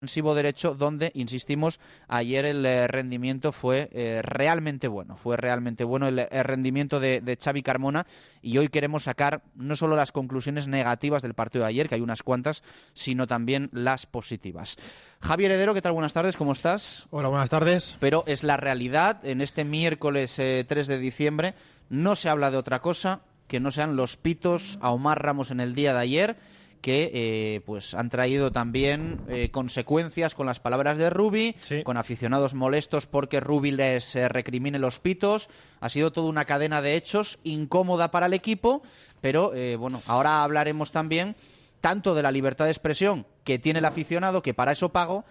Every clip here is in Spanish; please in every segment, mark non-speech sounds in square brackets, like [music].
defensivo derecho donde, insistimos, ayer el eh, rendimiento fue eh, realmente bueno, fue realmente bueno el, rendimiento de, de, Xavi Carmona y hoy queremos sacar no solo las conclusiones negativas del partido de ayer, que hay unas cuantas, sino también las positivas. Javier Heredero, ¿qué tal? Buenas tardes, ¿cómo estás? Hola, buenas tardes. Pero es la realidad, en este miércoles 3 eh, de diciembre no se habla de otra cosa que no sean los pitos a Omar Ramos en el día de ayer que eh, pues han traído también eh, consecuencias con las palabras de Rubi, con aficionados molestos porque Rubi les eh, recrimine los pitos. Ha sido toda una cadena de hechos incómoda para el equipo, pero bueno, ahora hablaremos también tanto de la libertad de expresión que tiene el aficionado, que para eso pago,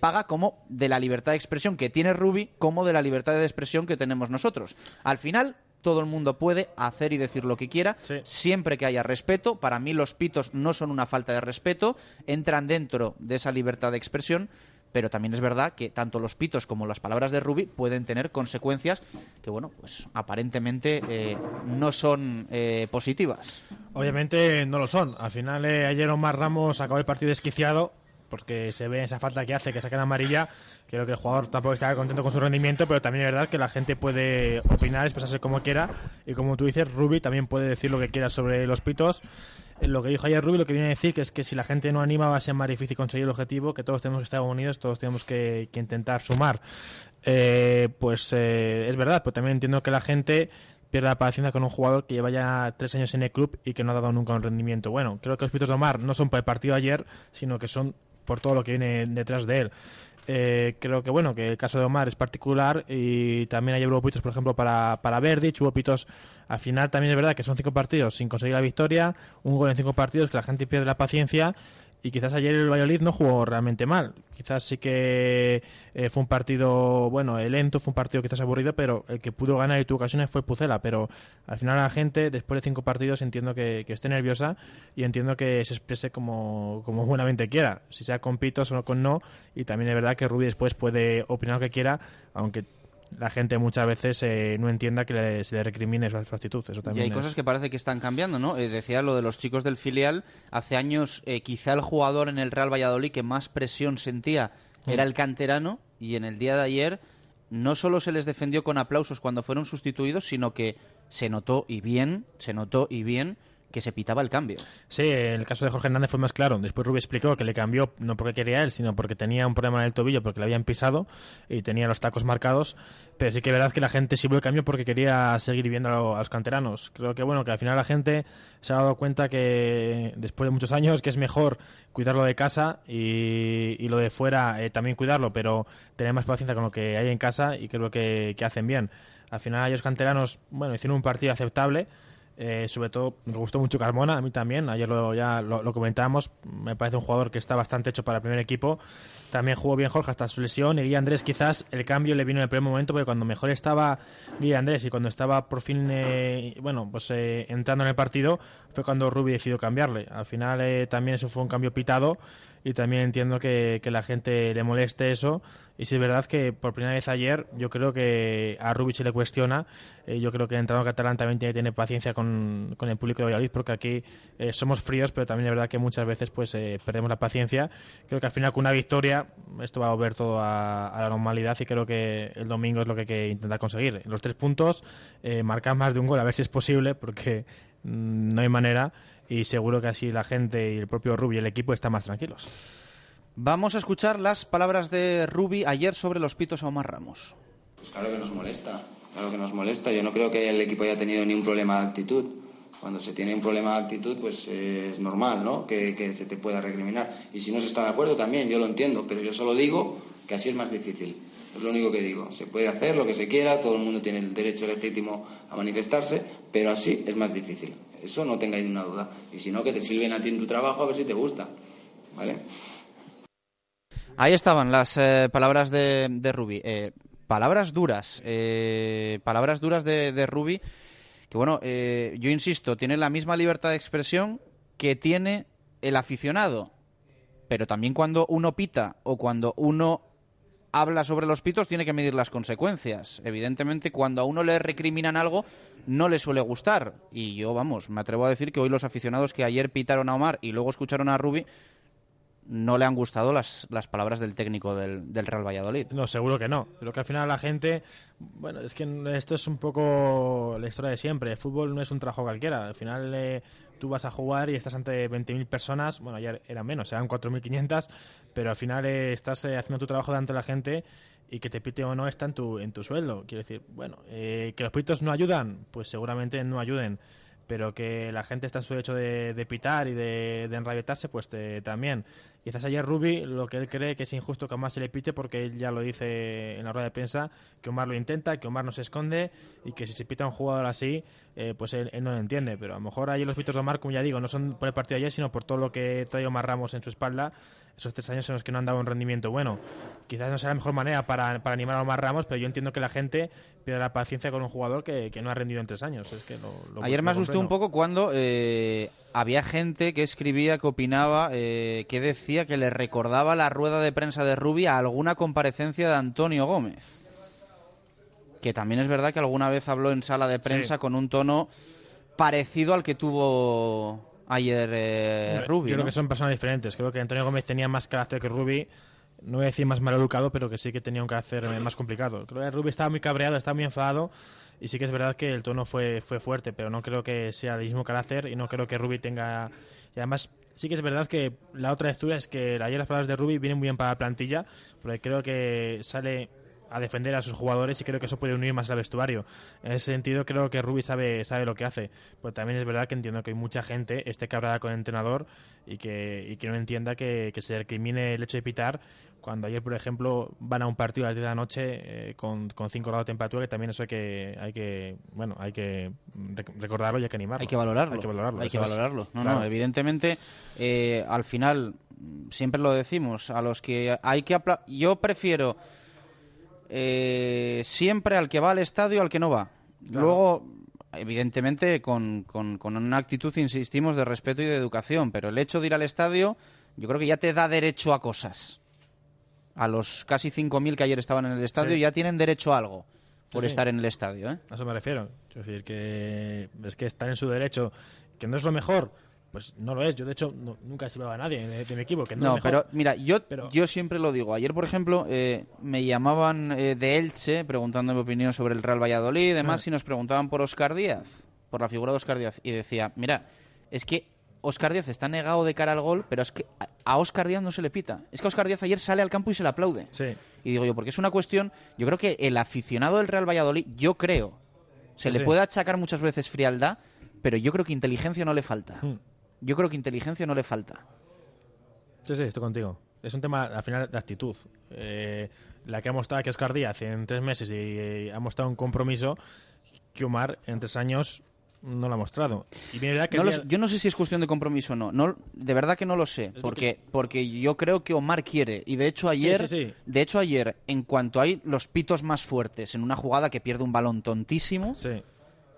paga, como de la libertad de expresión que tiene Rubi, como de la libertad de expresión que tenemos nosotros. Al final, todo el mundo puede hacer y decir lo que quiera, siempre que haya respeto. Para mí los pitos no son una falta de respeto, entran dentro de esa libertad de expresión, pero también es verdad que tanto los pitos como las palabras de Ruby pueden tener consecuencias que, bueno, pues aparentemente eh, no son eh, positivas. Obviamente no lo son. Al final, eh, ayer Omar Ramos acabó el partido desquiciado porque se ve esa falta que hace, que saca la amarilla. Creo que el jugador tampoco está contento con su rendimiento, pero también es verdad que la gente puede opinar, expresarse como quiera. Y como tú dices, Ruby también puede decir lo que quiera sobre los pitos. Eh, lo que dijo ayer Ruby lo que viene a decir que es que si la gente no anima va a ser más difícil conseguir el objetivo, que todos tenemos que estar unidos, todos tenemos que, intentar sumar. Eh, pues eh, es verdad, pero también entiendo que la gente pierde la paciencia con un jugador que lleva ya tres años en el club y que no ha dado nunca un rendimiento bueno. Creo que los pitos de Omar no son por el partido ayer, sino que son por todo lo que viene detrás de él. Eh, creo que bueno que el caso de Omar es particular y también hay hubo pitos por ejemplo para, para Verdi, hubo pitos al final también es verdad que son cinco partidos sin conseguir la victoria un gol en cinco partidos que la gente pierde la paciencia y quizás ayer el Valladolid no jugó realmente mal. Quizás sí que eh, fue un partido, bueno, lento, fue un partido quizás aburrido, pero el que pudo ganar y tuvo ocasiones fue Pucela. Pero al final la gente, después de cinco partidos, entiendo que, esté nerviosa y entiendo que se exprese como, como buenamente quiera, si sea con pitos o con no. Y también es verdad que Rubi después puede opinar lo que quiera, aunque la gente muchas veces eh, no entienda que se le recrimine su, actitud. Eso también y hay cosas que parece que están cambiando, ¿no? Eh, decía lo de los chicos del filial. Hace años, eh, quizá el jugador en el Real Valladolid que más presión sentía era mm. el canterano y en el día de ayer no solo se les defendió con aplausos cuando fueron sustituidos, sino que se notó y bien, se notó y bien que se pitaba el cambio. Sí, el caso de Jorge Hernández fue más claro. Después Rubí explicó que le cambió no porque quería él, sino porque tenía un problema en el tobillo, porque le habían pisado y tenía los tacos marcados. Pero sí que es verdad que la gente sí el cambio porque quería seguir viendo a los canteranos. Creo que bueno, que al final la gente se ha dado cuenta que después de muchos años que es mejor cuidarlo de casa y, lo de fuera eh, también cuidarlo, pero tener más paciencia con lo que hay en casa y creo que, que hacen bien. Al final ellos canteranos, bueno, hicieron un partido aceptable eh, sobre todo nos gustó mucho Carmona, a mí también, ayer lo, ya lo, lo, comentábamos, me parece un jugador que está bastante hecho para el primer equipo. También jugó bien Jorge hasta su lesión y Guy Andrés quizás el cambio le vino en el primer momento porque cuando mejor estaba Guy Andrés y cuando estaba por fin, eh, bueno, pues eh, entrando en el partido fue cuando Rubi decidió cambiarle. Al final también eso fue un cambio pitado y también entiendo que, que, la gente le moleste eso. Y si es verdad que por primera vez ayer yo creo que a Rubich se le cuestiona. Eh, yo creo que el entrenador catalán también tiene, tiene paciencia con, con, el público de Valladolid porque aquí eh, somos fríos, pero también es verdad que muchas veces pues eh, perdemos la paciencia. Creo que al final con una victoria esto va a volver todo a, la normalidad y creo que el domingo es lo que hay que intentar conseguir. Los tres puntos, marcar más de un gol a ver si es posible porque mm, no hay manera y seguro que así la gente y el propio Rubi y el equipo están más tranquilos. Vamos a escuchar las palabras de Rubi ayer sobre los pitos a Omar Ramos. Pues claro que nos molesta, claro que nos molesta. Yo no creo que el equipo haya tenido ni un problema de actitud. Cuando se tiene un problema de actitud, pues eh, es normal, ¿no? Que, se te pueda recriminar. Y si no se está de acuerdo, también, yo lo entiendo, pero yo solo digo que así es más difícil. Es lo único que digo. Se puede hacer lo que se quiera, todo el mundo tiene el derecho legítimo a manifestarse, pero así es más difícil. Eso no tengáis ninguna duda. Y si no, que te sirven a ti en tu trabajo a ver si te gusta. ¿Vale? Ahí estaban las eh, palabras de, de. Eh, palabras duras. Eh, palabras duras de, de. Que bueno, yo insisto, tiene la misma libertad de expresión que tiene el aficionado. Pero también cuando uno pita o cuando uno habla sobre los pitos tiene que medir las consecuencias. Evidentemente, cuando a uno le recriminan algo, no le suele gustar. Y yo, vamos, me atrevo a decir que hoy los aficionados que ayer pitaron a Omar y luego escucharon a Rubi, no le han gustado las, las palabras del técnico del, del, Real Valladolid. No, seguro que no. Pero que al final la gente, bueno, es que esto es un poco la historia de siempre. El fútbol no es un trabajo cualquiera. Al final eh, tú vas a jugar y estás ante 20.000 personas, bueno, ya eran menos, eran 4.500, pero al final eh, estás eh, haciendo tu trabajo delante de la gente y que te pite o no está en tu, en tu sueldo. Quiero decir, bueno, que los pitos no ayudan, pues seguramente no ayuden pero que la gente está en su derecho de, pitar y de, de pues también. Quizás ayer Rubi lo que él cree que es injusto que Omar se le pite porque él ya lo dice en la rueda de prensa, que Omar lo intenta, que Omar no se esconde y que si se pita a un jugador así, eh, pues él, no lo entiende. Pero a lo mejor ahí los pitos de Omar, como ya digo, no son por el partido de ayer, sino por todo lo que trae Omar Ramos en su espalda esos tres años en los que no han dado un rendimiento bueno. Quizás no sea la mejor manera para, para animar a Omar Ramos, pero yo entiendo que la gente pierda la paciencia con un jugador que, no ha rendido en tres años. Es que Ayer me asusté un poco cuando eh, había gente que escribía, que opinaba, eh, que decía que le recordaba la rueda de prensa de Rubia a alguna comparecencia de Antonio Gómez. Que también es verdad que alguna vez habló en sala de prensa con un tono parecido al que tuvo ayer eh, Rubi. Yo creo que son personas diferentes. Creo que Antonio Gómez tenía más carácter que Rubi. No voy a decir más mal educado, pero que sí que tenía un carácter eh, más complicado. Creo que Rubi estaba muy cabreado, estaba muy enfadado. Y sí que es verdad que el tono fue, fue fuerte, pero no creo que sea del mismo carácter y no creo que Rubi tenga. Y además, sí que es verdad que la otra lectura es que ayer las palabras de Rubi vienen muy bien para la plantilla, porque creo que sale a defender a sus jugadores y creo que eso puede unir más al vestuario. En ese sentido creo que Rubi sabe, sabe lo que hace, pero también es verdad que entiendo que hay mucha gente esté cabrada con el entrenador y que, y que no entienda que, que se recrimine el hecho de pitar cuando ayer, por ejemplo, van a un partido a las 10 de la noche eh, con, con 5 grados de temperatura, que también eso hay que, hay que, bueno, hay que recordarlo y hay que animarlo. Hay que valorarlo. Hay que valorarlo. Hay que valorarlo. No, no, evidentemente, eh, al final, siempre lo decimos, a los que hay que... Yo prefiero eh, siempre al que va al estadio al que no va. Luego, evidentemente, con, con, una actitud, insistimos, de respeto y de educación, pero el hecho de ir al estadio, yo creo que ya te da derecho a cosas. A los casi 5.000 que ayer estaban en el estadio ya tienen derecho a algo por estar en el estadio. ¿eh? A eso me refiero. Es decir, que es que están en su derecho, que no es lo mejor, pues no lo es. Yo, de hecho, nunca he salvado a nadie de, mi equipo. Que no, pero mira, yo, yo siempre lo digo. Ayer, por ejemplo, eh, me llamaban eh, de Elche preguntándome opinión sobre el Real Valladolid y demás, ah. y nos preguntaban por Oscar Díaz, por la figura de Oscar Díaz. Y decía, mira, es que Oscar Díaz está negado de cara al gol, pero es que a Oscar Díaz no se le pita. Es que Oscar Díaz ayer sale al campo y se le aplaude. Sí. Y digo yo, porque es una cuestión, yo creo que el aficionado del Real Valladolid, yo creo, se le puede achacar muchas veces frialdad, pero yo creo que inteligencia no le falta. Hmm yo creo que inteligencia no le falta. Sí, sí, estoy contigo. Es un tema, al final, de actitud. Eh, la que ha mostrado que Oscar Díaz en tres meses y eh, ha mostrado un compromiso que Omar en tres años no lo ha mostrado. Y Yo no sé si es cuestión de compromiso o no. no. De verdad que no lo sé. Porque, porque yo creo que Omar quiere. Y de hecho ayer, de hecho ayer, en cuanto hay los pitos más fuertes en una jugada que pierde un balón tontísimo,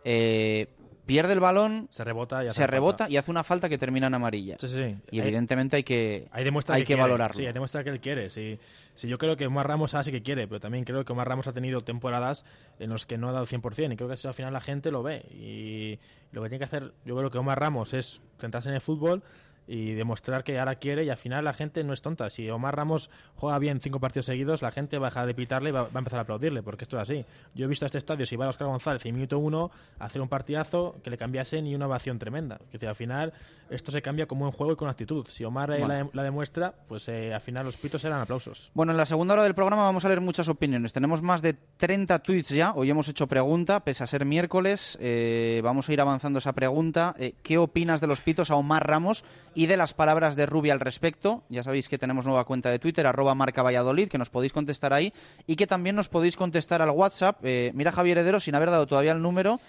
eh, pierde el balón, se rebota y hace, se rebota y hace una falta que termina en amarilla. Sí, sí. Y evidentemente hay que, hay que, valorarlo. Sí, hay demuestra que él quiere. Sí, sí, yo creo que Omar Ramos sí que quiere, pero también creo que Omar Ramos ha tenido temporadas en las que no ha dado 100% y creo que eso al final la gente lo ve. Y lo que tiene que hacer, yo creo que Omar Ramos es centrarse en el fútbol y demostrar que ahora quiere y al final la gente no es tonta. Si Omar Ramos juega bien cinco partidos seguidos, la gente va a dejar de pitarle y va, a empezar a aplaudirle, porque esto es así. Yo he visto a este estadio, si va a Oscar González en minuto uno, hacer un partidazo que le cambiasen y una ovación tremenda. Que al final esto se cambia como un juego y con actitud. Si Omar eh, la, demuestra, pues eh, al final los pitos serán aplausos. Bueno, en la segunda hora del programa vamos a leer muchas opiniones. Tenemos más de 30 tweets ya. Hoy hemos hecho pregunta, pese a ser miércoles. Eh, vamos a ir avanzando esa pregunta. ¿Qué opinas de los pitos a Omar Ramos? Y de las palabras de Rubia al respecto. Ya sabéis que tenemos nueva cuenta de Twitter, arroba marca Valladolid, que nos podéis contestar ahí y que también nos podéis contestar al WhatsApp. Eh, mira Javier Heredero, sin haber dado todavía el número,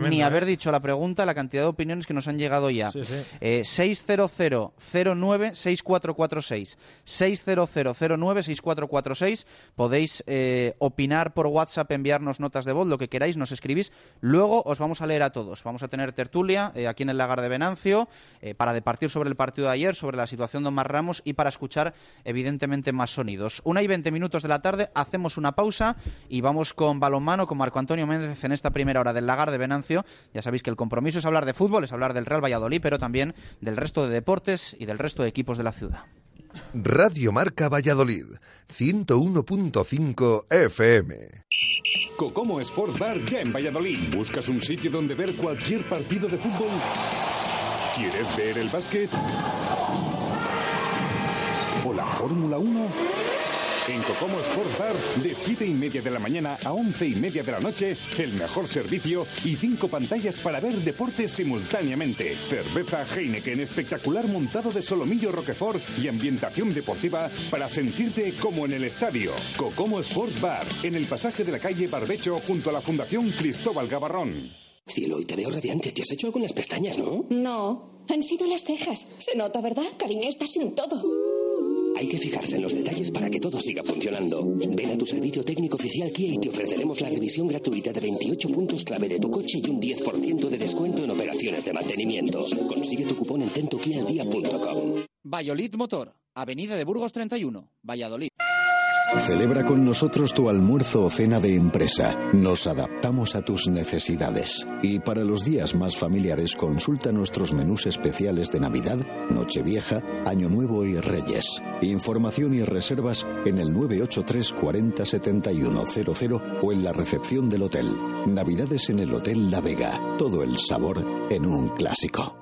ni ¿eh? haber dicho la pregunta, la cantidad de opiniones que nos han llegado ya. Sí, sí. Eh, 600-09-6446. 600-09-6446. Podéis eh, opinar por WhatsApp, enviarnos notas de voz, lo que queráis, nos escribís. Luego os vamos a leer a todos. Vamos a tener tertulia eh, aquí en el Lagar de Venancio para departir sobre el partido de ayer, sobre la situación de Omar Ramos y para escuchar, evidentemente, más sonidos. Una y veinte minutos de la tarde, hacemos una pausa y vamos con balonmano con Marco Antonio Méndez en esta primera hora del Lagar de Venancio ya sabéis que el compromiso es hablar de fútbol, es hablar del Real Valladolid, pero también del resto de deportes y del resto de equipos de la ciudad. Radio Marca Valladolid, 101.5 FM. Cocomo Sports Bar ya en Valladolid. ¿Buscas un sitio donde ver cualquier partido de fútbol? ¿Quieres ver el básquet? ¿O la Fórmula 1? En Cocomo Sports Bar, de 7 y media de la mañana a 11 y media de la noche, el mejor servicio y cinco pantallas para ver deportes simultáneamente. Cerveza Heineken espectacular montado de solomillo Roquefort y ambientación deportiva para sentirte como en el estadio. Cocomo Sports Bar, en el pasaje de la calle Barbecho junto a la Fundación Cristóbal Gavarrón. Cielo, y te veo radiante. ¿Te has hecho algo en las pestañas, no? No, han sido las cejas. Se nota, ¿verdad? Cariño, estás en todo. Hay que fijarse en los detalles para que todo siga funcionando. Ven a tu servicio técnico oficial Kia y te ofreceremos la revisión gratuita de 28 puntos clave de tu coche y un 10% de descuento en operaciones de mantenimiento. Consigue tu cupón en tentokialdia.com. Valladolid Motor, Avenida de Burgos 31, Valladolid. Celebra con nosotros tu almuerzo o cena de empresa. Nos adaptamos a tus necesidades. Y para los días más familiares, consulta nuestros menús especiales de Navidad, Nochevieja, Año Nuevo y Reyes. Información y reservas en el 983 40 71 00 o en la recepción del hotel. Navidades en el Hotel La Vega. Todo el sabor en un clásico.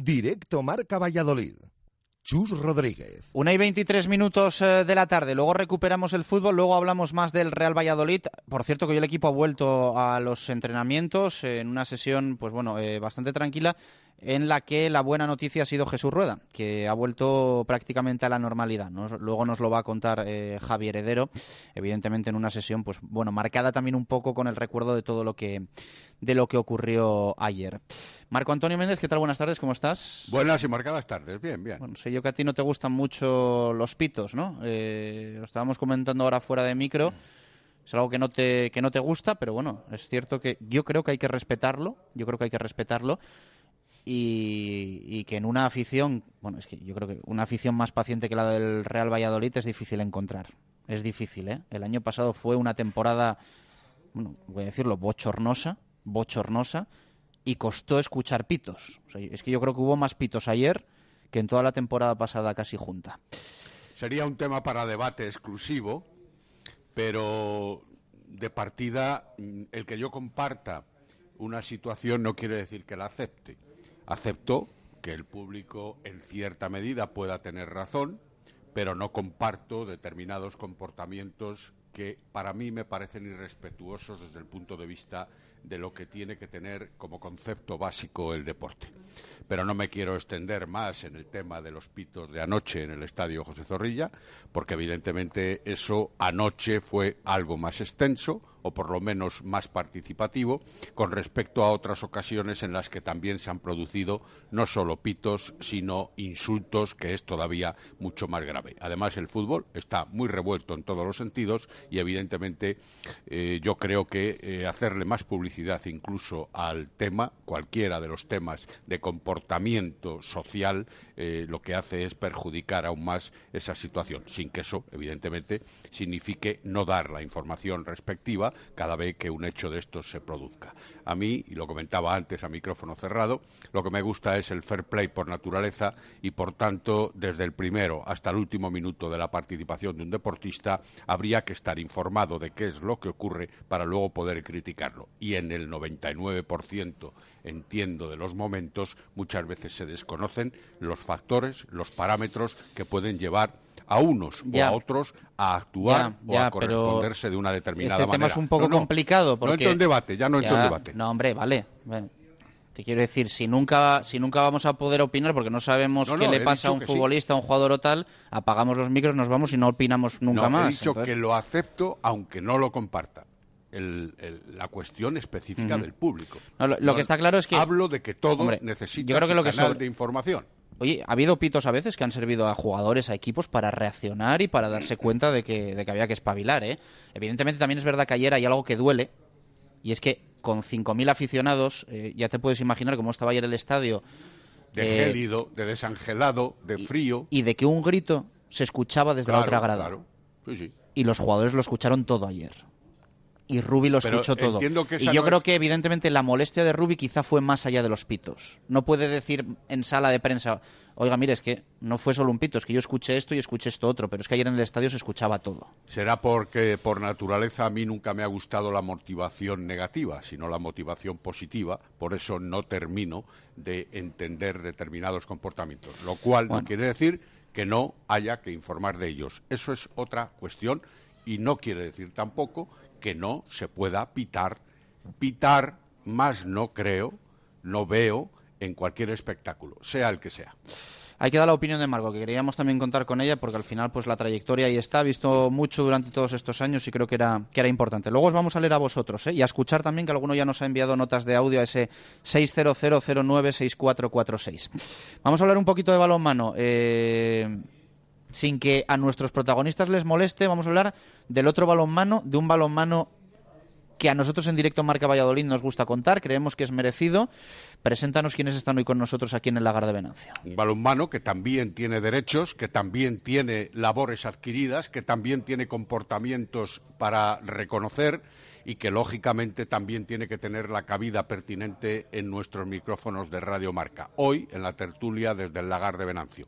Directo Marca Valladolid. Chus Rodríguez. Una y 23 minutos eh, de la tarde. Luego recuperamos el fútbol. Luego hablamos más del Real Valladolid. Por cierto, que hoy el equipo ha vuelto a los entrenamientos en una sesión, pues bueno, eh, bastante tranquila, en la que la buena noticia ha sido Jesús Rueda, que ha vuelto prácticamente a la normalidad. Luego nos lo va a contar eh, Javier Heredero, evidentemente en una sesión, pues bueno, marcada también un poco con el recuerdo de todo lo que de lo que ocurrió ayer. Marco Antonio Méndez, ¿qué tal? Buenas tardes, ¿cómo estás? Buenas y marcadas tardes, bien, bien. Bueno, sé yo que a ti no te gustan mucho los pitos, ¿no? Eh, lo estábamos comentando ahora fuera de micro. Es algo que no te que no te gusta, pero bueno, es cierto que yo creo que hay que respetarlo. Yo creo que hay que respetarlo y, y que en una afición, bueno, es que yo creo que una afición más paciente que la del Real Valladolid es difícil encontrar. Es difícil, ¿eh? El año pasado fue una temporada, bueno, voy a decirlo, bochornosa, bochornosa y costó escuchar pitos. Es que yo creo que hubo más pitos ayer que en toda la temporada pasada casi junta. Sería un tema para debate exclusivo, pero de partida, mm, el que yo comparta una situación no quiere decir que la acepte. Acepto que el público en cierta medida pueda tener razón, pero no comparto determinados comportamientos que para mí me parecen irrespetuosos desde el punto de vista de lo que tiene que tener como concepto básico el deporte. Pero no me quiero extender más en el tema de los pitos de anoche en el estadio José Zorrilla, porque evidentemente eso anoche fue algo más extenso o por lo menos más participativo con respecto a otras ocasiones en las que también se han producido no solo pitos, sino insultos, que es todavía mucho más grave. Además, el fútbol está muy revuelto en todos los sentidos y evidentemente eh, yo creo que eh, hacerle más publicidad incluso al tema, cualquiera de los temas de comportamiento social, eh, lo que hace es perjudicar aún más esa situación, sin que eso, evidentemente, signifique no dar la información respectiva cada vez que un hecho de estos se produzca. A mí, y lo comentaba antes a micrófono cerrado, lo que me gusta es el fair play por naturaleza y, por tanto, desde el primero hasta el último minuto de la participación de un deportista, habría que estar informado de qué es lo que ocurre para luego poder criticarlo. Y en el 99% entiendo de los momentos, muchas veces se desconocen los factores, los parámetros que pueden llevar a unos Ya. o a otros a actuar Ya, ya, o a corresponderse de una determinada este tema manera. es un poco No, no, complicado No porque entro en debate, ya no entro en debate. No, hombre, vale. Bueno, Te quiero decir, si nunca, si nunca vamos a poder opinar porque no sabemos No, qué no, le pasa a un sí. futbolista, a un jugador o tal, apagamos los micros, nos vamos y no opinamos nunca no, más. he dicho Entonces- que lo acepto aunque no lo comparta. El- el- la cuestión específica del público. No, lo- lo que está claro es que- Hablo de que todo Hombre, necesita yo creo que su lo que canal sobre- de información. Oye, ha habido pitos a veces que han servido a jugadores, a equipos para reaccionar y para darse cuenta de que, de que había que espabilar, ¿eh? Evidentemente también es verdad que ayer hay algo que duele y es que con 5.000 aficionados, eh, ya te puedes imaginar cómo estaba ayer el estadio. De eh, gélido, de desangelado, de frío. Y de que un grito se escuchaba desde la otra grada. claro. Sí, sí. Y los jugadores lo escucharon todo ayer. Y Rubi lo escuchó todo. entiendo que y yo no creo es- que evidentemente la molestia de Rubi quizá fue más allá de los pitos. No puede decir en sala de prensa, oiga, mire, es que no fue solo un pito, es que yo escuché esto y escuché esto otro, pero es que ayer en el estadio se escuchaba todo. Será porque por naturaleza a mí nunca me ha gustado la motivación negativa, sino la motivación positiva, por eso no termino de entender determinados comportamientos, lo cual Bueno. no quiere decir que no haya que informar de ellos. Eso es otra cuestión y no quiere decir tampoco que no se pueda pitar, pitar, más no creo, no veo en cualquier espectáculo, sea el que sea. Hay que dar la opinión de Marco, que queríamos también contar con ella, porque al final pues la trayectoria ahí está, ha visto mucho durante todos estos años y creo que era, que era importante. Luego os vamos a leer a vosotros ¿eh? y a escuchar también que alguno ya nos ha enviado notas de audio a ese 600096446. Vamos a hablar un poquito de balonmano. Eh, sin que a nuestros protagonistas les moleste, vamos a hablar del otro balonmano, de un balonmano que a nosotros en directo Marca Valladolid nos gusta contar, creemos que es merecido. Preséntanos quiénes están hoy con nosotros aquí en el Lagar de Venancia. Un balonmano que también tiene derechos, que también tiene labores adquiridas, que también tiene comportamientos para reconocer y que lógicamente también tiene que tener la cabida pertinente en nuestros micrófonos de Radio Marca. Hoy en la tertulia desde el Lagar de Venancio.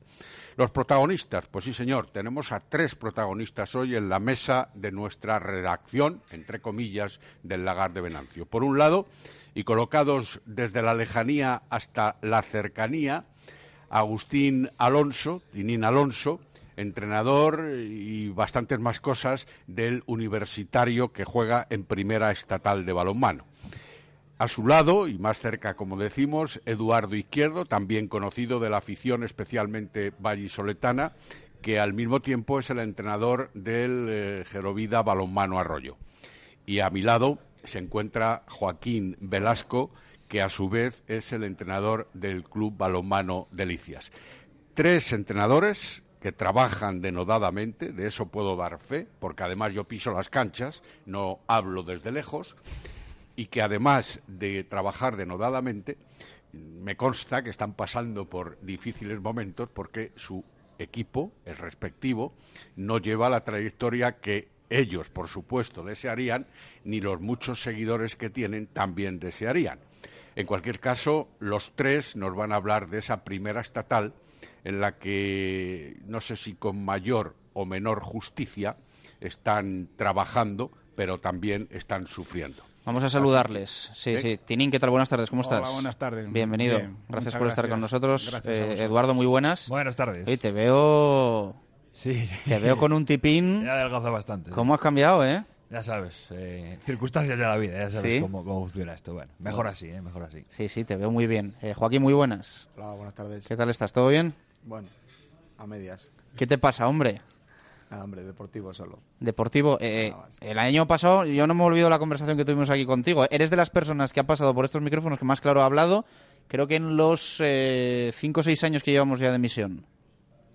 Los protagonistas, pues sí señor, tenemos a tres protagonistas hoy en la mesa de nuestra redacción, entre comillas, del Lagar de Venancio. Por un lado, y colocados desde la lejanía hasta la cercanía, Agustín Alonso, Tinín Alonso, entrenador y bastantes más cosas del universitario que juega en primera estatal de balonmano. A su lado, y más cerca, como decimos, Eduardo Izquierdo, también conocido de la afición especialmente vallisoletana, que al mismo tiempo es el entrenador del eh, Gerovida Balonmano Arroyo. Y a mi lado se encuentra Joaquín Velasco, que a su vez es el entrenador del Club Balonmano Delicias. Tres entrenadores que trabajan denodadamente, de eso puedo dar fe, porque además yo piso las canchas, no hablo desde lejos, y que además de trabajar denodadamente, me consta que están pasando por difíciles momentos porque su equipo, el respectivo, no lleva la trayectoria que ellos, por supuesto, desearían, ni los muchos seguidores que tienen también desearían. En cualquier caso, los tres nos van a hablar de esa primera estatal en la que, no sé si con mayor o menor justicia, están trabajando, pero también están sufriendo. Vamos a saludarles. Sí, ¿Eh? sí. Tinín, ¿qué tal? Buenas tardes, ¿cómo Hola, estás? buenas tardes. Bienvenido. Bien, gracias por estar gracias. con nosotros. Eh. Eduardo, muy buenas. Buenas tardes. Oye, te veo... Sí, Te veo con un tipín... [laughs] Ya adelgaza bastante. ¿Cómo has cambiado, eh? Ya sabes, eh, circunstancias de la vida, ya sabes ¿Sí? cómo, cómo funciona esto. Bueno, mejor así, ¿eh? Mejor así. Sí, sí, te veo muy bien. Eh, Joaquín, muy buenas. Hola, buenas tardes. ¿Qué tal estás? ¿Todo bien? Bueno, a medias. ¿Qué te pasa, hombre? Ah, hombre, deportivo solo. Deportivo. Eh, el año pasado, yo no me olvido la conversación que tuvimos aquí contigo. Eres de las personas que ha pasado por estos micrófonos que más claro ha hablado, creo que en los eh, cinco o seis años que llevamos ya de emisión.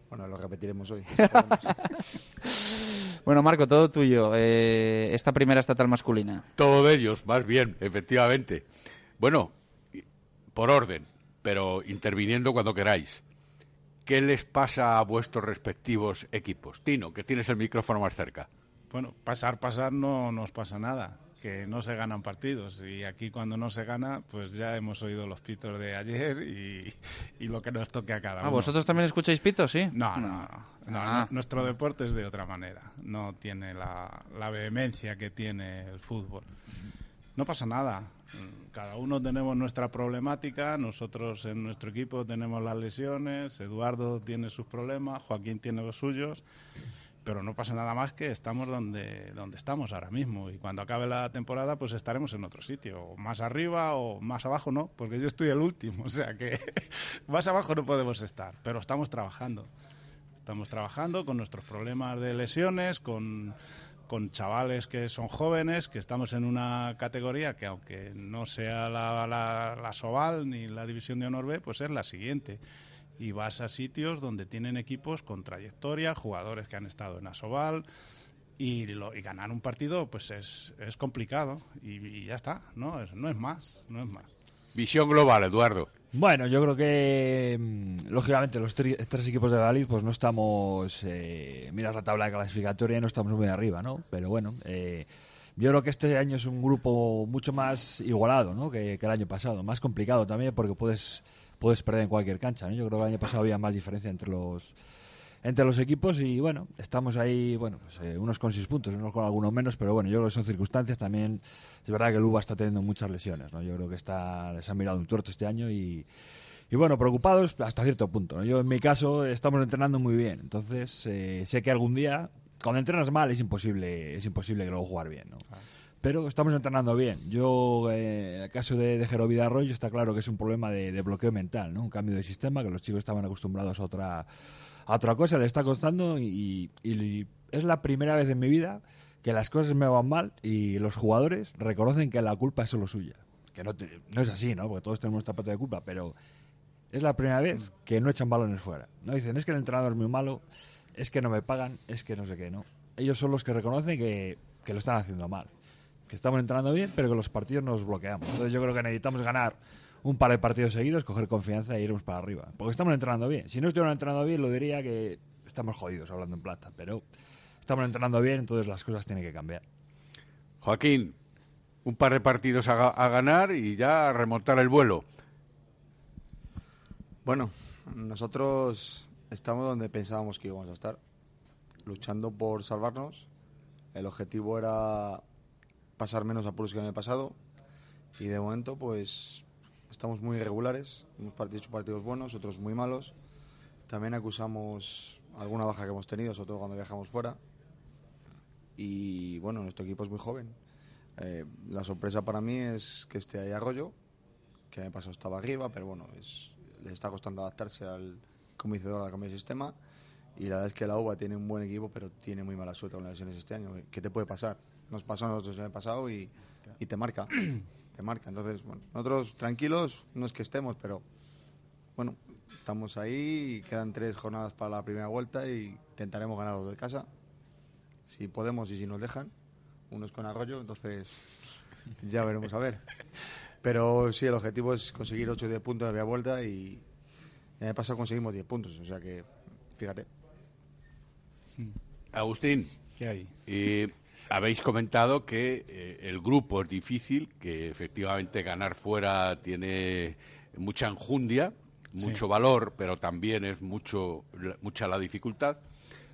Bueno, lo repetiremos hoy. [laughs] [laughs] Bueno, Marco, todo tuyo. Eh, esta primera estatal masculina. Todo de ellos, más bien, efectivamente. Bueno, por orden, pero interviniendo cuando queráis. ¿Qué les pasa a vuestros respectivos equipos? Tino, que tienes el micrófono más cerca. bueno, pasar, pasar no nos pasa nada. Que no se ganan partidos. Y aquí cuando no se gana, pues ya hemos oído los pitos de ayer y, y lo que nos toque a cada Ah, uno. ¿vosotros también escucháis pitos, sí? No, no, no. No, Ah. no, Nuestro deporte es de otra manera. No tiene la, la vehemencia que tiene el fútbol. No pasa nada. Cada uno tenemos nuestra problemática. Nosotros en nuestro equipo tenemos las lesiones. Eduardo tiene sus problemas. Joaquín tiene los suyos. Pero no pasa nada más que estamos donde, donde estamos ahora mismo. Y cuando acabe la temporada, pues estaremos en otro sitio. O más arriba o más abajo, no. Porque yo estoy el último. [laughs] O sea que [laughs] más abajo no podemos estar. Pero estamos trabajando. Estamos trabajando con nuestros problemas de lesiones, con, con chavales que son jóvenes, que estamos en una categoría que aunque no sea la, la, la Soval ni la División de Honor B, pues es la siguiente. y vas a sitios donde tienen equipos con trayectoria, jugadores que han estado en Asobal y, lo- y ganar un partido pues es, es complicado y, ya está, ¿no? Es- no es más, no es más. Visión global, Eduardo. Bueno, yo creo que mm, lógicamente los tres equipos de Valladolid pues no estamos, eh, miras la tabla de clasificatoria y no estamos muy arriba, ¿no? Pero bueno, eh, yo creo que este año es un grupo mucho más igualado, ¿no? Que, que el año pasado, más complicado también porque puedes puedes perder en cualquier cancha, ¿no? Yo creo que el año pasado había más diferencia entre los entre los equipos y bueno, estamos ahí, bueno, pues, eh, unos con seis puntos, unos con algunos menos, pero bueno, yo creo que son circunstancias también. Es verdad que el UBA está teniendo muchas lesiones, ¿no? Yo creo que está, les han mirado un tuerto este año y, y bueno, preocupados hasta cierto punto. ¿no? Yo en mi caso estamos entrenando muy bien, entonces eh, sé que algún día, cuando entrenas mal es imposible, es imposible que luego jugar bien, ¿no? Pero estamos entrenando bien. Yo, eh, en el caso de, de Jero Villarroyo, está claro que es un problema de, de bloqueo mental, ¿no? Un cambio de sistema, que los chicos estaban acostumbrados a otra, a otra cosa, le está costando y, y es la primera vez en mi vida que las cosas me van mal y los jugadores reconocen que la culpa es solo suya. Que no, te- no es así, ¿no? Porque todos tenemos nuestra parte de culpa, pero es la primera vez que no echan balones fuera. No dicen, es que el entrenador es muy malo, es que no me pagan, es que no sé qué, ¿no? Ellos son los que reconocen que, que lo están haciendo mal. Que estamos entrenando bien, pero que los partidos nos bloqueamos. Entonces yo creo que necesitamos ganar un par de partidos seguidos, coger confianza e irnos para arriba. Porque estamos entrenando bien. Si no estuviera entrenando bien, lo diría que estamos jodidos hablando en plata. Pero estamos entrenando bien, entonces las cosas tienen que cambiar. Joaquín, un par de partidos a, ga- a ganar y ya a remontar el vuelo. Bueno, nosotros estamos donde pensábamos que íbamos a estar, luchando por salvarnos. El objetivo era pasar menos apuros que el año pasado y de momento pues estamos muy irregulares. Hemos hecho partidos buenos, otros muy malos. También acusamos alguna baja que hemos tenido, sobre todo cuando viajamos fuera. Y bueno, nuestro equipo es muy joven. Eh, la sorpresa para mí es que esté ahí Arroyo, que año pasado estaba arriba, pero bueno, es, les está costando adaptarse al Dora, al cambio de sistema. Y la verdad es que la UBA tiene un buen equipo, pero tiene muy mala suerte con las lesiones este año. ¿Qué te puede pasar? Nos pasó a nosotros el año pasado y, y te marca. [clears throat] te marca. Entonces, bueno, nosotros tranquilos, no es que estemos, pero bueno, estamos ahí y quedan tres jornadas para la primera vuelta y intentaremos ganar los de casa. Si podemos y si nos dejan. Uno es con Arroyo, entonces ya veremos a ver. Pero sí, el objetivo es conseguir 8 o 10 puntos de la primera vuelta y el año pasado conseguimos 10 puntos, o sea que fíjate. Agustín, ¿Qué hay? eh, habéis comentado que eh, el grupo es difícil, que efectivamente ganar fuera tiene mucha enjundia, Sí. mucho valor, pero también es mucho, mucha la dificultad,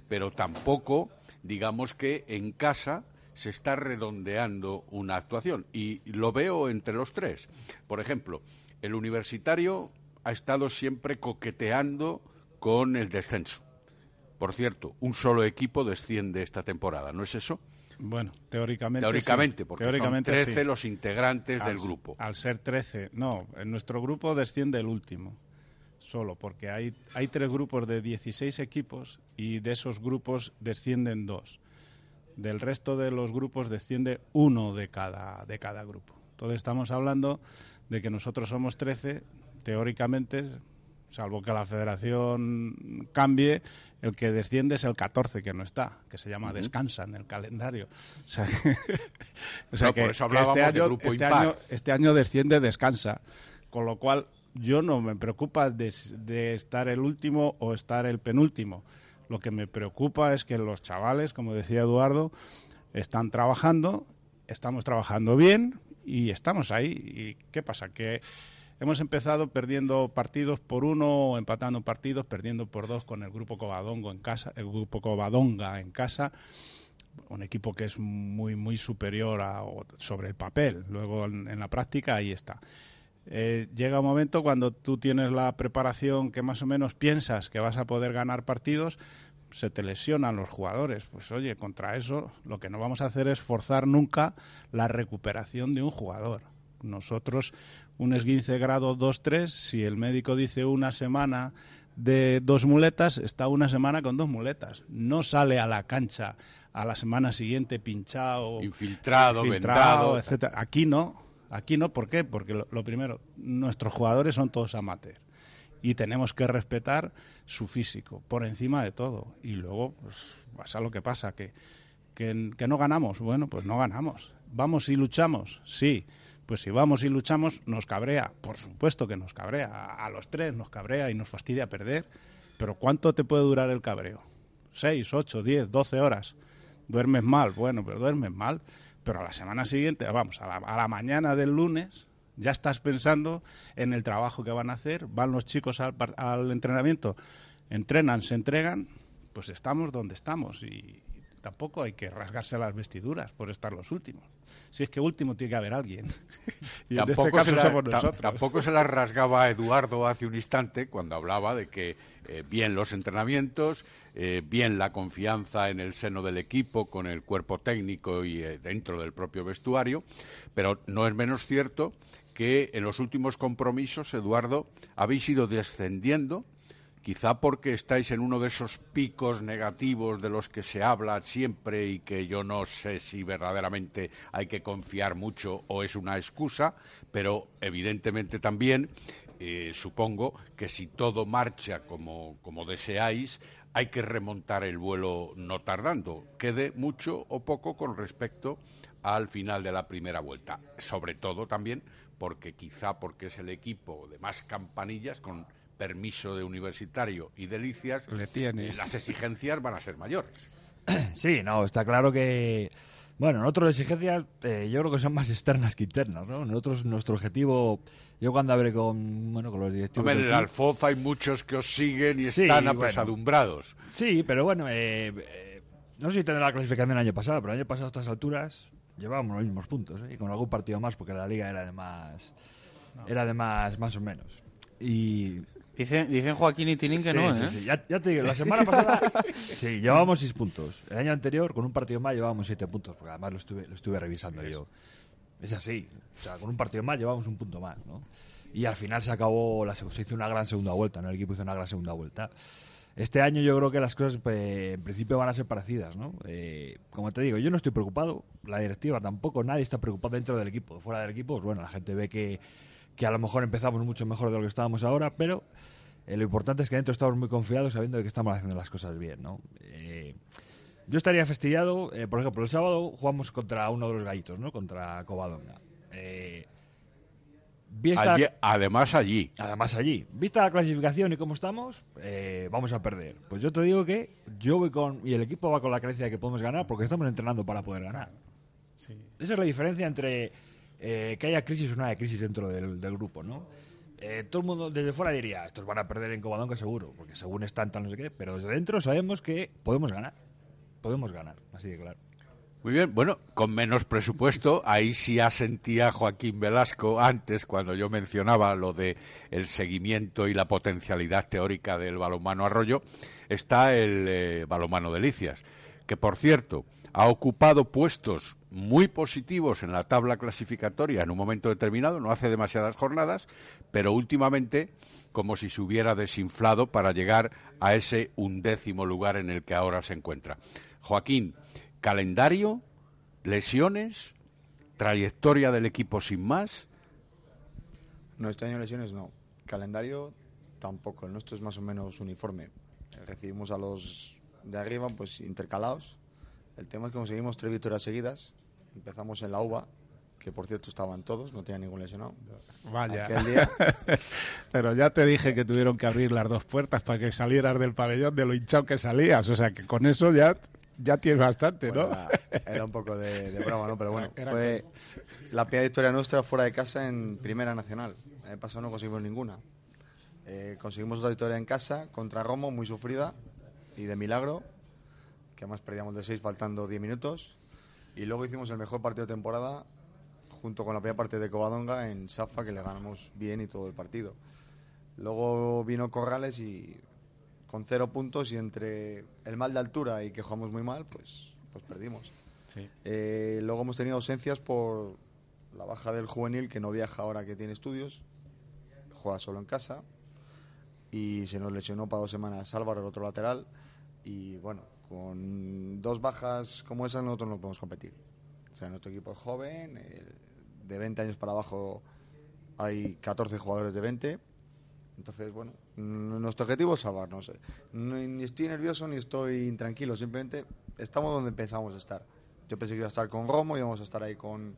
pero tampoco, digamos que en casa se está redondeando una actuación. Y lo veo entre los tres. Por ejemplo, el universitario ha estado siempre coqueteando con el descenso. Por cierto, un solo equipo desciende esta temporada, ¿no es eso? Bueno, teóricamente. Teóricamente, sí. porque Teóricamente son 13 sí. los integrantes Al- del grupo. Al ser 13, no, en nuestro grupo desciende el último, solo, porque hay, hay tres grupos de 16 equipos y de esos grupos descienden dos. Del resto de los grupos desciende uno de cada, de cada grupo. Entonces estamos hablando de que nosotros somos 13, teóricamente, salvo que la federación cambie, el que desciende es el 14 que no está, que se llama descansa en el calendario. [laughs] O sea, o No, por eso hablábamos este de año, grupo este impar. año, este año desciende descansa, con lo cual yo no me preocupa de, de estar el último o estar el penúltimo. Lo que me preocupa es que los chavales, como decía Eduardo, están trabajando, estamos trabajando bien y estamos ahí. ¿Y qué pasa? Que hemos empezado perdiendo partidos por uno, empatando partidos, perdiendo por dos con el grupo Covadongo en casa, el grupo Covadonga en casa un equipo que es muy muy superior a, sobre el papel. Luego en, en la práctica ahí está. Eh, llega un momento cuando tú tienes la preparación que más o menos piensas que vas a poder ganar partidos, se te lesionan los jugadores. Pues oye, contra eso lo que no vamos a hacer es forzar nunca la recuperación de un jugador. Nosotros, un esguince grado 2-3, si el médico dice una semana de dos muletas, está una semana con dos muletas. No sale a la cancha a la semana siguiente pinchado, Infiltrado, vendado. etcétera. Aquí no, aquí no, ¿por qué? Porque lo, lo primero, nuestros jugadores son todos amateurs y tenemos que respetar su físico por encima de todo. Y luego pues, pasa lo que pasa, que, que, que no ganamos. Bueno, pues no ganamos. ¿Vamos y luchamos? Sí. Pues si vamos y luchamos, nos cabrea. Por supuesto que nos cabrea. A, los tres nos cabrea y nos fastidia perder. Pero ¿cuánto te puede durar el cabreo? ¿Seis, ocho, diez, doce horas? ¿Duermes mal? Bueno, pero duermes mal. Pero a la semana siguiente, vamos, a la, a la mañana del lunes, ya estás pensando en el trabajo que van a hacer, van los chicos al, al entrenamiento, entrenan, se entregan, pues estamos donde estamos y tampoco hay que rasgarse las vestiduras por estar los últimos. Si es que último tiene que haber alguien. [laughs] y este tampoco, se la, somos ta- nosotros. tampoco se la rasgaba Eduardo hace un instante cuando hablaba de que eh, bien los entrenamientos, eh, bien la confianza en el seno del equipo, con el cuerpo técnico y eh, dentro del propio vestuario, pero no es menos cierto que en los últimos compromisos, Eduardo, habéis ido descendiendo quizá porque estáis en uno de esos picos negativos de los que se habla siempre y que yo no sé si verdaderamente hay que confiar mucho o es una excusa, pero evidentemente también eh, supongo que si todo marcha como, como deseáis, hay que remontar el vuelo no tardando, quede mucho o poco con respecto al final de la primera vuelta. Sobre todo también porque quizá porque es el equipo de más campanillas con permiso de universitario y delicias, Le tienes. eh, las exigencias van a ser mayores. [clears throat] Sí, no, está claro que. Bueno, nosotros las exigencias eh, yo creo que son más externas que internas, ¿no? Nosotros, nuestro objetivo, yo cuando hablé con, bueno, con los directivos... Hombre, en del el Alfoz hay muchos que os siguen y Sí, están bueno. apesadumbrados. Sí, pero bueno, eh, eh, no sé si tendrá la clasificación el año pasado, pero el año pasado a estas alturas llevábamos los mismos puntos, ¿eh? y con algún partido más, porque la liga era de más, era de más, más o menos. Y Dicen, dicen Joaquín y Tilín que Sí, no, sí, ¿eh? sí. Ya, ya te digo, la semana pasada [laughs] sí, llevábamos seis puntos. El año anterior, con un partido más, llevábamos siete puntos, porque además lo estuve, lo estuve revisando yo. Es así. O sea, con un partido más llevábamos un punto más, ¿no? Y al final se acabó, la, se hizo una gran segunda vuelta, ¿no? El equipo hizo una gran segunda vuelta. Este año yo creo que las cosas pues, en principio van a ser parecidas, ¿no? Eh, como te digo, yo no estoy preocupado, la directiva tampoco, nadie está preocupado dentro del equipo. Fuera del equipo, pues bueno, la gente ve que, que a lo mejor empezamos mucho mejor de lo que estábamos ahora, pero eh, lo importante es que dentro estamos muy confiados sabiendo de que estamos haciendo las cosas bien, ¿no? Eh, yo estaría fastidiado, eh, por ejemplo, el sábado jugamos contra uno de los gallitos, ¿no? Contra Covadonga. Eh, vista- Allí- además allí. Además allí. Vista la clasificación y cómo estamos, eh, vamos a perder. Pues yo te digo que yo voy con... Y el equipo va con la creencia de que podemos ganar porque estamos entrenando para poder ganar. Esa es la diferencia entre eh, que haya crisis o no haya crisis dentro del, del grupo, ¿no? Eh, todo el mundo desde fuera diría, estos van a perder en Covadonga seguro, porque según están tal no sé qué, pero desde dentro sabemos que podemos ganar. Podemos ganar, así de claro. Muy bien, bueno, con menos presupuesto, ahí sí asentía Joaquín Velasco antes cuando yo mencionaba lo de el seguimiento y la potencialidad teórica del balonmano Arroyo, está el eh, balonmano Delicias, que por cierto ha ocupado puestos muy positivos en la tabla clasificatoria en un momento determinado, no hace demasiadas jornadas, pero últimamente como si se hubiera desinflado para llegar a ese undécimo lugar en el que ahora se encuentra. Joaquín, calendario, lesiones, trayectoria del equipo sin más. No, este año lesiones no. Calendario tampoco. El nuestro es más o menos uniforme. Recibimos a los de arriba pues intercalados. El tema es que conseguimos tres victorias seguidas. Empezamos en la UBA, que por cierto estaban todos, no tenía ningún lesionado. Vaya. Día, [laughs] Pero ya te dije que tuvieron que abrir las dos puertas para que salieras del pabellón de lo hinchado que salías. O sea que con eso ya, ya tienes bastante, bueno, ¿no? era, era un poco de, de broma, ¿no? Pero bueno, fue la primera victoria nuestra fuera de casa en Primera Nacional. El año pasado no conseguimos ninguna. Eh, conseguimos otra victoria en casa contra Romo, muy sufrida y de milagro, que además perdíamos de 6 faltando 10 minutos. Y luego hicimos el mejor partido de temporada junto con la primera parte de Covadonga en Safa, que le ganamos bien y todo el partido. Luego vino Corrales y con cero puntos y entre el mal de altura y que jugamos muy mal, pues, pues perdimos. Eh, luego hemos tenido ausencias por la baja del juvenil que no viaja ahora que tiene estudios, juega solo en casa y se nos lesionó para dos semanas Álvaro, el otro lateral y bueno, con dos bajas como esas nosotros no podemos competir. O sea, nuestro equipo es joven, de 20 años para abajo hay 14 jugadores de 20, Entonces, bueno, nuestro objetivo es salvarnos. Ni, estoy nervioso ni estoy intranquilo, simplemente estamos donde pensamos estar. Yo pensé que iba a estar con Romo, íbamos a estar ahí con,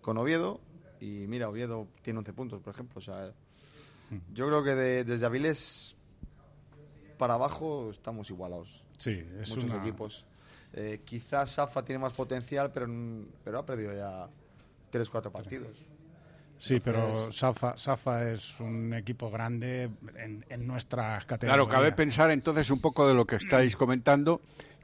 con Oviedo, y mira, Oviedo tiene 11 puntos, por ejemplo. O sea, yo creo que de- desde Avilés para abajo estamos igualados. Sí, es Muchos una- equipos. Eh, quizás Safa tiene más potencial, pero, n- pero ha perdido ya 3-4 partidos. Sí, pero Safa, Safa es un equipo grande en, en nuestras Claro, categorías. cabe pensar entonces un poco de lo que estáis comentando,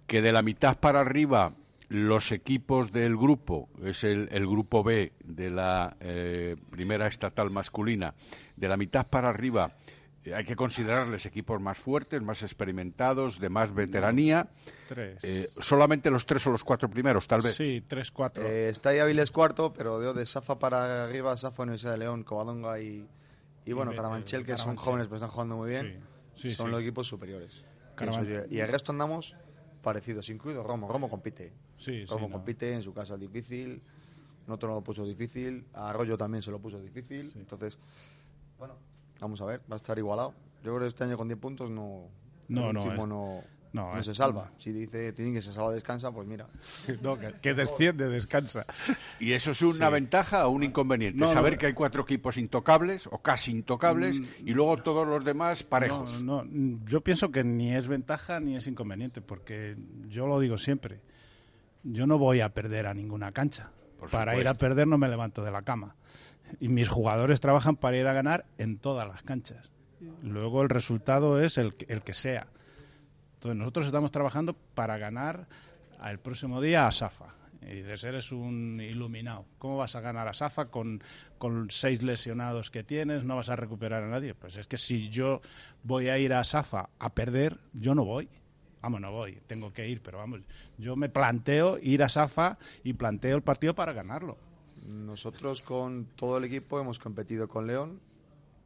que de la mitad para arriba los equipos del grupo, es el, el grupo B de la eh, primera estatal masculina, de la mitad para arriba eh, hay que considerarles equipos más fuertes, más experimentados, de más veteranía. Tres. Eh, solamente los tres o los cuatro primeros, tal vez. Sí, tres, cuatro. Eh, está ahí Avilés cuarto, pero de, de Safa para arriba, Safa, Universidad de León, Covadonga y, y bueno, Carabanchel, que son jóvenes pero están jugando muy bien, Sí, sí, son sí. los equipos superiores. Y el resto andamos parecidos, incluido Romo. Romo compite. Sí, Romo sí, no. compite en su casa difícil, en otro lo puso difícil, a Arroyo también se lo puso difícil. Entonces, bueno, vamos a ver, va a estar igualado. Yo creo que este año con 10 puntos no, No, el no, es- no, no, no es- se salva. Si dice tienen que se salva descansa, pues mira. [laughs] No, que, que desciende, descansa. [laughs] ¿Y eso es una Sí. ventaja o un inconveniente? No, Saber no. que hay cuatro equipos intocables o casi intocables y luego todos los demás parejos. No, no, yo pienso que ni es ventaja ni es inconveniente, porque yo lo digo siempre. Yo no voy a perder a ninguna cancha. Por para ir a perder no me levanto de la cama. Y mis jugadores trabajan para ir a ganar en todas las canchas. Luego el resultado es el, que- el que sea. Entonces nosotros estamos trabajando para ganar el próximo día a Safa. Y de ser es un iluminado. ¿Cómo vas a ganar a Safa con, con seis lesionados que tienes? No vas a recuperar a nadie. Pues es que si yo voy a ir a Safa a perder, yo no voy. Vamos, no voy, tengo que ir, pero vamos, yo me planteo ir a Safa y planteo el partido para ganarlo. Nosotros con todo el equipo hemos competido con León,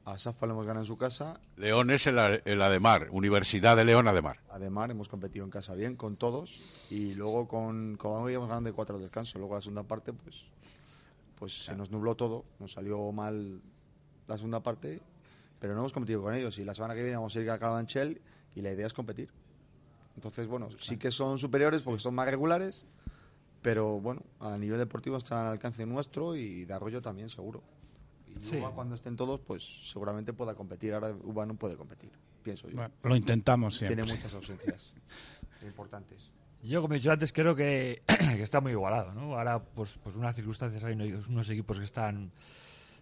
a Safa le hemos ganado en su casa, León es el, el Ademar, Universidad de León Ademar. además hemos competido en casa bien con todos. Y luego con Covadonga íbamos ganando de cuatro al descanso. Luego la segunda parte pues pues se nos nubló todo, nos salió mal la segunda parte, pero no hemos competido con ellos. Y la semana que viene vamos a ir a Carabanchel y la idea es competir. Entonces, bueno, sí que son superiores porque son más regulares, pero bueno, a nivel deportivo están al alcance nuestro y de Arroyo también, seguro. Y Sí. Uba, cuando estén todos, pues seguramente pueda competir. Ahora Uba no puede competir, pienso yo. Bueno, lo intentamos siempre. Tiene muchas ausencias [laughs] importantes. Yo, como he dicho antes, creo que, [clears throat] que está muy igualado, ¿no? Ahora, pues, pues unas circunstancias hay unos- equipos que están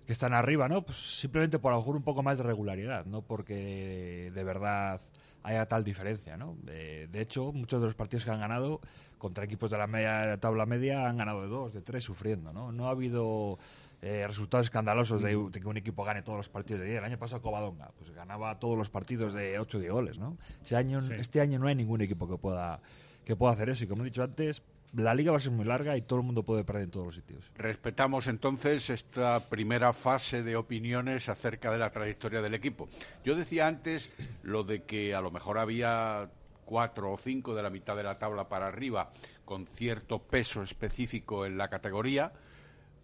que están arriba, ¿no? Pues simplemente por a lo mejor un poco más de regularidad, no porque de verdad haya tal diferencia, ¿no? De hecho, muchos de los partidos que han ganado contra equipos de la media tabla media han ganado de dos, de tres, sufriendo, ¿no? No ha habido eh, resultados escandalosos de, de que un equipo gane todos los partidos de 10. El año pasado Covadonga, pues ganaba todos los partidos de 8 o 10 goles, ¿no? Este año, Sí. este año no hay ningún equipo que pueda que pueda hacer eso y como he dicho antes, la liga va a ser muy larga y todo el mundo puede perder en todos los sitios. Respetamos entonces esta primera fase de opiniones acerca de la trayectoria del equipo. Yo decía antes lo de que a lo mejor había cuatro o cinco de la mitad de la tabla para arriba con cierto peso específico en la categoría,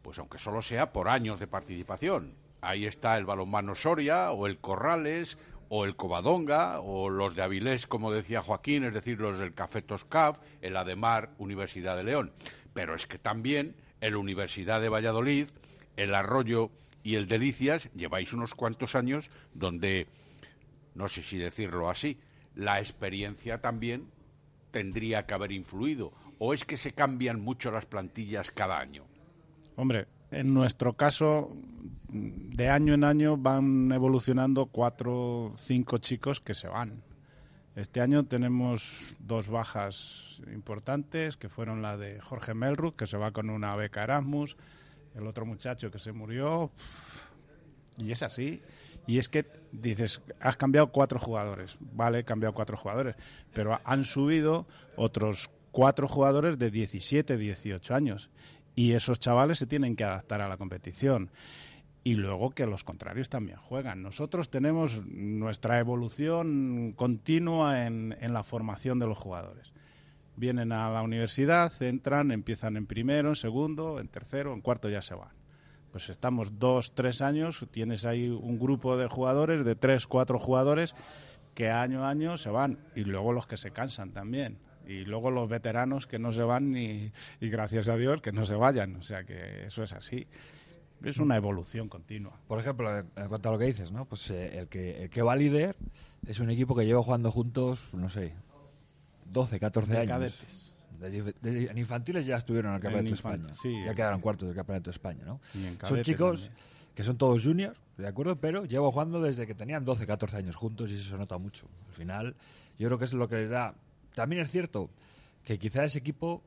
pues aunque solo sea por años de participación. Ahí está el balonmano Soria o el Corrales o el Covadonga o los de Avilés, como decía Joaquín, es decir, los del Café Toscaf, el Ademar, Universidad de León. Pero es que también el Universidad de Valladolid, el Arroyo y el Delicias lleváis unos cuantos años donde, no sé si decirlo así, la experiencia también tendría que haber influido. ¿O es que se cambian mucho las plantillas cada año? Hombre, en nuestro caso, de año en año van evolucionando cuatro, cinco chicos que se van. Este año tenemos dos bajas importantes, que fueron la de Jorge Melruth, que se va con una beca Erasmus, el otro muchacho que se murió, y es así. Y es que dices, has cambiado cuatro jugadores, vale, he cambiado cuatro jugadores, pero han subido otros cuatro jugadores de 17, 18 años. Y esos chavales se tienen que adaptar a la competición. Y luego que los contrarios también juegan. Nosotros tenemos nuestra evolución continua en, en la formación de los jugadores. Vienen a la universidad, entran, empiezan en primero, en segundo, en tercero, en cuarto ya se van. Pues estamos dos, tres años, tienes ahí un grupo de jugadores, de tres, cuatro jugadores, que año a año se van. Y luego los que se cansan también. Y luego los veteranos que no se van ni, y gracias a Dios que no se vayan. O sea que eso es así. Es una evolución continua. Por ejemplo, en cuanto a lo que dices, ¿no? Pues eh, el, que, el que va líder es un equipo que lleva jugando juntos, no sé, 12, 14 De años. cadetes. En infantiles ya estuvieron en el Campeonato de España. sí, ya quedaron cuartos del Campeonato de España, ¿no? Son chicos también. que son todos juniors, ¿de acuerdo? Pero llevo jugando desde que tenían 12, 14 años juntos y eso se nota mucho. Al final, yo creo que es lo que les da. También es cierto que quizá ese equipo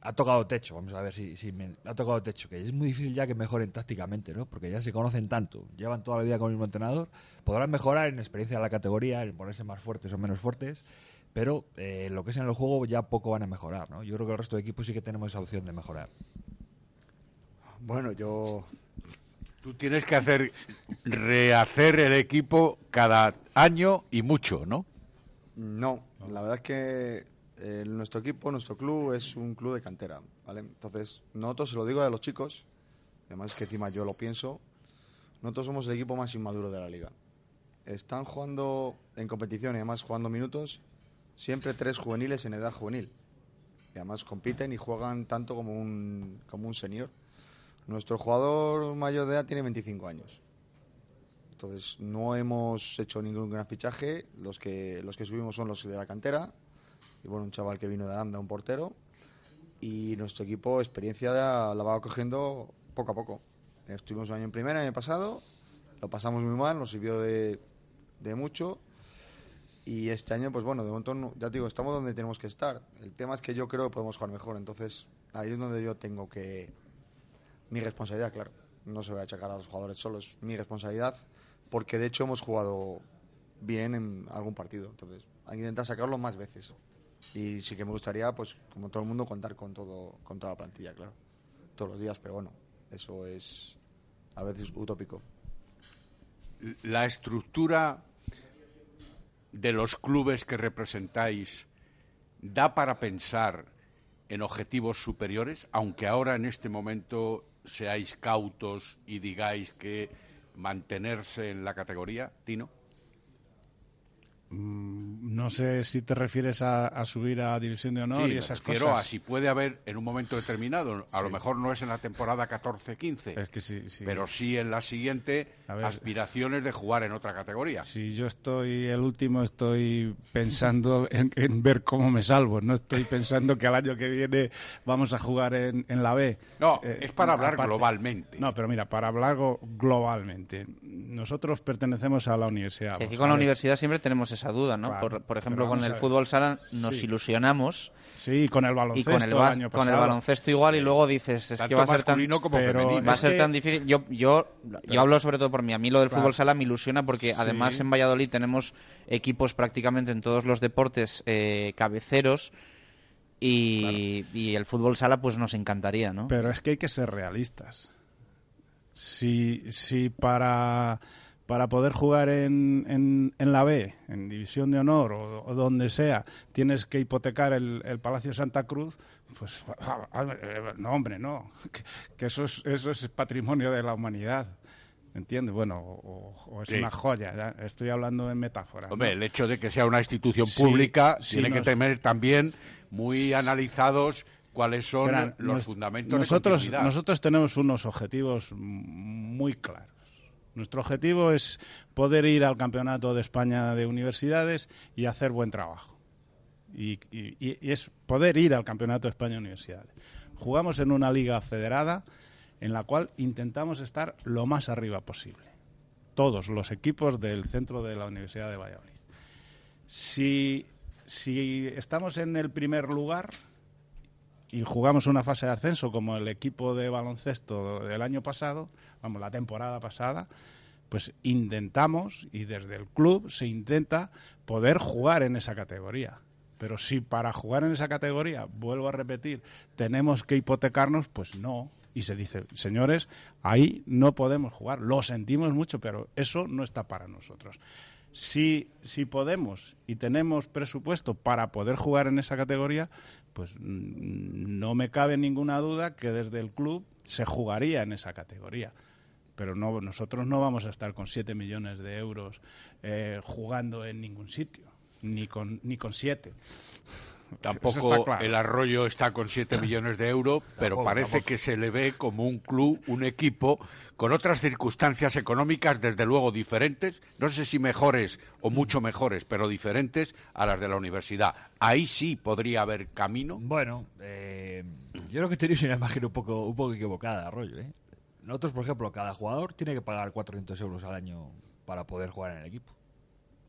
ha tocado techo, vamos a ver si, si me- ha tocado techo, que es muy difícil ya que mejoren tácticamente, ¿no? Porque ya se conocen tanto, llevan toda la vida con el mismo entrenador, podrán mejorar en experiencia de la categoría, en ponerse más fuertes o menos fuertes, pero eh, lo que es en el juego ya poco van a mejorar, ¿no? Yo creo que el resto de equipos sí que tenemos esa opción de mejorar. Bueno, yo Tú tienes que hacer rehacer el equipo cada año y mucho, ¿no? No, la verdad es que eh, nuestro equipo, nuestro club es un club de cantera, ¿vale? Entonces, nosotros se lo digo a los chicos, además que encima yo lo pienso, nosotros somos el equipo más inmaduro de la liga. Están jugando en competición y además jugando minutos siempre tres juveniles en edad juvenil. Y además compiten y juegan tanto como un, como un senior. Nuestro jugador mayor de edad tiene 25 años. Entonces no hemos hecho ningún gran fichaje. Los que los que subimos son los de la cantera. Y bueno, un chaval que vino de Aranda, un portero. Y nuestro equipo experiencia la va cogiendo poco a poco. Estuvimos un año en primera el año pasado. Lo pasamos muy mal, nos sirvió de, de mucho. Y este año, pues bueno, de momento, ya te digo, estamos donde tenemos que estar. El tema es que yo creo que podemos jugar mejor. Entonces, ahí es donde yo tengo que. Mi responsabilidad, claro. No se va a achacar a los jugadores solo, es mi responsabilidad. Porque de hecho hemos jugado bien en algún partido. Entonces, hay que intentar sacarlo más veces. Y sí que me gustaría, pues, como todo el mundo, contar con todo con toda la plantilla, claro. Todos los días, pero bueno, eso es a veces utópico. La estructura de los clubes que representáis da para pensar en objetivos superiores, aunque ahora en este momento seáis cautos y digáis que mantenerse en la categoría, Tino. Mm, No sé si te refieres a, a subir a División de Honor Sí, y me esas refiero cosas. a si puede haber en un momento determinado, a lo mejor no es en la temporada 14-15, Es que sí, sí. pero sí en la siguiente ver. aspiraciones de jugar en otra categoría. Si yo estoy el último, estoy pensando [laughs] en, en ver cómo me salvo. No estoy pensando que al año que viene vamos a jugar en, en la B. No, Eh, es para hablar aparte- globalmente. No, pero mira, para hablar globalmente. Nosotros pertenecemos a la universidad. Sí, aquí con la ver. universidad siempre tenemos esa duda, ¿no? Claro, por, ejemplo, con el fútbol sala nos Sí. ilusionamos Sí, con el y baloncesto con el, el bas- año con el pasado. baloncesto igual y luego dices es que va a ser tan masculino como pero femenino. va a es ser que- tan difícil. Yo yo yo hablo sobre todo por mí. A mí lo del Claro. fútbol sala me ilusiona porque Sí. además en Valladolid tenemos equipos prácticamente en todos los deportes eh, cabeceros y, y el fútbol sala pues nos encantaría, ¿no? Pero es que hay que ser realistas. Si, si para, para poder jugar en, en, en la B, en División de Honor o, o donde sea, tienes que hipotecar el, el Palacio Santa Cruz, pues [laughs] eh, no, hombre, no. [laughs] Que, que eso, es, eso es patrimonio de la humanidad. ¿Entiendes? Bueno, o, o es Sí. una joya. ya Estoy hablando en metáfora. ¿no? Hombre, el hecho de que sea una institución Sí, pública sí, tiene que tener también muy analizados cuáles son los nos- fundamentos de nosotros, continuidad. nosotros tenemos unos objetivos muy claros. Nuestro objetivo es poder ir al Campeonato de España de Universidades y hacer buen trabajo. Y, es poder ir al Campeonato de España de Universidades. Jugamos en una liga federada en la cual intentamos estar lo más arriba posible. Todos los equipos del centro de la Universidad de Valladolid. Si estamos en el primer lugar, y jugamos una fase de ascenso como el equipo de baloncesto del año pasado, vamos, la temporada pasada, pues intentamos, y desde el club se intenta poder jugar en esa categoría. Pero si para jugar en esa categoría, vuelvo a repetir, tenemos que hipotecarnos, pues no. Y se dice, señores, ahí no podemos jugar. Lo sentimos mucho, pero eso no está para nosotros. Si, si podemos y tenemos presupuesto para poder jugar en esa categoría, pues mm, no me cabe ninguna duda que desde el club se jugaría en esa categoría. Pero no, nosotros no vamos a estar con 7 millones de euros eh, jugando en ningún sitio, ni con, ni con 7. Tampoco el Arroyo está con 7 millones de euros, pero parece que se le ve como un club, un equipo, con otras circunstancias económicas, desde luego diferentes, no sé si mejores o mucho mejores, pero diferentes a las de la universidad. Ahí sí podría haber camino. Bueno, eh, yo creo que tenéis una imagen un poco, un poco equivocada, Arroyo. ¿eh? Nosotros, por ejemplo, cada jugador tiene que pagar 400 euros al año para poder jugar en el equipo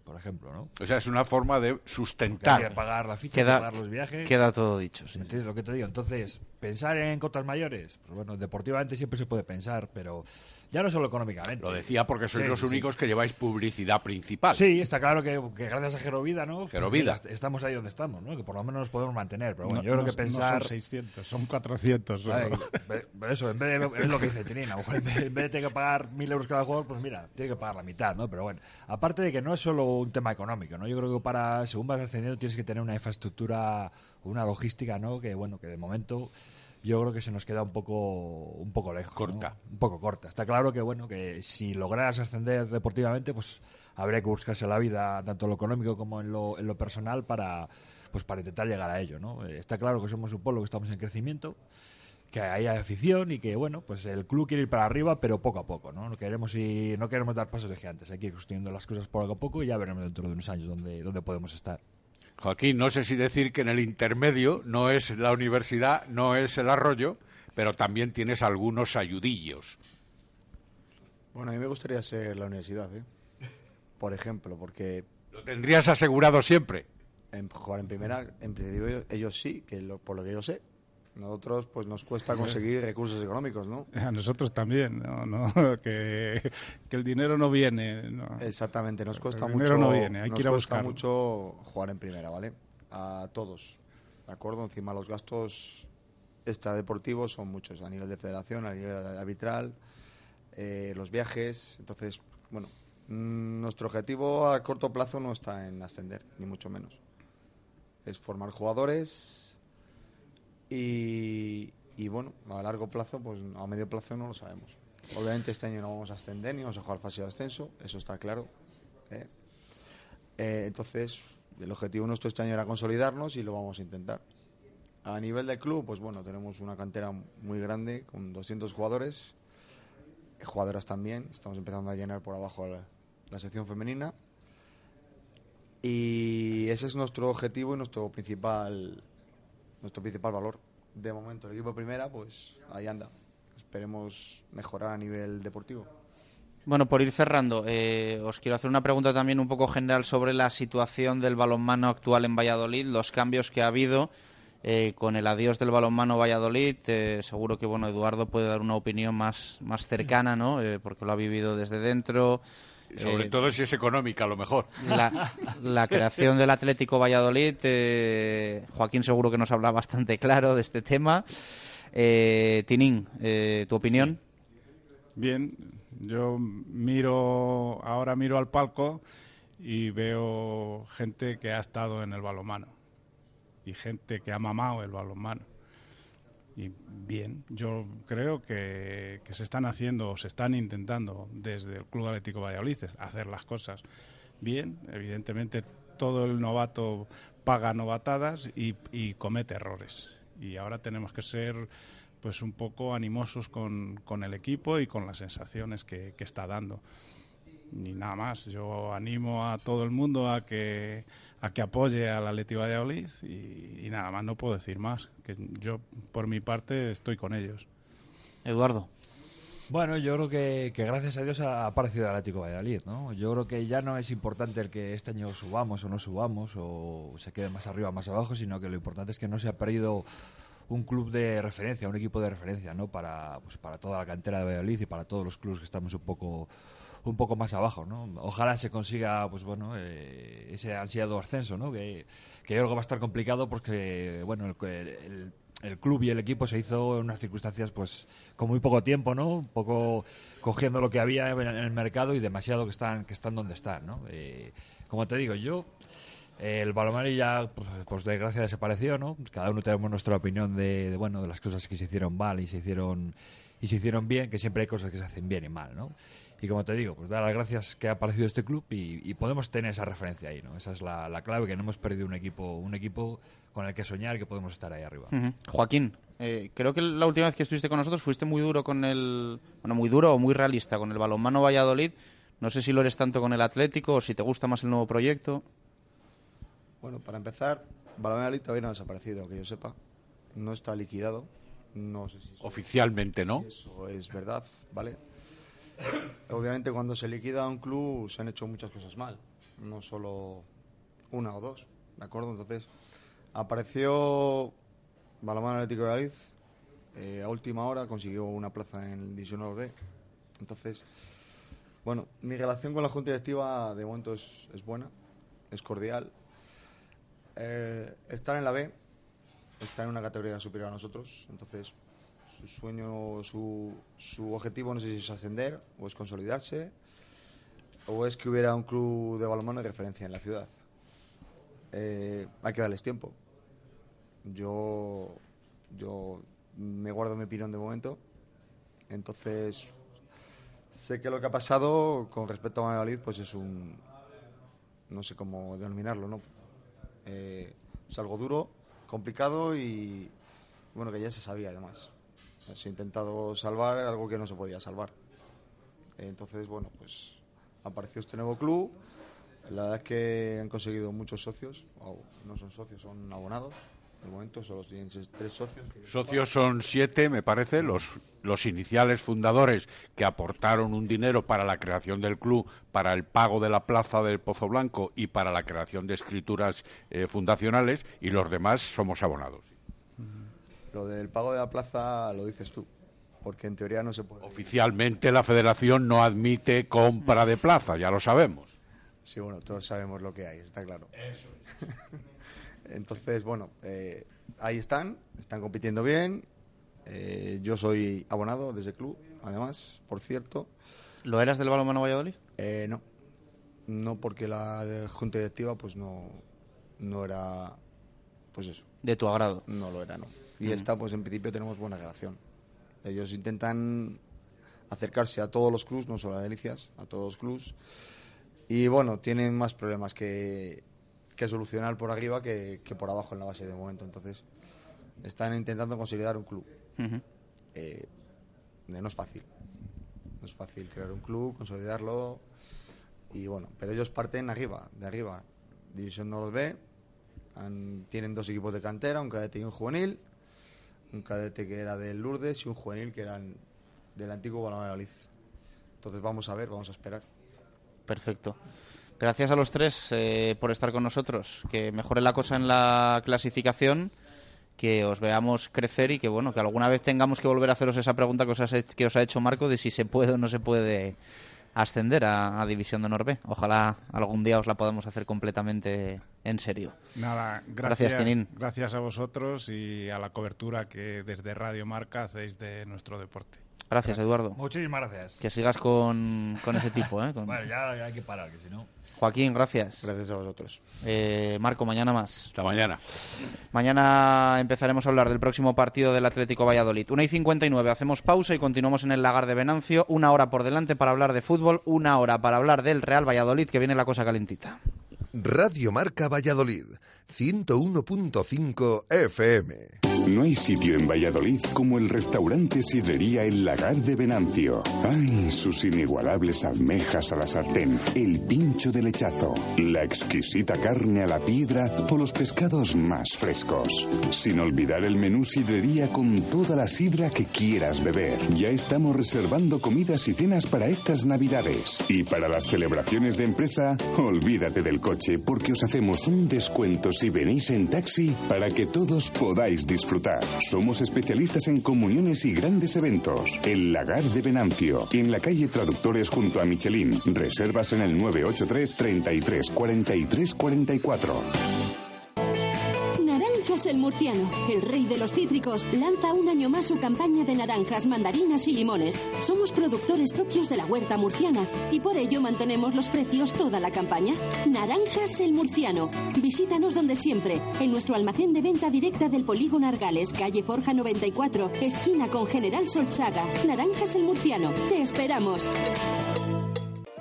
por ejemplo, ¿no? O sea, es una forma de sustentar. Hay que pagar la ficha, pagar los viajes. Queda todo dicho, sí. ¿Entiendes lo que te digo? Entonces, pensar en cotas mayores, pues bueno, deportivamente siempre se puede pensar, pero ya no solo económicamente. Lo decía porque sois los únicos que lleváis publicidad principal. Sí, está claro que, gracias a Gerovida, ¿no? Gerovida. estamos ahí donde estamos, ¿no? Que por lo menos nos podemos mantener. Pero bueno, yo creo que pensar. No son 600, son 400. eso, en vez de, es lo que dice Tirina. [laughs] En vez de tener que pagar 1.000 euros cada jugador, pues mira, tiene que pagar la mitad, ¿no? Pero bueno, aparte de que no es solo un tema económico, ¿no? Yo creo que para, según vas ascendiendo, tienes que tener una infraestructura, una logística, ¿no? Que bueno, que de momento yo creo que se nos queda un poco un poco lejos corta. Un poco corta. Está claro que bueno que si logras ascender deportivamente pues habría que buscarse la vida tanto en lo económico como en lo, en lo personal para pues para intentar llegar a ello no está claro que somos un pueblo que estamos en crecimiento que hay afición y que bueno pues el club quiere ir para arriba pero poco a poco no, no queremos y no queremos dar pasos de gigantes. Hay que ir construyendo las cosas poco a poco y ya veremos dentro de unos años dónde, dónde podemos estar Joaquín, no sé si decir que en el intermedio no es la universidad, no es el arroyo, pero también tienes algunos ayudillos. Bueno, a mí me gustaría ser la universidad, ¿eh? Por ejemplo, porque... ¿Lo tendrías asegurado siempre? En jugar en primera, en principio ellos sí, que por lo que yo sé, nosotros pues nos cuesta conseguir recursos económicos, ¿no? [laughs] A nosotros también, ¿no? [laughs] Que, el dinero no viene. Exactamente, nos cuesta mucho. no viene, hay que ir a cuesta mucho jugar en primera, ¿vale? A todos, ¿de acuerdo? Encima los gastos extradeportivos son muchos, a nivel de federación, a nivel arbitral, eh, los viajes, entonces, bueno, mm, nuestro objetivo a corto plazo no está en ascender, ni mucho menos. Es formar jugadores y, bueno, a largo plazo, pues a medio plazo no lo sabemos. Obviamente este año no vamos a ascender ni vamos a jugar fase de ascenso, eso está claro. ¿eh? Eh, entonces, el objetivo nuestro este año era consolidarnos y lo vamos a intentar. A nivel de club, pues bueno, tenemos una cantera muy grande con 200 jugadores, jugadoras también. Estamos empezando a llenar por abajo la, la sección femenina. Y ese es nuestro objetivo y nuestro principal nuestro principal valor. De momento, el equipo primera, pues ahí anda. Esperemos mejorar a nivel deportivo. Bueno, por ir cerrando, eh, os quiero hacer una pregunta también un poco general sobre la situación del balonmano actual en Valladolid, los cambios que ha habido eh, con el adiós del balonmano Valladolid. Eh, seguro que bueno, Eduardo puede dar una opinión más, más cercana, ¿no? porque lo ha vivido desde dentro. Sobre eh, todo si es económica, a lo mejor. [laughs] La, creación del Atlético Valladolid, eh, Joaquín seguro que nos habla bastante claro de este tema. Eh, Tinín, eh, ¿tu opinión? Bien, yo miro, ahora miro al palco y veo gente que ha estado en el balonmano y gente que ha mamado el balonmano y bien, yo creo que, se están haciendo o se están intentando desde el Club Atlético Valladolid hacer las cosas bien. Evidentemente, todo el novato paga novatadas y, comete errores. Y ahora tenemos que ser pues un poco animosos con, con el equipo y con las sensaciones que, que está dando. Ni nada más. Yo animo a todo el mundo a que a que apoye al Atlético Valladolid y, y nada más, no puedo decir más. Que yo, por mi parte, estoy con ellos. Eduardo. Bueno, yo creo que, gracias a Dios ha aparecido el Atlético Valladolid, ¿no? Yo creo que ya no es importante el que este año subamos o no subamos o se quede más arriba o más abajo, sino que lo importante es que no se ha perdido un club de referencia, un equipo de referencia, ¿no? Para, pues, para toda la cantera de Valladolid y para todos los clubes que estamos un poco un poco más abajo, ¿no? Ojalá se consiga, pues bueno, eh, ese ansiado ascenso, ¿no? Que, que que va a estar complicado porque, bueno, el, el, club y el equipo se hizo en unas circunstancias, pues, con muy poco tiempo, ¿no? Un poco cogiendo lo que había en el mercado y demasiado que están, que están donde están, ¿no? Eh, como te digo, yo El balonmano ya, pues, pues de desgracia desapareció, ¿no? Cada uno tenemos nuestra opinión de, de, bueno de las cosas que se hicieron mal y se hicieron y se hicieron bien, que siempre hay cosas que se hacen bien y mal, ¿no? Y como te digo, pues dar las gracias que ha aparecido este club y, y podemos tener esa referencia ahí, ¿no? Esa es la, la, clave, que no hemos perdido un equipo, un equipo con el que soñar y que podemos estar ahí arriba. Uh -huh. Joaquín, eh, creo que la última vez que estuviste con nosotros fuiste muy duro con el, bueno, muy duro o muy realista con el balonmano Valladolid. No sé si lo eres tanto con el Atlético o si te gusta más el nuevo proyecto. Bueno, para empezar, Balonmano Valladolid todavía no ha desaparecido, que yo sepa. No está liquidado. No sé si Oficialmente, ¿no? Si eso es verdad, ¿vale? Obviamente cuando se liquida un club se han hecho muchas cosas mal, no solo una o dos, ¿de acuerdo? Entonces apareció Balonmano Atlético de Valladolid, eh, a última hora consiguió una plaza en el División B. Entonces, bueno, mi relación con la Junta Directiva de momento es, es buena, es cordial. Eh, estar en la B, estar en una categoría superior a nosotros, entonces su sueño, su, su objetivo no sé si es ascender o es consolidarse o es que hubiera un club de balonmano de referencia en la ciudad. Eh, hay que darles tiempo. Yo, yo me guardo mi opinión de momento. Entonces, sé que lo que ha pasado con respecto a Valladolid, pues es un. No sé cómo denominarlo, ¿no? Eh, es algo duro, complicado y. Bueno, que ya se sabía además. Se ha intentado salvar algo que no se podía salvar. Entonces, bueno, pues apareció este nuevo club. La verdad es que han conseguido muchos socios, o no son socios, son abonados. De momento solo tienen tres socios. Socios son siete, me parece, los, los iniciales fundadores que aportaron un dinero para la creación del club, para el pago de la plaza del Pozo Blanco y para la creación de escrituras eh, fundacionales, y los demás somos abonados. Lo del pago de la plaza lo dices tú, porque en teoría no se puede. Oficialmente la federación no admite compra de plaza, ya lo sabemos. Sí, bueno, todos sabemos lo que hay, está claro. Eso. [laughs] Entonces, bueno, eh, ahí están, están compitiendo bien. Eh, yo soy abonado desde el club, además, por cierto. ¿Lo eras del Balonmano Valladolid? Eh, no, no porque la junta directiva, pues no, no era, pues eso. De tu agrado. No lo era, no. Y mm. esta, pues en principio tenemos buena relación. Ellos intentan acercarse a todos los clubs, no solo a Delicias, a todos los clubs. Y bueno, tienen más problemas que, que solucionar por arriba que, que, por abajo en la base de momento. Entonces, están intentando consolidar un club. Uh -huh. eh, no es fácil. No es fácil crear un club, consolidarlo. Y bueno, pero ellos parten arriba, de arriba. División no los ve. Han, tienen dos equipos de cantera, un cadete y un juvenil. Un cadete que era del Lourdes y un juvenil que eran del antiguo Valladolid. Entonces vamos a ver, vamos a esperar. Perfecto. Gracias a los tres eh, por estar con nosotros. Que mejore la cosa en la clasificación, que os veamos crecer y que bueno que alguna vez tengamos que volver a haceros esa pregunta que os, has, que os ha hecho Marco de si se puede o no se puede ascender a, a División de Honor B. Ojalá algún día os la podamos hacer completamente en serio. Nada, gracias, gracias, gracias a vosotros y a la cobertura que desde Radio Marca hacéis de nuestro deporte. Gracias, gracias, Eduardo. Muchísimas gracias. Que sigas con, con ese tipo, ¿eh? Con... Bueno, ya, ya, hay que parar, que si no... Joaquín, gracias. Gracias a vosotros. Eh, Marco, mañana más. Hasta mañana. Mañana empezaremos a hablar del próximo partido del Atlético Valladolid. 1 y 59, hacemos pausa y continuamos en el lagar de Venancio. Una hora por delante para hablar de fútbol, una hora para hablar del Real Valladolid, que viene la cosa calentita. Radio Marca Valladolid, 101.5 FM. No hay sitio en Valladolid como el restaurante Sidrería El Lagar de Venancio. ¡Ay! Sus inigualables almejas a la sartén, el pincho de lechazo, la exquisita carne a la piedra o los pescados más frescos. Sin olvidar el menú Sidrería con toda la sidra que quieras beber. Ya estamos reservando comidas y cenas para estas Navidades. Y para las celebraciones de empresa, olvídate del coche porque os hacemos un descuento si venís en taxi para que todos podáis disfrutar. Somos especialistas en comuniones y grandes eventos. El Lagar de Venancio, en la calle Traductores junto a Michelin. Reservas en el 983 33 43 44. El Murciano, el rey de los cítricos, lanza un año más su campaña de naranjas, mandarinas y limones. Somos productores propios de la huerta murciana y por ello mantenemos los precios toda la campaña. Naranjas el Murciano. Visítanos donde siempre, en nuestro almacén de venta directa del Polígono Argales, calle Forja 94, esquina con General Solchaga. Naranjas el Murciano. Te esperamos.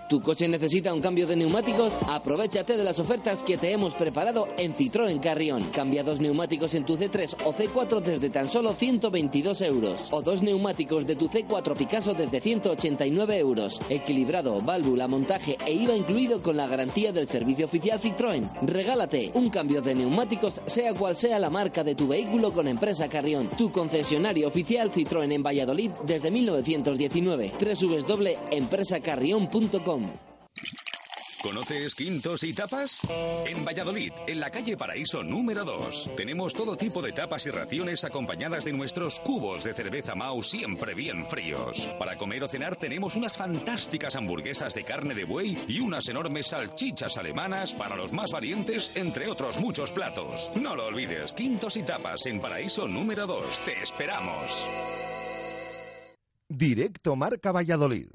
¿Tu coche necesita un cambio de neumáticos? Aprovechate de las ofertas que te hemos preparado en Citroën Carrión. Cambia dos neumáticos en tu C3 o C4 desde tan solo 122 euros. O dos neumáticos de tu C4 Picasso desde 189 euros. Equilibrado, válvula, montaje e IVA incluido con la garantía del servicio oficial Citroën. Regálate un cambio de neumáticos sea cual sea la marca de tu vehículo con Empresa Carrión. Tu concesionario oficial Citroën en Valladolid desde 1919. www.empresacarrión.com ¿Conoces Quintos y Tapas? En Valladolid, en la calle Paraíso número 2, tenemos todo tipo de tapas y raciones acompañadas de nuestros cubos de cerveza Mau siempre bien fríos. Para comer o cenar tenemos unas fantásticas hamburguesas de carne de buey y unas enormes salchichas alemanas para los más valientes, entre otros muchos platos. No lo olvides, Quintos y Tapas en Paraíso número 2. Te esperamos. Directo Marca Valladolid.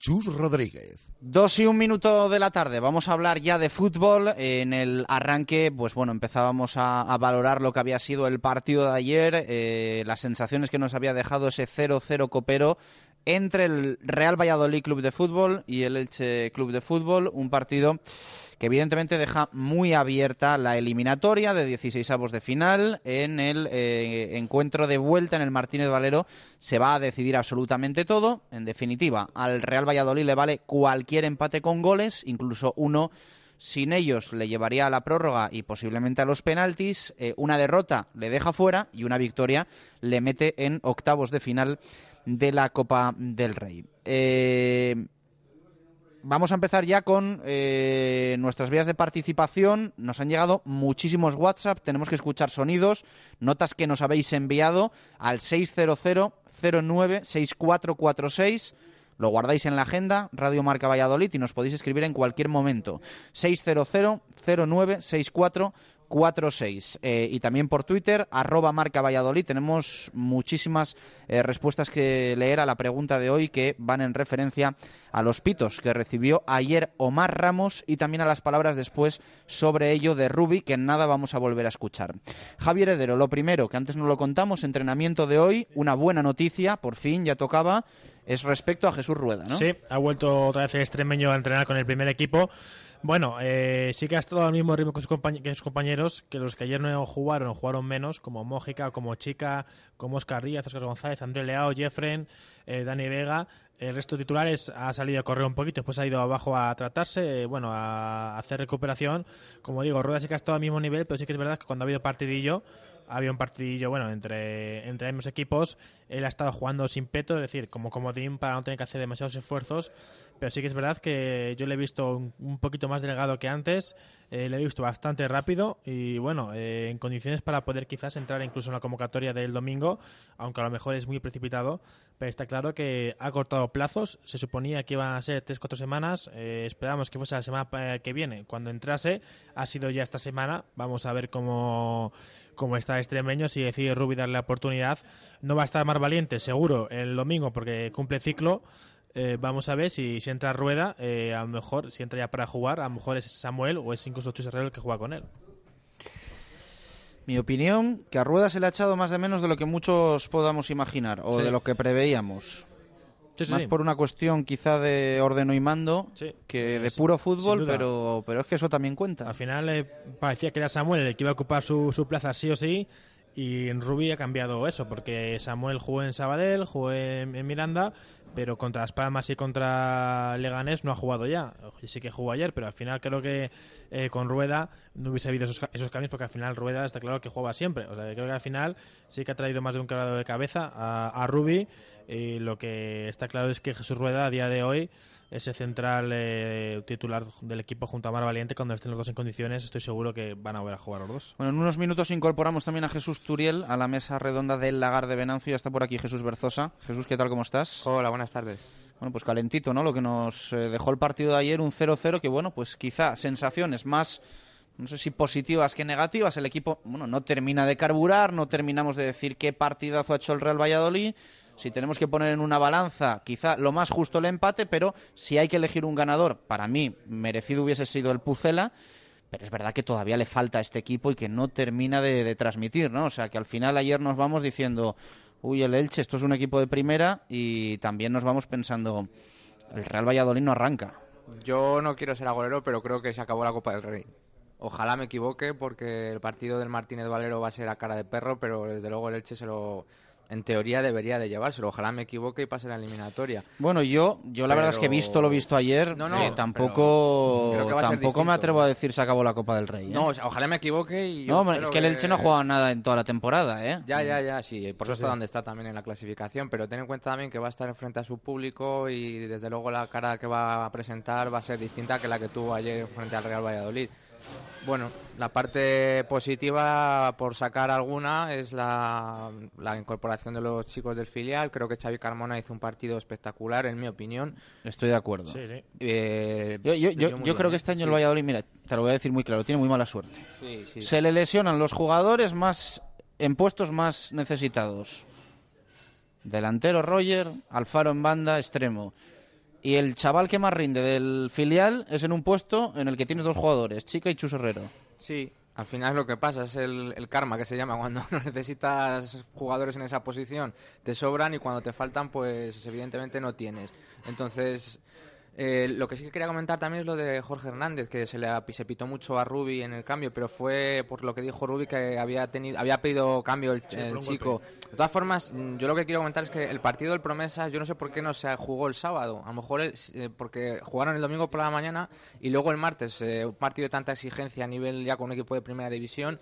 Chus Rodríguez. Dos y un minuto de la tarde. Vamos a hablar ya de fútbol. En el arranque, pues bueno, empezábamos a, a valorar lo que había sido el partido de ayer, eh, las sensaciones que nos había dejado ese 0-0 copero entre el Real Valladolid Club de Fútbol y el Elche Club de Fútbol. Un partido que evidentemente deja muy abierta la eliminatoria de 16 avos de final. En el eh, encuentro de vuelta en el Martínez Valero se va a decidir absolutamente todo. En definitiva, al Real Valladolid le vale cualquier empate con goles, incluso uno sin ellos le llevaría a la prórroga y posiblemente a los penaltis. Eh, una derrota le deja fuera y una victoria le mete en octavos de final de la Copa del Rey. Eh, Vamos a empezar ya con eh, nuestras vías de participación. Nos han llegado muchísimos WhatsApp, tenemos que escuchar sonidos, notas que nos habéis enviado al 600-09-6446. Lo guardáis en la agenda, Radio Marca Valladolid, y nos podéis escribir en cualquier momento. 600-09-6446. 46 eh, y también por Twitter, arroba marca Valladolid. Tenemos muchísimas eh, respuestas que leer a la pregunta de hoy que van en referencia a los pitos que recibió ayer Omar Ramos y también a las palabras después sobre ello de Rubi, que en nada vamos a volver a escuchar. Javier Heredero, lo primero, que antes no lo contamos, entrenamiento de hoy, una buena noticia, por fin ya tocaba, es respecto a Jesús Rueda, ¿no? Sí, ha vuelto otra vez el extremeño a entrenar con el primer equipo. Bueno, eh, sí que ha estado al mismo ritmo que sus, que sus, compañeros, que los que ayer no jugaron o jugaron menos, como Mójica, como Chica, como Oscar Díaz, Oscar González, André Leao, Jeffren, eh, Dani Vega. El resto de titulares ha salido a correr un poquito, después ha ido abajo a tratarse, bueno, a hacer recuperación. Como digo, Rueda sí que ha estado al mismo nivel, pero sí que es verdad que cuando ha habido partidillo, había un partidillo, bueno, entre, entre ambos equipos, él ha estado jugando sin peto, es decir, como comodín para no tener que hacer demasiados esfuerzos, pero sí que es verdad que yo le he visto un, poquito más delgado que antes, eh, le he visto bastante rápido y bueno, eh, en condiciones para poder quizás entrar incluso en la convocatoria del domingo, aunque a lo mejor es muy precipitado, pero está claro que ha cortado plazos, se suponía que iban a ser 3-4 semanas, eh, esperamos que fuese la semana que viene, cuando entrase, ha sido ya esta semana, vamos a ver cómo como está extremeño, si decide Rubi darle la oportunidad, no va a estar más valiente, seguro, el domingo, porque cumple ciclo. Eh, vamos a ver si, si entra Rueda, eh, a lo mejor, si entra ya para jugar, a lo mejor es Samuel o es incluso Chus Herrero el que juega con él. Mi opinión, que a Rueda se le ha echado más de menos de lo que muchos podamos imaginar, o Sí. de lo que preveíamos. Sí, sí, más sí. por una cuestión quizá de orden y mando Sí. que de puro fútbol, pero, pero es que eso también cuenta. Al final eh, parecía que era Samuel el que iba a ocupar su, su plaza sí o sí. Y en Rubí ha cambiado eso, porque Samuel jugó en Sabadell, jugó en, en Miranda, pero contra Las Palmas y contra Leganés no ha jugado ya. Sí que jugó ayer, pero al final creo que eh, con Rueda no hubiese habido esos, esos cambios, porque al final Rueda está claro que juega siempre. O sea, creo que al final sí que ha traído más de un quebrado de cabeza a, a. Y lo que está claro es que Jesús Rueda a día de hoy ese central eh, titular del equipo junto a Mar Valiente cuando estén los dos en condiciones estoy seguro que van a volver a jugar los dos Bueno, en unos minutos incorporamos también a Jesús Turiel a la mesa redonda del Lagar de Venancio. Ya está por aquí Jesús Berzosa. Jesús, ¿qué tal? ¿Cómo estás? Hola, buenas tardes. Bueno, pues calentito, ¿no? Lo que nos eh, dejó el partido de ayer, un 0-0 que, bueno, pues quizá sensaciones más no sé si positivas que negativas. El equipo, bueno, no termina de carburar, no terminamos de decir qué partidazo ha hecho el Real Valladolid. Si tenemos que poner en una balanza, quizá lo más justo el empate, pero si hay que elegir un ganador, para mí merecido hubiese sido el Pucela. Pero es verdad que todavía le falta a este equipo y que no termina de, transmitir, ¿no? O sea, que al final ayer nos vamos diciendo, uy, el Elche, esto es un equipo de primera y también nos vamos pensando, el Real Valladolid no arranca. Yo no quiero ser agorero, pero creo que se acabó la Copa del Rey. Ojalá me equivoque porque el partido del Martínez Valero va a ser a cara de perro, pero desde luego el Elche se lo, en teoría debería de llevárselo. Ojalá me equivoque y pase la eliminatoria. Bueno, yo, yo la verdad es que he visto lo visto ayer, No, no, eh, tampoco, creo que va a ser tampoco me atrevo a decir se acabó la Copa del Rey. ¿eh? No, o sea, ojalá me equivoque y yo No, es que el Elche no ha jugado nada en toda la temporada, ¿eh? Ya, ya, ya, sí, por eso Sí, está donde está también en la clasificación, pero ten en cuenta también que va a estar frente a su público y desde luego la cara que va a presentar va a ser distinta que la que tuvo ayer frente al Real Valladolid. Bueno, la parte positiva, por sacar alguna, es la, la incorporación de los chicos del filial. Creo que Xavi Carmona hizo un partido espectacular, en mi opinión. Estoy de acuerdo. Eh, Yo, yo, yo, bien, creo que este año Sí. el Valladolid, mira, te lo voy a decir muy claro, tiene muy mala suerte. Sí, sí. Se le lesionan los jugadores más en puestos más necesitados. Delantero Roger, Alfaro en banda, extremo. Y el chaval que más rinde del filial es en un puesto en el que tienes dos jugadores, Chica y Chus Herrero. Sí, al final lo que pasa, es el, el karma que se llama. [laughs] Cuando necesitas jugadores en esa posición, te sobran y cuando te faltan, pues evidentemente no tienes. Entonces, eh, lo que sí que quería comentar también es lo de Jorge Hernández, que se le se pitó mucho a Rubi en el cambio, pero fue por lo que dijo Rubi que había tenido había pedido cambio el, Sí, el chico. De todas formas, yo lo que quiero comentar es que el partido del Promesas, yo no sé por qué no se jugó el sábado. A lo mejor es, eh, porque jugaron el domingo por la mañana y luego el martes, eh, un partido de tanta exigencia a nivel ya con un equipo de primera división.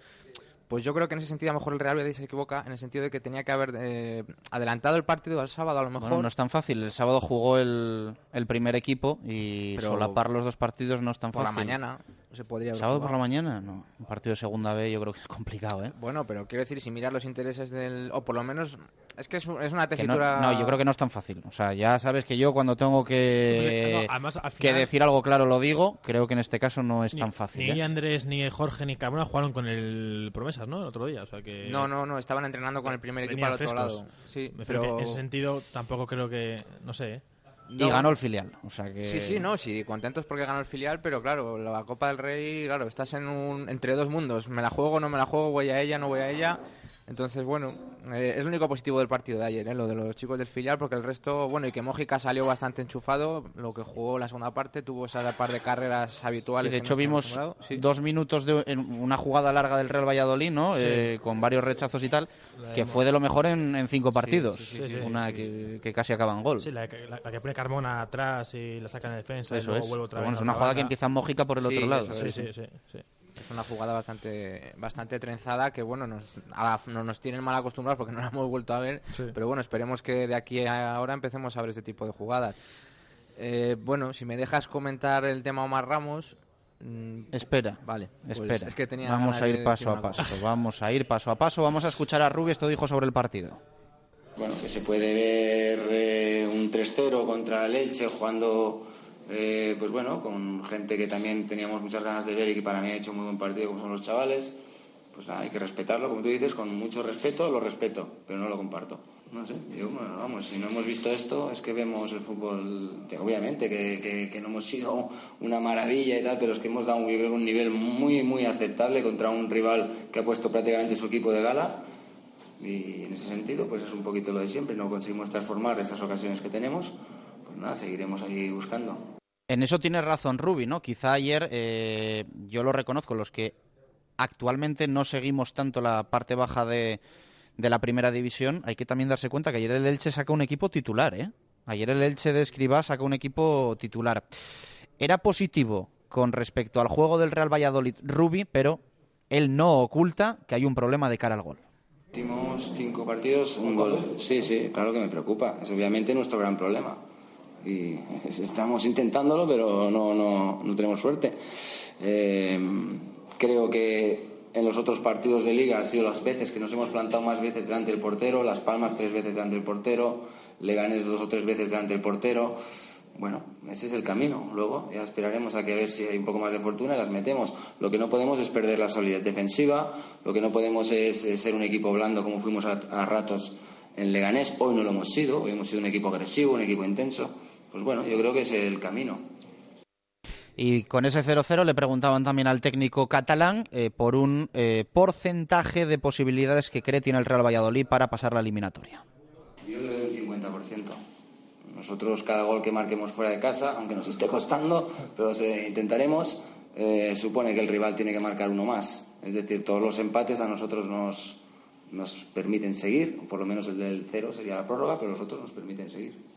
Pues yo creo que en ese sentido a lo mejor el Real Betis se equivoca en el sentido de que tenía que haber eh, adelantado el partido al sábado a lo mejor. Bueno, no es tan fácil. El sábado jugó el, el primer equipo y Pero solapar los dos partidos no es tan por la fácil. mañana se podría haber ¿Sábado por la mañana? No. Un partido de segunda B yo creo que es complicado, ¿eh? Bueno, pero quiero decir, si miras los intereses del... O por lo menos... Es que es, un- es una no, tesitura... no, yo creo que no es tan fácil. O sea, ya sabes que yo cuando tengo que, No, además, al que final- decir algo claro lo digo. Creo que en este caso no es Ni, tan fácil. ni ¿eh? Andrés, ni Jorge, ni Carmona jugaron con el ¿no? El otro día, o sea que... No, no, no, estaban entrenando con el primer equipo al otro frescos. lado. Sí, Me pero... que en ese sentido tampoco creo que... No sé, ¿eh? Y ganó el filial. O sea que... Sí, sí, no, sí, contentos porque ganó el filial, pero claro, la Copa del Rey, claro, estás en un, entre dos mundos. Me la juego, no me la juego, voy a ella, no voy a ella. Entonces, bueno, eh, es lo único positivo del partido de ayer, ¿eh? lo de los chicos del filial, porque el resto, bueno, y que Mójica salió bastante enchufado, lo que jugó la segunda parte, tuvo esa par de carreras habituales. Y de hecho vimos. Sí. dos minutos de en una jugada larga del Real Valladolid, ¿no? Sí. Eh, con varios rechazos y tal, que fue de lo mejor en, en cinco partidos. sí, sí, sí, una que, que casi acaba en gol. Sí, la, que- la- la que pone Carmona atrás y la saca en defensa y Eso luego es. vuelve otra vez bueno, es a una jugada que empieza en Mójica por el Sí, otro lado. sí, sí, sí. Es una jugada bastante bastante trenzada que, bueno, nos, a la- no nos tienen mal acostumbrados porque no la hemos vuelto a ver. Sí. Pero bueno, esperemos que de aquí a ahora empecemos a ver este tipo de jugadas. Eh, bueno, si me dejas comentar el tema Omar Ramos. mm, Espera, Vale, pues espera. es que tenía vamos a de ir paso a paso. Vamos a ir paso a paso. Vamos a escuchar a Rubi. Esto dijo sobre el partido. Bueno, que se puede ver eh, un 3-0 contra el Elche jugando, eh, pues bueno, con gente que también teníamos muchas ganas de ver y que para mí ha hecho muy buen partido, como son los chavales. Pues hay que respetarlo, como tú dices, con mucho respeto, lo respeto, pero no lo comparto. No sé, yo, vamos, si no hemos visto esto, es que vemos el fútbol, obviamente, que, que- no hemos sido una maravilla y tal, pero es que hemos dado un, un nivel muy, muy aceptable contra un rival que ha puesto prácticamente su equipo de gala. Y en ese sentido, pues es un poquito lo de siempre. No conseguimos transformar esas ocasiones que tenemos. Pues nada, seguiremos ahí buscando. En eso tiene razón Rubi, ¿no? Quizá ayer, eh, yo lo reconozco, los que actualmente no seguimos tanto la parte baja de, de la primera división, hay que también darse cuenta que ayer el Elche saca un equipo titular, ¿eh? Ayer el Elche de Escribá saca un equipo titular. Era positivo con respecto al juego del Real Valladolid Rubi, pero él no oculta que hay un problema de cara al gol. Últimos cinco partidos, un gol. Sí, sí, claro que me preocupa. Es obviamente nuestro gran problema. Y [laughs] estamos intentándolo, pero no, no, no tenemos suerte. Eh, creo que en los otros partidos de liga ha sido las veces que nos hemos plantado más veces delante del portero, Las Palmas tres veces delante del portero, Leganés dos o tres veces delante del portero. bueno, ese es el camino. Luego ya esperaremos a que a ver si hay un poco más de fortuna y las metemos. Lo que no podemos es perder la solidez defensiva, lo que no podemos es, ser un equipo blando como fuimos a, a ratos en Leganés. Hoy no lo hemos sido, hoy hemos sido un equipo agresivo, un equipo intenso. Pues bueno, yo creo que es el camino. Y con ese 0-0 le preguntaban también al técnico catalán eh, por un eh, porcentaje de posibilidades que cree tiene el Real Valladolid para pasar la eliminatoria. Yo le doy un 50%. Nosotros cada gol que marquemos fuera de casa, aunque nos esté costando, pero se, intentaremos, eh, supone que el rival tiene que marcar uno más. Es decir, todos los empates a nosotros nos, nos permiten seguir, por lo menos el del cero sería la prórroga, pero los otros nos permiten seguir.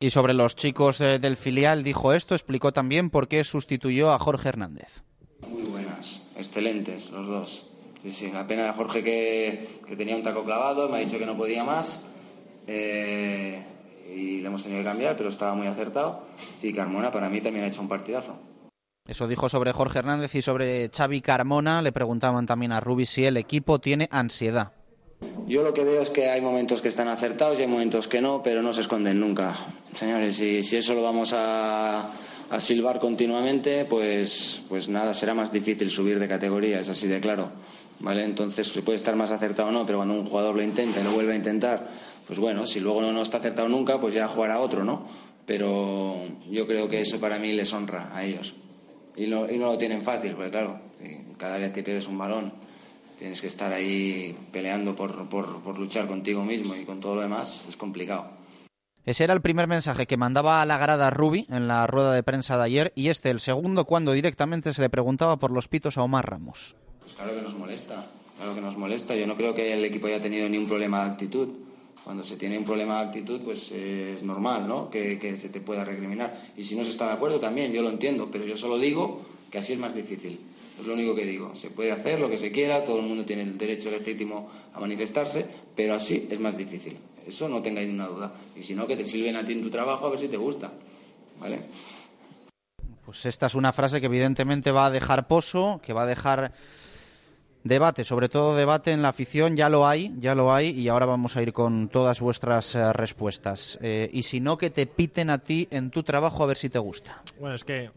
Y sobre los chicos eh, del filial dijo esto, explicó también por qué sustituyó a Jorge Hernández. Muy buenas, excelentes los dos. Sí, sí, la pena de Jorge que, que tenía un taco clavado, me ha dicho que no podía más eh, y le hemos tenido que cambiar, pero estaba muy acertado. Y Carmona para mí también ha hecho un partidazo. Eso dijo sobre Jorge Hernández y sobre Xavi Carmona. Le preguntaban también a Rubi si el equipo tiene ansiedad. Yo lo que veo es que hay momentos que están acertados y hay momentos que no, pero no se esconden nunca. Señores, si, si eso lo vamos a, silbar continuamente, pues, pues nada, será más difícil subir de categoría, es así de claro. ¿Vale? Entonces, puede estar más acertado o no, pero cuando un jugador lo intenta y lo vuelve a intentar, pues bueno, si luego no, no está acertado nunca, pues ya jugará otro, ¿no? Pero yo creo que eso para mí les honra a ellos. Y no, y no lo tienen fácil, porque claro, cada vez que pierdes un balón tienes que estar ahí peleando por, por, por luchar contigo mismo y con todo lo demás, es complicado. Ese era el primer mensaje que mandaba a la grada Rubi en la rueda de prensa de ayer y este el segundo cuando directamente se le preguntaba por los pitos a Omar Ramos. Pues claro que nos molesta, claro que nos molesta. Yo no creo que el equipo haya tenido ni un problema de actitud. Cuando se tiene un problema de actitud, pues eh, es normal, ¿no? Que, que se te pueda recriminar. Y si no se está de acuerdo también, yo lo entiendo, pero yo solo digo que así es más difícil. Es lo único que digo. Se puede hacer lo que se quiera, todo el mundo tiene el derecho legítimo a manifestarse, pero así es más difícil. Eso no tengáis ninguna duda. Y si no, que te sirven a ti en tu trabajo a ver si te gusta. ¿Vale? Pues esta es una frase que evidentemente va a dejar pozo, que va a dejar debate, sobre todo debate en la afición, ya lo hay, ya lo hay, y ahora vamos a ir con todas vuestras eh, respuestas. Eh, y si no, que te piten a ti en tu trabajo a ver si te gusta. Bueno, es que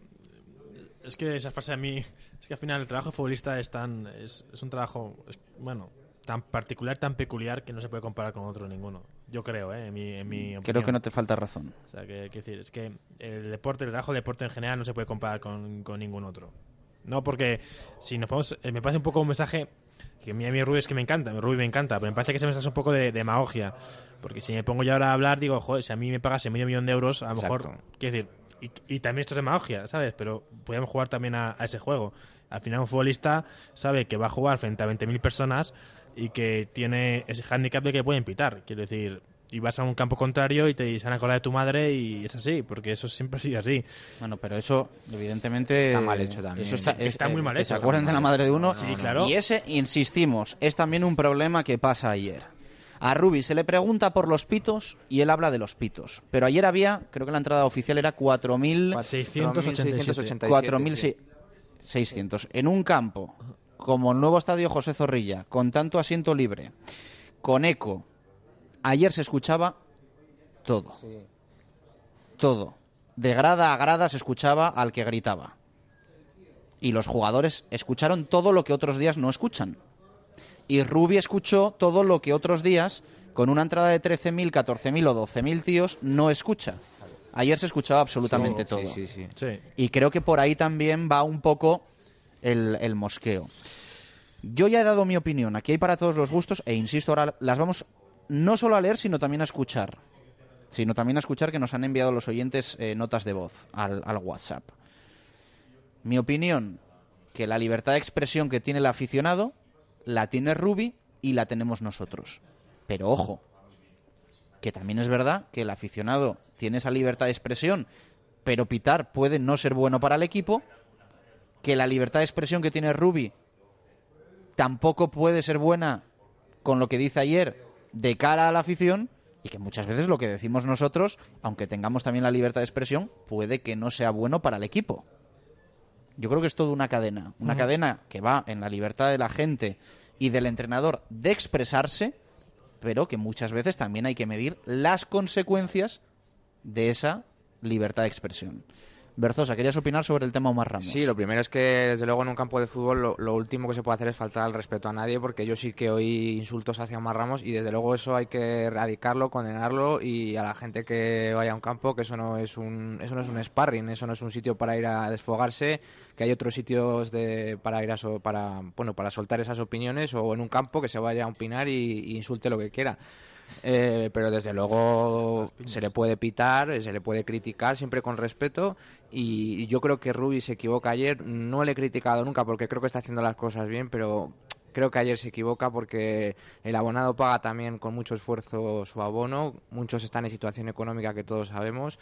es que esa frase a mí es que al final el trabajo de futbolista es tan es, es un trabajo es- bueno tan particular tan peculiar que no se puede comparar con otro ninguno yo creo ¿eh? en mi, en mi Creo opinión. que no te falta razón. o sea que quiero decir es que el deporte el trabajo del deporte en general no se puede comparar con, con ningún otro no porque si nos podemos eh, me parece un poco un mensaje que a mí a mí Rubí es que me encanta, Rubí me encanta, pero me parece que ese mensaje es un poco de, de demagogia. Porque si me pongo yo ahora a hablar, digo, joder, si a mí me pagase medio millón de euros, a lo mejor, quiero decir, y, y también esto es demagogia, ¿sabes? Pero podemos jugar también a, a ese juego. Al final un futbolista sabe que va a jugar frente a 20.000 personas y que tiene ese hándicap de que pueden pitar. Quiero decir, y vas a un campo contrario y te salen a cola de tu madre y es así, porque eso siempre ha sido así. Bueno, pero eso, evidentemente. Está mal hecho también. Eso está, Está es- muy eh, mal hecho. ¿Se acuerdan de la madre de uno? Sí, claro. Y ese, insistimos, es también un problema que pasa ayer. A Rubi se le pregunta por los pitos y él habla de los pitos. Pero ayer había, creo que la entrada oficial era 4.000... 687. 4.600. En un campo, como el nuevo estadio José Zorrilla, con tanto asiento libre, con eco, ayer se escuchaba todo. Todo. De grada a grada se escuchaba al que gritaba. Y los jugadores escucharon todo lo que otros días no escuchan. Y Rubi escuchó todo lo que otros días, con una entrada de 13.000, 14.000 o 12.000 tíos, no escucha. Ayer se escuchaba absolutamente Sí, todo. sí, sí, Y creo que por ahí también va un poco el, el mosqueo. Yo ya he dado mi opinión. Aquí hay para todos los gustos e insisto, ahora las vamos no solo a leer, sino también a escuchar. Sino también a escuchar que nos han enviado los oyentes eh, notas de voz al, al WhatsApp. Mi opinión, que la libertad de expresión que tiene el aficionado la tiene Rubi y la tenemos nosotros. Pero ojo, que también es verdad que el aficionado tiene esa libertad de expresión, pero pitar puede no ser bueno para el equipo, que la libertad de expresión que tiene Rubi tampoco puede ser buena con lo que dice ayer de cara a la afición y que muchas veces lo que decimos nosotros, aunque tengamos también la libertad de expresión, puede que no sea bueno para el equipo. Yo creo que es toda una cadena, una Ujú. cadena que va en la libertad de la gente y del entrenador de expresarse, pero que muchas veces también hay que medir las consecuencias de esa libertad de expresión. Berzosa, ¿querías opinar sobre el tema Omar Ramos? Sí, lo primero es que, desde luego, en un campo de fútbol lo, último que se puede hacer es faltar al respeto a nadie, porque yo sí que oí insultos hacia Omar Ramos y, desde luego, eso hay que erradicarlo, condenarlo y a la gente que vaya a un campo que eso no es un, eso no es un sparring, eso no es un sitio para ir a desfogarse, que hay otros sitios de, para ir a so- para, bueno, para soltar esas opiniones o en un campo que se vaya a opinar y, y insulte lo que quiera. Eh, pero desde luego se le puede pitar, eh, se le puede criticar siempre con respeto. Y yo creo que Rubi se equivoca. Ayer, no le he criticado nunca porque creo que está haciendo las cosas bien, pero creo que ayer se equivoca porque el abonado paga también con mucho esfuerzo su abono, muchos están en situación económica que todos sabemos.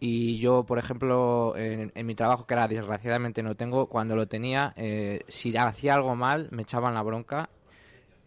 Y yo, por ejemplo, en, en mi trabajo que era desgraciadamente no tengo, cuando lo tenía, eh, si hacía algo mal me echaban la bronca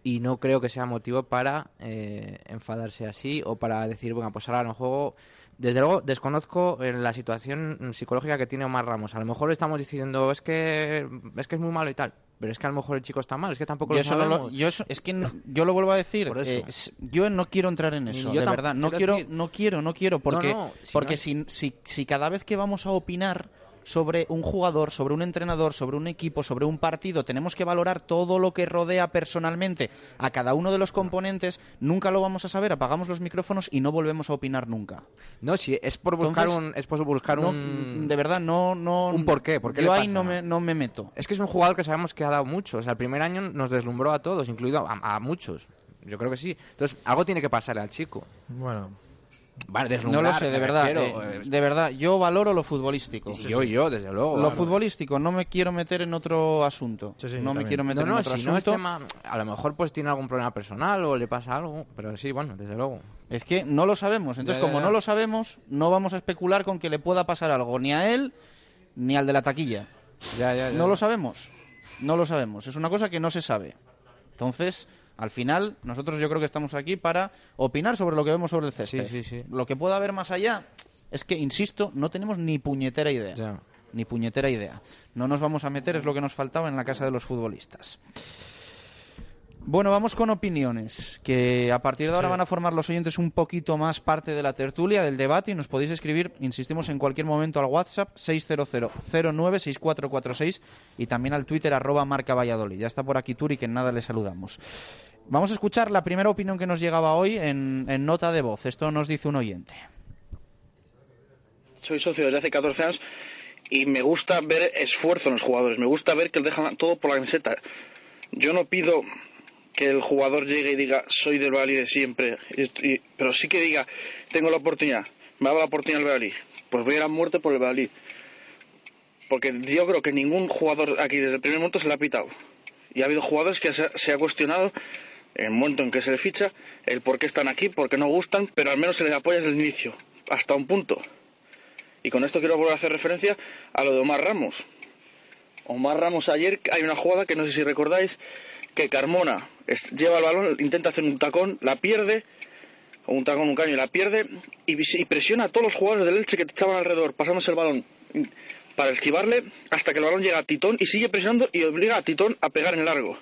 y no creo que sea motivo para eh, enfadarse así o para decir, bueno, pues ahora no juego. Desde luego, desconozco eh, la situación psicológica que tiene Omar Ramos. A lo mejor estamos diciendo, es que es que es muy malo y tal, pero es que a lo mejor el chico está mal, es que tampoco Yo lo no lo- sabemos. yo es que no- yo lo vuelvo a decir. Eh, yo no quiero entrar en eso, yo de verdad. No quiero decir- no quiero, no quiero, porque, no, si porque si, si, si cada vez que vamos a opinar sobre un jugador, sobre un entrenador, sobre un equipo, sobre un partido, tenemos que valorar todo lo que rodea personalmente a cada uno de los componentes, nunca lo vamos a saber, apagamos los micrófonos y no volvemos a opinar nunca. No, si es por buscar Entonces, un es por buscar no, un de verdad no no un porqué, ¿por qué yo le ahí no me, no me meto. Es que es un jugador que sabemos que ha dado mucho. O sea, el primer año nos deslumbró a todos, incluido a, a muchos. Yo creo que sí. Entonces, algo tiene que pasarle al chico. Bueno. Vale, No lo sé, de verdad. eh, eh, de verdad, yo valoro lo futbolístico. Y yo, yo, desde luego. Lo claro. futbolístico, no me quiero meter en otro asunto. sí, no me también. quiero meter no, no, en otro si no es asunto. tema, a lo mejor pues tiene algún problema personal o le pasa algo, pero sí, bueno, desde luego. Es que no lo sabemos. Entonces, Ya, ya, como no lo sabemos, no vamos a especular con que le pueda pasar algo ni a él ni al de la taquilla. Ya, ya, ya. No lo sabemos. No lo sabemos. Es una cosa que no se sabe. Entonces, al final, nosotros yo creo que estamos aquí para opinar sobre lo que vemos sobre el césped. Sí, sí, sí. Lo que pueda haber más allá es que, insisto, no tenemos ni puñetera idea. Ni puñetera idea. No nos vamos a meter, es lo que nos faltaba en la casa de los futbolistas. Bueno, vamos con opiniones, que a partir de ahora Sí. van a formar los oyentes un poquito más parte de la tertulia, del debate, y nos podéis escribir, insistimos, en cualquier momento al WhatsApp 600-096446 y también al Twitter arroba marca Valladolid. Ya está por aquí Turi, que en nada le saludamos. Vamos a escuchar la primera opinión que nos llegaba hoy en, en nota de voz. Esto nos dice un oyente. soy socio desde hace 14 años y me gusta ver esfuerzo en los jugadores, me gusta ver que lo dejan todo por la camiseta. Yo no pido que el jugador llegue y diga soy del Bali de siempre, pero sí que diga tengo la oportunidad, me ha dado la oportunidad el Bali, pues voy a ir a muerte por el Bali. Porque yo creo que ningún jugador aquí desde el primer momento se le ha pitado. Y ha habido jugadores que se, se ha cuestionado en el momento en que se le ficha el por qué están aquí, por qué no gustan, pero al menos se les apoya desde el inicio, hasta un punto. Y con esto quiero volver a hacer referencia a lo de Omar Ramos. Omar Ramos ayer hay una jugada que no sé si recordáis, que Carmona lleva el balón, intenta hacer un tacón, la pierde, o un tacón, un caño, y la pierde, y, presiona a todos los jugadores del Elche que estaban alrededor, pasándose el balón in- para esquivarle hasta que el balón llega a Titón y sigue presionando y obliga a Titón a pegar en largo.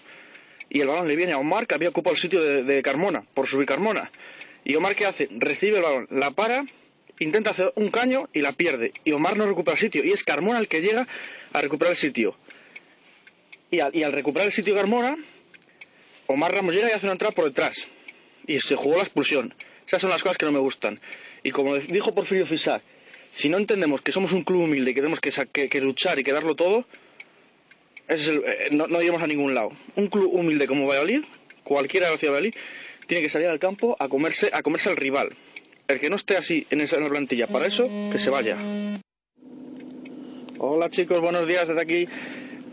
Y el balón le viene a Omar, que había ocupado el sitio de, de Carmona, por subir Carmona. Y Omar, ¿qué hace? Recibe el balón, la para, intenta hacer un caño y la pierde. Y Omar no recupera el sitio. Y es Carmona el que llega a recuperar el sitio. Y al, y al recuperar el sitio Carmona, Omar Ramos llega y hace una entrada por detrás. Y se jugó la expulsión. Esas son las cosas que no me gustan. Y como dijo Porfirio Fisac, si no entendemos que somos un club humilde y que que, luchar y que darlo todo, eh, no, no a ningún lado. Un club humilde como Valladolid, cualquiera de la ciudad de Valladolid, tiene que salir al campo a comerse, a comerse al rival. El que no esté así en esa en la plantilla, para eso, que se vaya. Hola chicos, buenos días desde aquí.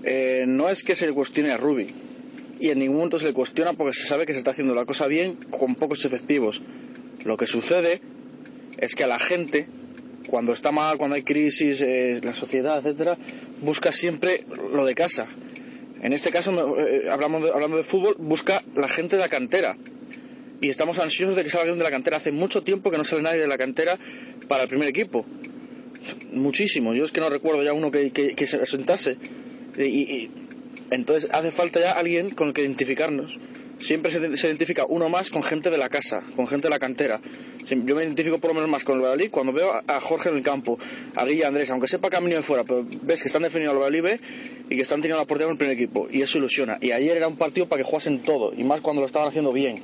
Eh, no es que se le cuestione a Rubi, y en ningún momento se le cuestiona porque se sabe que se está haciendo la cosa bien con pocos efectivos. Lo que sucede es que a la gente, cuando está mal, cuando hay crisis, eh, la sociedad, etcétera, busca siempre lo de casa. En este caso, eh, hablamos hablando de fútbol, busca la gente de la cantera. Y estamos ansiosos de que salga alguien de la cantera. Hace mucho tiempo que no sale nadie de la cantera para el primer equipo. Muchísimo. Yo es que no recuerdo ya uno que, se sentase. Y- entonces hace falta ya alguien con el que identificarnos. Siempre se, identifica uno más con gente de la casa, con gente de la cantera. Yo me identifico por lo menos más con el Valladolid cuando veo a- Jorge en el campo, a Guilla Andrés, aunque sepa que de fuera, pero ves que están defendiendo al Valladolid B y que están teniendo la oportunidad con el primer equipo. Y eso ilusiona. Y ayer era un partido para que jugasen todo, y más cuando lo estaban haciendo bien.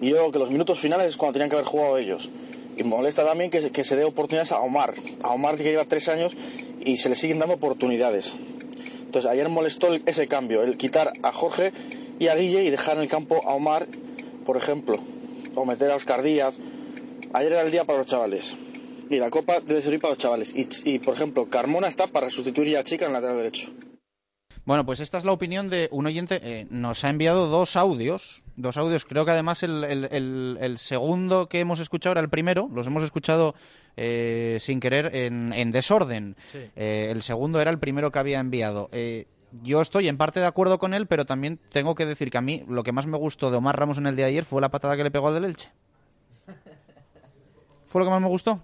Y yo creo que los minutos finales es cuando tenían que haber jugado ellos. Y molesta también que, que se dé oportunidades a Omar. A Omar que lleva tres años y se le siguen dando oportunidades. Entonces ayer molestó ese cambio, el quitar a Jorge y a Guille y dejar en el campo a Omar, por ejemplo. O meter a Oscar Díaz. Ayer era el día para los chavales. Y la copa debe servir para los chavales. Y, y, por ejemplo, Carmona está para sustituir ya a Chica en el lateral derecho. Bueno, pues esta es la opinión de un oyente. eh, nos ha enviado dos audios. Dos audios. Creo que además el, el- el- el segundo que hemos escuchado era el primero. Los hemos escuchado eh, sin querer en, en desorden. Sí. Eh, el segundo era el primero que había enviado. Eh, yo estoy en parte de acuerdo con él, pero también tengo que decir que a mí lo que más me gustó de Omar Ramos en el día de ayer fue la patada que le pegó al del Elche. Fue lo que más me gustó.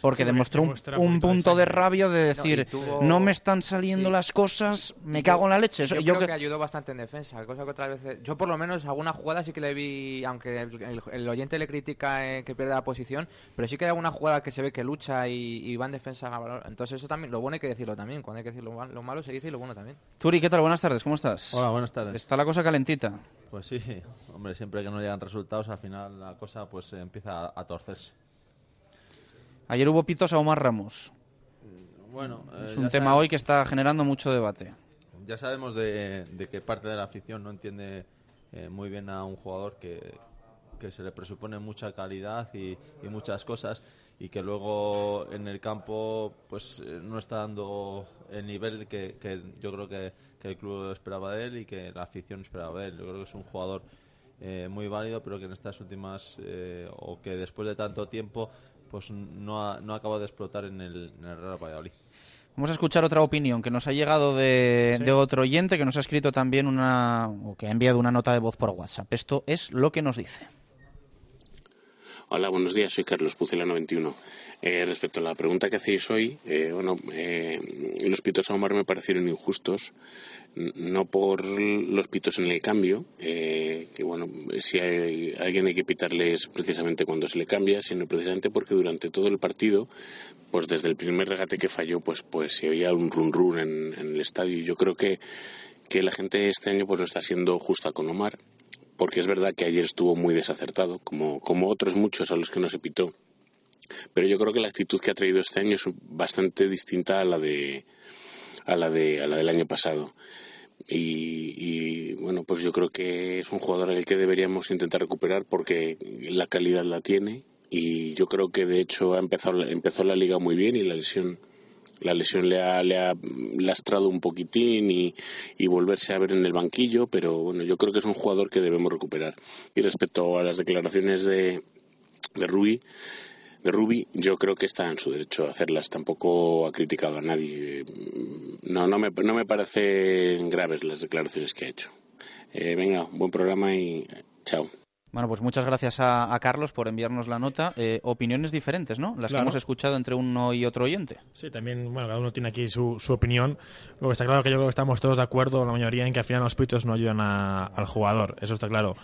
Porque Sí, demostró un, de punto de rabia de No, decir, tuvo- no me están saliendo las cosas, me cago en la leche. Eso- Yo, yo creo que- que ayudó bastante en defensa, cosa que otras veces... Yo por lo menos alguna jugada sí que le vi, aunque el, el- el oyente le critica eh, que pierde la posición, pero sí que hay alguna jugada que se ve que lucha y, y va en defensa. a valor. Entonces eso también, lo bueno hay que decirlo también, cuando hay que decir lo, mal- lo malo se dice y lo bueno también. Turi, ¿qué tal? Buenas tardes, ¿cómo estás? Hola, buenas tardes. Está la cosa calentita. Pues sí, hombre, siempre que no llegan resultados, al final la cosa pues empieza a, a torcerse. Ayer hubo pitos a Omar Ramos. Bueno, eh, Es un ya tema sabemos- hoy que está generando mucho debate. Ya sabemos de, de que parte de la afición no entiende eh, muy bien a un jugador que, que se le presupone mucha calidad y, y muchas cosas y que luego en el campo pues eh, no está dando el nivel que, que yo creo que, que el club esperaba de él y que la afición esperaba de él. Yo creo que es un jugador eh, muy válido, pero que en estas últimas eh, o que después de tanto tiempo pues no ha, no ha acabado de explotar en el, en el Real Valladolid. Vamos a escuchar otra opinión que nos ha llegado de, Sí. de otro oyente que nos ha escrito también una, o que ha enviado una nota de voz por WhatsApp. Esto es lo que nos dice. Hola, buenos días. Soy Carlos Pucela91. Eh, respecto a la pregunta que hacéis hoy, eh, bueno, eh, los pitos a Omar me parecieron injustos, no por los pitos en el cambio, eh, que bueno, si hay, alguien hay que pitarles precisamente cuando se le cambia, sino precisamente porque durante todo el partido, pues desde el primer regate que falló, pues pues se oía un run run en, en el estadio. Y yo creo que que la gente este año pues no está siendo justa con Omar, porque es verdad que ayer estuvo muy desacertado, como, como otros muchos a los que no se pitó. Pero yo creo que la actitud que ha traído este año es bastante distinta a la de a la de a la del año pasado. Y, y, bueno, pues yo creo que es un jugador al que deberíamos intentar recuperar porque la calidad la tiene y yo creo que de hecho ha empezado empezó la liga muy bien y la lesión la lesión le ha, le ha lastrado un poquitín y, y volverse a ver en el banquillo, pero bueno, yo creo que es un jugador que debemos recuperar. Y respecto a las declaraciones de, de Rubí, de Rubi, yo creo que está en su derecho a hacerlas. Tampoco ha criticado a nadie. No, no me, no me parecen graves las declaraciones que ha hecho. Eh, venga, buen programa y chao. Bueno, pues muchas gracias a, a Carlos por enviarnos la nota. Eh, opiniones diferentes, ¿no? Las que hemos escuchado entre uno y otro oyente. Sí, también, bueno, cada uno tiene aquí su, su opinión. Luego está claro que yo creo que estamos todos de acuerdo, la mayoría, en que al final los pitos no ayudan a- al jugador. Eso está claro.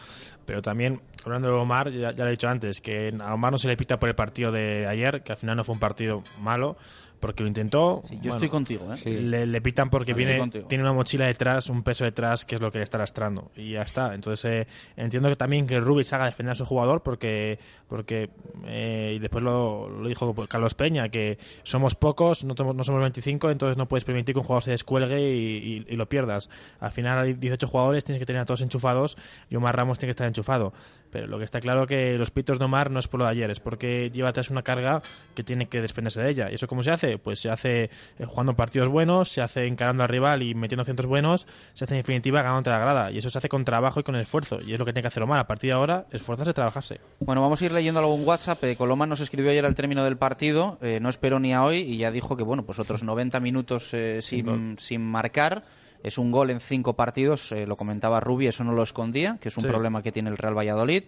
Pero también, hablando de Omar, ya, ya lo he dicho antes, que a Omar no se le pita por el partido de ayer, que al final no fue un partido malo, porque lo intentó. Sí, yo estoy contigo, ¿eh? Le, le pitan porque viene, tiene una mochila detrás, un peso detrás, que es lo que le está lastrando. Y ya está. Entonces, eh, entiendo que también que Rubik haga defender a su jugador, porque, porque eh, y después lo, lo dijo Carlos Peña, que somos pocos, no, somos- no somos 25, entonces no puedes permitir que un jugador se descuelgue y, y- y lo pierdas. Al final hay 18 jugadores, tienes que tener a todos enchufados y Omar Ramos tiene que estar enchufado. Pero lo que está claro que los pitos de Omar no es por lo de ayer, es porque lleva atrás una carga que tiene que desprenderse de ella. ¿Y eso cómo se hace? Pues se hace eh, jugando partidos buenos, se hace encarando al rival y metiendo centros buenos, se hace en definitiva ganando la grada. Y eso se hace con trabajo y con esfuerzo. Y es lo que tiene que hacer Omar. A partir de ahora, esforzarse y trabajarse. Bueno, vamos a ir leyendo algún WhatsApp. Eh, Coloma nos escribió ayer al término del partido, eh, no esperó ni a hoy y ya dijo que, bueno, pues otros 90 minutos eh, sin, sin marcar. Es un gol en cinco partidos, eh, lo comentaba Rubi, eso no lo escondía, que es un Sí. problema que tiene el Real Valladolid.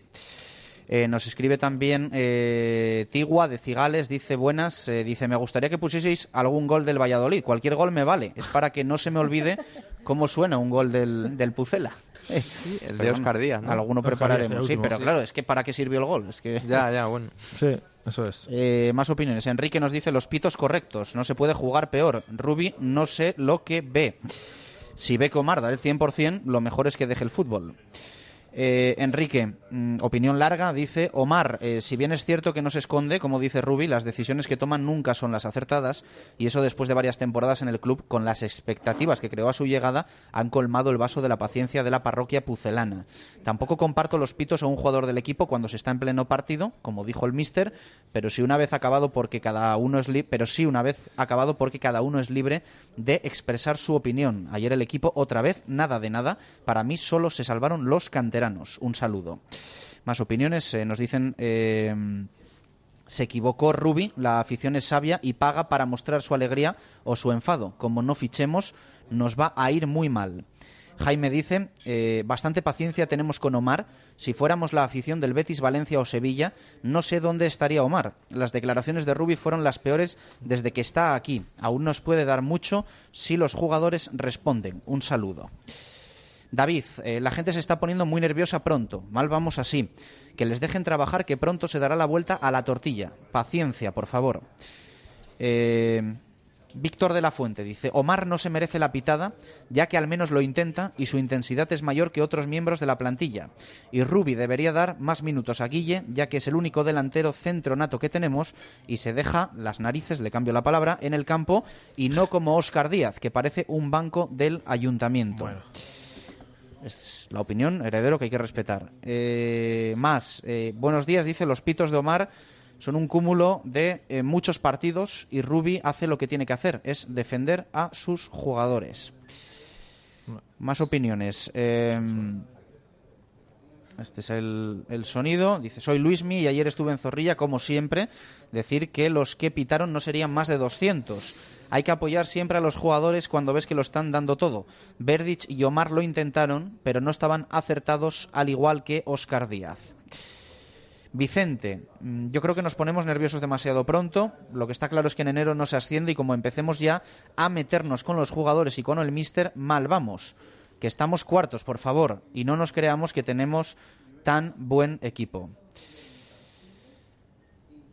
Eh, nos escribe también eh, Tigua de Cigales, dice buenas, eh, dice me gustaría que pusieseis algún gol del Valladolid, cualquier gol me vale, es para que no se me olvide cómo suena un gol del, del Pucela. [laughs] el de Oscar Díaz, ¿no? Alguno Oscar prepararemos, Díaz, sí, pero sí. claro, es que para qué sirvió el gol, es que Ya, ya, bueno. Sí, eso es. Eh, más opiniones. Enrique nos dice los pitos correctos. No se puede jugar peor. Ruby no sé lo que ve. Si ve que Omar da el 100%, lo mejor es que deje el fútbol. Eh, Enrique, mm, opinión larga, dice Omar, eh, si bien es cierto que no se esconde, como dice Ruby, las decisiones que toman nunca son las acertadas y eso después de varias temporadas en el club con las expectativas que creó a su llegada han colmado el vaso de la paciencia de la parroquia pucelana. Tampoco comparto los pitos a un jugador del equipo cuando se está en pleno partido, como dijo el mister, pero si una vez acabado porque cada uno es pero sí una vez acabado porque cada uno es libre de expresar su opinión. Ayer el equipo otra vez nada de nada, para mí solo se salvaron los canteranos. Un saludo. Más opiniones eh, nos dicen eh, se equivocó Rubi, la afición es sabia y paga para mostrar su alegría o su enfado. Como no fichemos, nos va a ir muy mal. Jaime dice, eh, bastante paciencia tenemos con Omar. Si fuéramos la afición del Betis, Valencia o Sevilla, no sé dónde estaría Omar. Las declaraciones de Rubi fueron las peores desde que está aquí. Aún nos puede dar mucho si los jugadores responden. Un saludo. David, eh, la gente se está poniendo muy nerviosa pronto. Mal vamos así. Que les dejen trabajar, que pronto se dará la vuelta a la tortilla. Paciencia, por favor. Eh, Víctor de la Fuente dice, Omar no se merece la pitada, ya que al menos lo intenta y su intensidad es mayor que otros miembros de la plantilla. Y Rubi debería dar más minutos a Guille, ya que es el único delantero centro nato que tenemos y se deja las narices, le cambio la palabra, en el campo y no como Óscar Díaz, que parece un banco del ayuntamiento. Es la opinión, heredero, que hay que respetar. Eh, más, eh, buenos días, dice, los pitos de Omar son un cúmulo de eh, muchos partidos y Rubi hace lo que tiene que hacer, es defender a sus jugadores. Más opiniones. Eh, este es el, sonido. Dice, soy Luismi y ayer estuve en Zorrilla, como siempre. Decir que los que pitaron no serían más de 200. Hay que apoyar siempre a los jugadores cuando ves que lo están dando todo. Verdich y Omar lo intentaron, pero no estaban acertados al igual que Oscar Díaz. Vicente, mm, yo creo que nos ponemos nerviosos demasiado pronto. Lo que está claro es que en enero no se asciende y como empecemos ya a meternos con los jugadores y con el míster, mal vamos. Que estamos cuartos, por favor, y no nos creamos que tenemos tan buen equipo.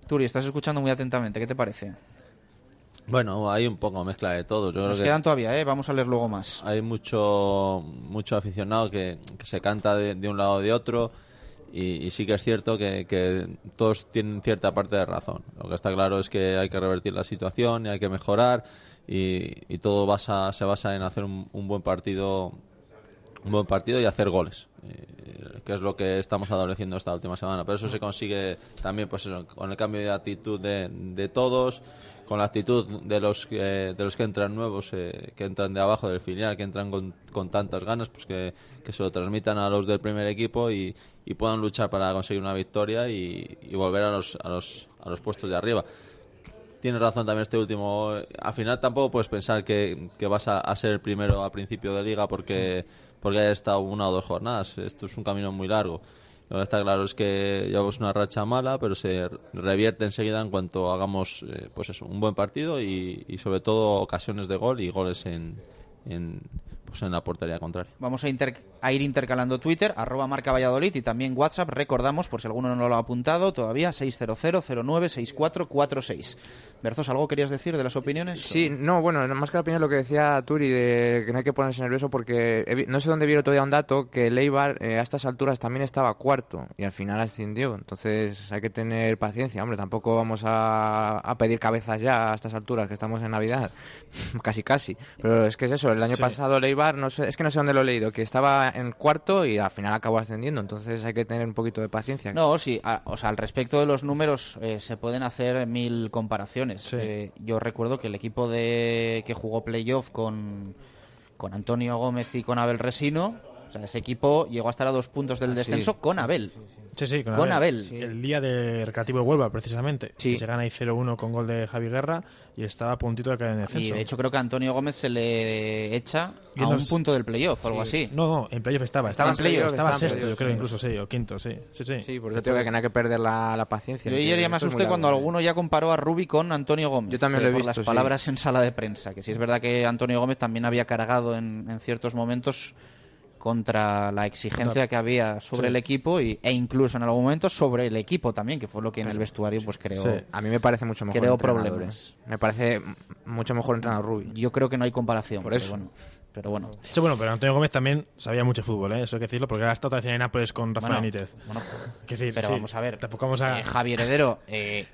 Turi, estás escuchando muy atentamente, ¿qué te parece? Bueno, hay un poco mezcla de todo. Yo creo Nos que quedan todavía, ¿eh? Vamos a leer luego más. Hay mucho, mucho aficionado que, que se canta de, de un lado o de otro y, y sí que es cierto que, que todos tienen cierta parte de razón. Lo que está claro es que hay que revertir la situación y hay que mejorar y, y todo basa, se basa en hacer un, un buen partido un buen partido y hacer goles, eh, que es lo que estamos adoleciendo esta última semana. Pero eso se consigue también pues eso, con el cambio de actitud de, de todos, con la actitud de los que, de los que entran nuevos, eh, que entran de abajo del filial, que entran con, con tantas ganas, pues que, que se lo transmitan a los del primer equipo y, y puedan luchar para conseguir una victoria y, y volver a los, a, los, a los puestos de arriba. Tienes razón también este último. Al final tampoco puedes pensar que, que vas a, a ser el primero a principio de liga porque, porque hayas estado una o dos jornadas. Esto es un camino muy largo. Lo que está claro es que llevamos una racha mala, pero se revierte enseguida en cuanto hagamos eh, pues eso, un buen partido y, y sobre todo ocasiones de gol y goles en, en, pues en la portería contraria. Vamos a, inter- a ir intercalando Twitter, arroba marca Valladolid y también WhatsApp. Recordamos, por si alguno no lo ha apuntado, todavía 600-09-6446. Berzos, ¿algo querías decir de las opiniones? Sí, no, bueno, más que la opinión lo que decía Turi de que no hay que ponerse nervioso porque no sé dónde vi el otro día un dato que Leibar eh, a estas alturas también estaba cuarto y al final ascendió. Entonces hay que tener paciencia, hombre, tampoco vamos a, a pedir cabezas ya a estas alturas que estamos en Navidad, [laughs] casi casi. Pero es que es eso, el año Sí. pasado Leibar, no sé, es que no sé dónde lo he leído, que estaba en cuarto y al final acabó ascendiendo. Entonces hay que tener un poquito de paciencia. No, sí, a- o sea, al respecto de los números eh, se pueden hacer mil comparaciones. Eh, yo recuerdo que el equipo de que jugó playoff con, con Antonio Gómez y con Abel Resino sea, ese equipo llegó a estar a dos puntos del descenso con Abel. Sí, sí, con, Con Abel. Abel. El día de Recreativo de Huelva, precisamente. Sí. Que se gana ahí 0-1 con gol de Javi Guerra y estaba a puntito de caer en el descenso. Y de hecho creo que a Antonio Gómez se le echa Y a en un punto del playoff o algo Sí. así. No, no, en playoff estaba. Estaba en playoff, estaba sexto, yo creo, sí. incluso, sí, o quinto, sí. Sí, sí. Sí, por eso tengo que no hay que perder la, la paciencia. Yo ayer ya me asusté cuando largo. alguno ya comparó a Rubi con Antonio Gómez. Yo también lo he por visto, las sí. palabras en sala de prensa, que sí es verdad que Antonio Gómez también había cargado en, en ciertos momentos contra la exigencia que había sobre Sí. el equipo y, e incluso en algún momento sobre el equipo también, que fue lo que en el vestuario pues creó, Sí. A mí me parece mucho mejor entrenador, problemas. ¿eh? Me parece mucho mejor entrenador Rubi. Yo creo que no hay comparación. Por pero eso. bueno. Pero bueno. Sí, bueno, pero Antonio Gómez también sabía mucho fútbol, ¿eh? eso hay que decirlo, porque ha estado también en Nápoles con Rafa Bueno, Benítez. bueno, decir, pero sí, vamos a ver. Tampoco vamos a... Eh, Javi Heredero eh,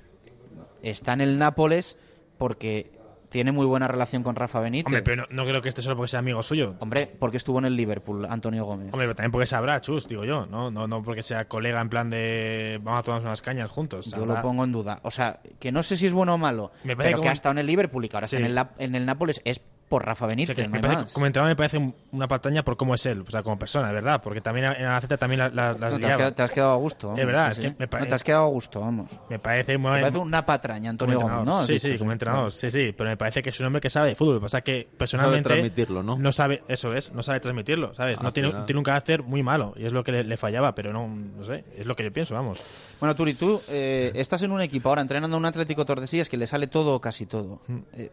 está en el Nápoles porque tiene muy buena relación con Rafa Benítez. Hombre, pero no, no creo que esté solo porque sea amigo suyo. Hombre, porque estuvo en el Liverpool, Antonio Gómez. Hombre, pero también porque sabrá, chus, digo yo, ¿no? No, no porque sea colega en plan de vamos a tomar unas cañas juntos. Yo sabrá. lo pongo en duda. O sea, que no sé si es bueno o malo, Me parece pero como- que ha estado en el Liverpool y que ahora Sí. está en el, en el Nápoles es por Rafa Benítez, Que- que no me parece- como entrenador me parece un- una pataña por cómo es él, o sea, como persona, de verdad, porque también en la Z también la- la- las No, te, has quedado, te has quedado a gusto. vamos, Es verdad, sí, es que me No, te has quedado a gusto, vamos. Me parece, muy- Me parece una patraña, Antonio Gómez. ¿no? Sí, dicho, sí, como entrenador, sí, sí, pero me parece que es un hombre que sabe de fútbol. Pasa es que personalmente transmitirlo, ¿no? sabe, eso es, no sabe transmitirlo, ¿sabes? Al no tiene, un carácter muy malo y es lo que le, le fallaba, pero no, no sé, es lo que yo pienso, vamos. Bueno, Turi, tú eh, estás en un equipo ahora entrenando a un Atlético Tordesillas que le sale todo o casi todo. Mm. Eh,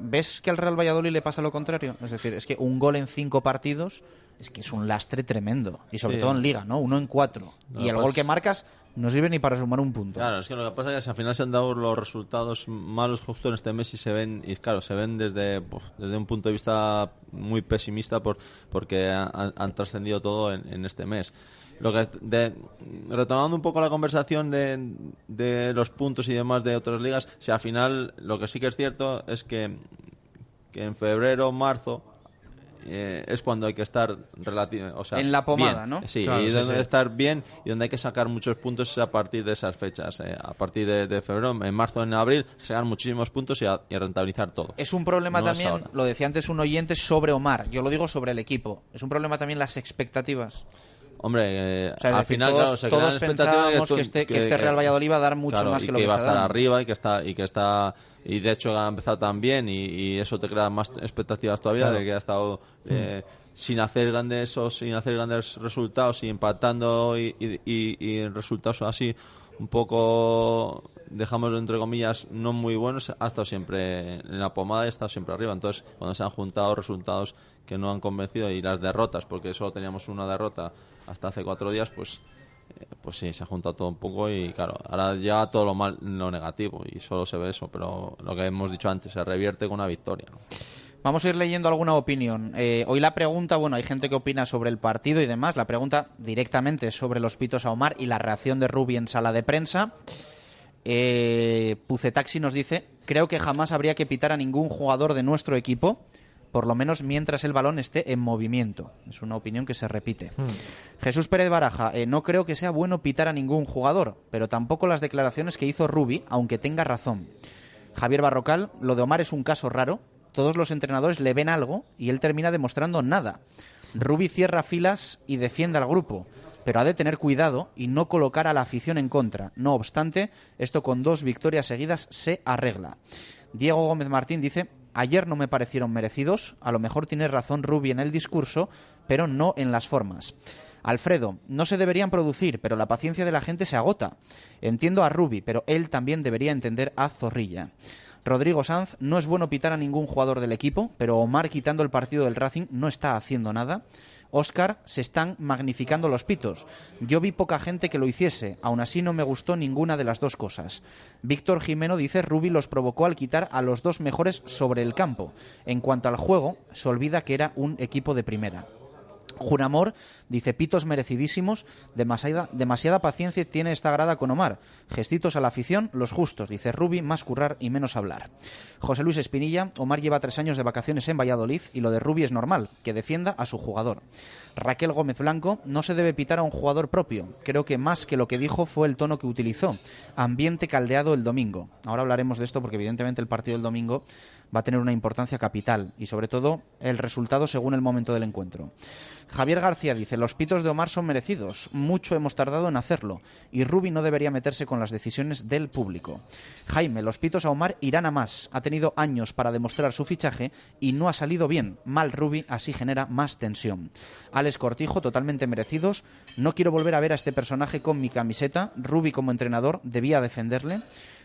¿Ves que al Real Valladolid le pasa lo contrario? Es decir, es que un gol en cinco partidos es que es un lastre tremendo. Y sobre Sí. todo en Liga, ¿no? Uno en cuatro. No, y el pues- gol que marcas no sirve ni para sumar un punto. Claro, es que lo que pasa es que al final se han dado los resultados malos justo en este mes y se ven, y claro, se ven desde, pues, desde un punto de vista muy pesimista por, porque han, trascendido todo en, en este mes. Lo que, de, retomando un poco la conversación de, de los puntos y demás de otras ligas, si al final lo que sí que es cierto es que, que en febrero, marzo, eh, es cuando hay que estar o sea, En la pomada, bien. ¿no? Sí, Claro, y sí, donde sí. estar bien y donde hay que sacar muchos puntos es a partir de esas fechas. eh, a partir de, de febrero, en marzo, en abril, sacar muchísimos puntos y, a, y a rentabilizar todo. Es un problema No también, lo decía antes un oyente, sobre Omar. Yo lo digo sobre el equipo. Es un problema también las expectativas. Hombre, eh, O sea, al final, todos- claro, se crean todos pensábamos que este- que este Real Valladolid iba a dar mucho claro, más y que lo que iba a estar dando. arriba y que está y que está y de hecho ha empezado tan bien y, y eso te crea más expectativas todavía Claro. de que ha estado eh, sin hacer grandes o sin hacer grandes resultados y empatando y, y, y- y resultados así un poco dejamos entre comillas no muy buenos ha estado siempre en la pomada y ha estado siempre arriba entonces cuando se han juntado resultados que no han convencido y las derrotas porque solo teníamos una derrota hasta hace cuatro días pues eh, pues sí, se ha juntado todo un poco y claro, ahora ya todo lo mal, lo negativo y solo se ve eso, pero lo que hemos dicho antes, se revierte con una victoria. Vamos a ir leyendo alguna opinión. Eh, hoy la pregunta, bueno, hay gente que opina sobre el partido y demás. La pregunta directamente sobre los pitos a Omar y la reacción de Rubi en sala de prensa. Eh, Pucetaxi nos dice, creo que jamás habría que pitar a ningún jugador de nuestro equipo, por lo menos mientras el balón esté en movimiento. Es una opinión que se repite. Jesús Pérez Baraja, eh, no creo que sea bueno pitar a ningún jugador, pero tampoco las declaraciones que hizo Rubi, aunque tenga razón. Javier Barrocal, lo de Omar es un caso raro. Todos los entrenadores le ven algo y él termina demostrando nada. Rubi cierra filas y defiende al grupo, pero ha de tener cuidado y no colocar a la afición en contra. No obstante, esto con dos victorias seguidas se arregla. Diego Gómez Martín dice, ayer no me parecieron merecidos, a lo mejor tiene razón Rubi en el discurso, pero no en las formas. Alfredo, no se deberían producir, pero la paciencia de la gente se agota. Entiendo a Rubi, pero él también debería entender a Zorrilla. Rodrigo Sanz, no es bueno pitar a ningún jugador del equipo, pero Omar quitando el partido del Racing no está haciendo nada. Oscar, se están magnificando los pitos. Yo vi poca gente que lo hiciese, aún así no me gustó ninguna de las dos cosas. Víctor Jimeno dice Rubi los provocó al quitar a los dos mejores sobre el campo. En cuanto al juego, se olvida que era un equipo de primera. Junamor dice pitos merecidísimos, demasiada, paciencia tiene esta grada con Omar. Gestitos a la afición, los justos, dice Rubi, más currar y menos hablar. José Luis Espinilla, Omar lleva tres años de vacaciones en Valladolid y lo de Rubi es normal, que defienda a su jugador. Raquel Gómez Blanco, no se debe pitar a un jugador propio. Creo que más que lo que dijo fue el tono que utilizó. Ambiente caldeado el domingo. Ahora hablaremos de esto porque evidentemente el partido del domingo va a tener una importancia capital y sobre todo el resultado según el momento del encuentro. Javier García dice, los pitos de Omar son merecidos, mucho hemos tardado en hacerlo, y Rubi no debería meterse con las decisiones del público. Jaime, los pitos a Omar irán a más, ha tenido años para demostrar su fichaje y no ha salido bien, mal Rubi, así genera más tensión. Alex Cortijo, totalmente merecidos, no quiero volver a ver a este personaje con mi camiseta, Rubi como entrenador debía defenderle.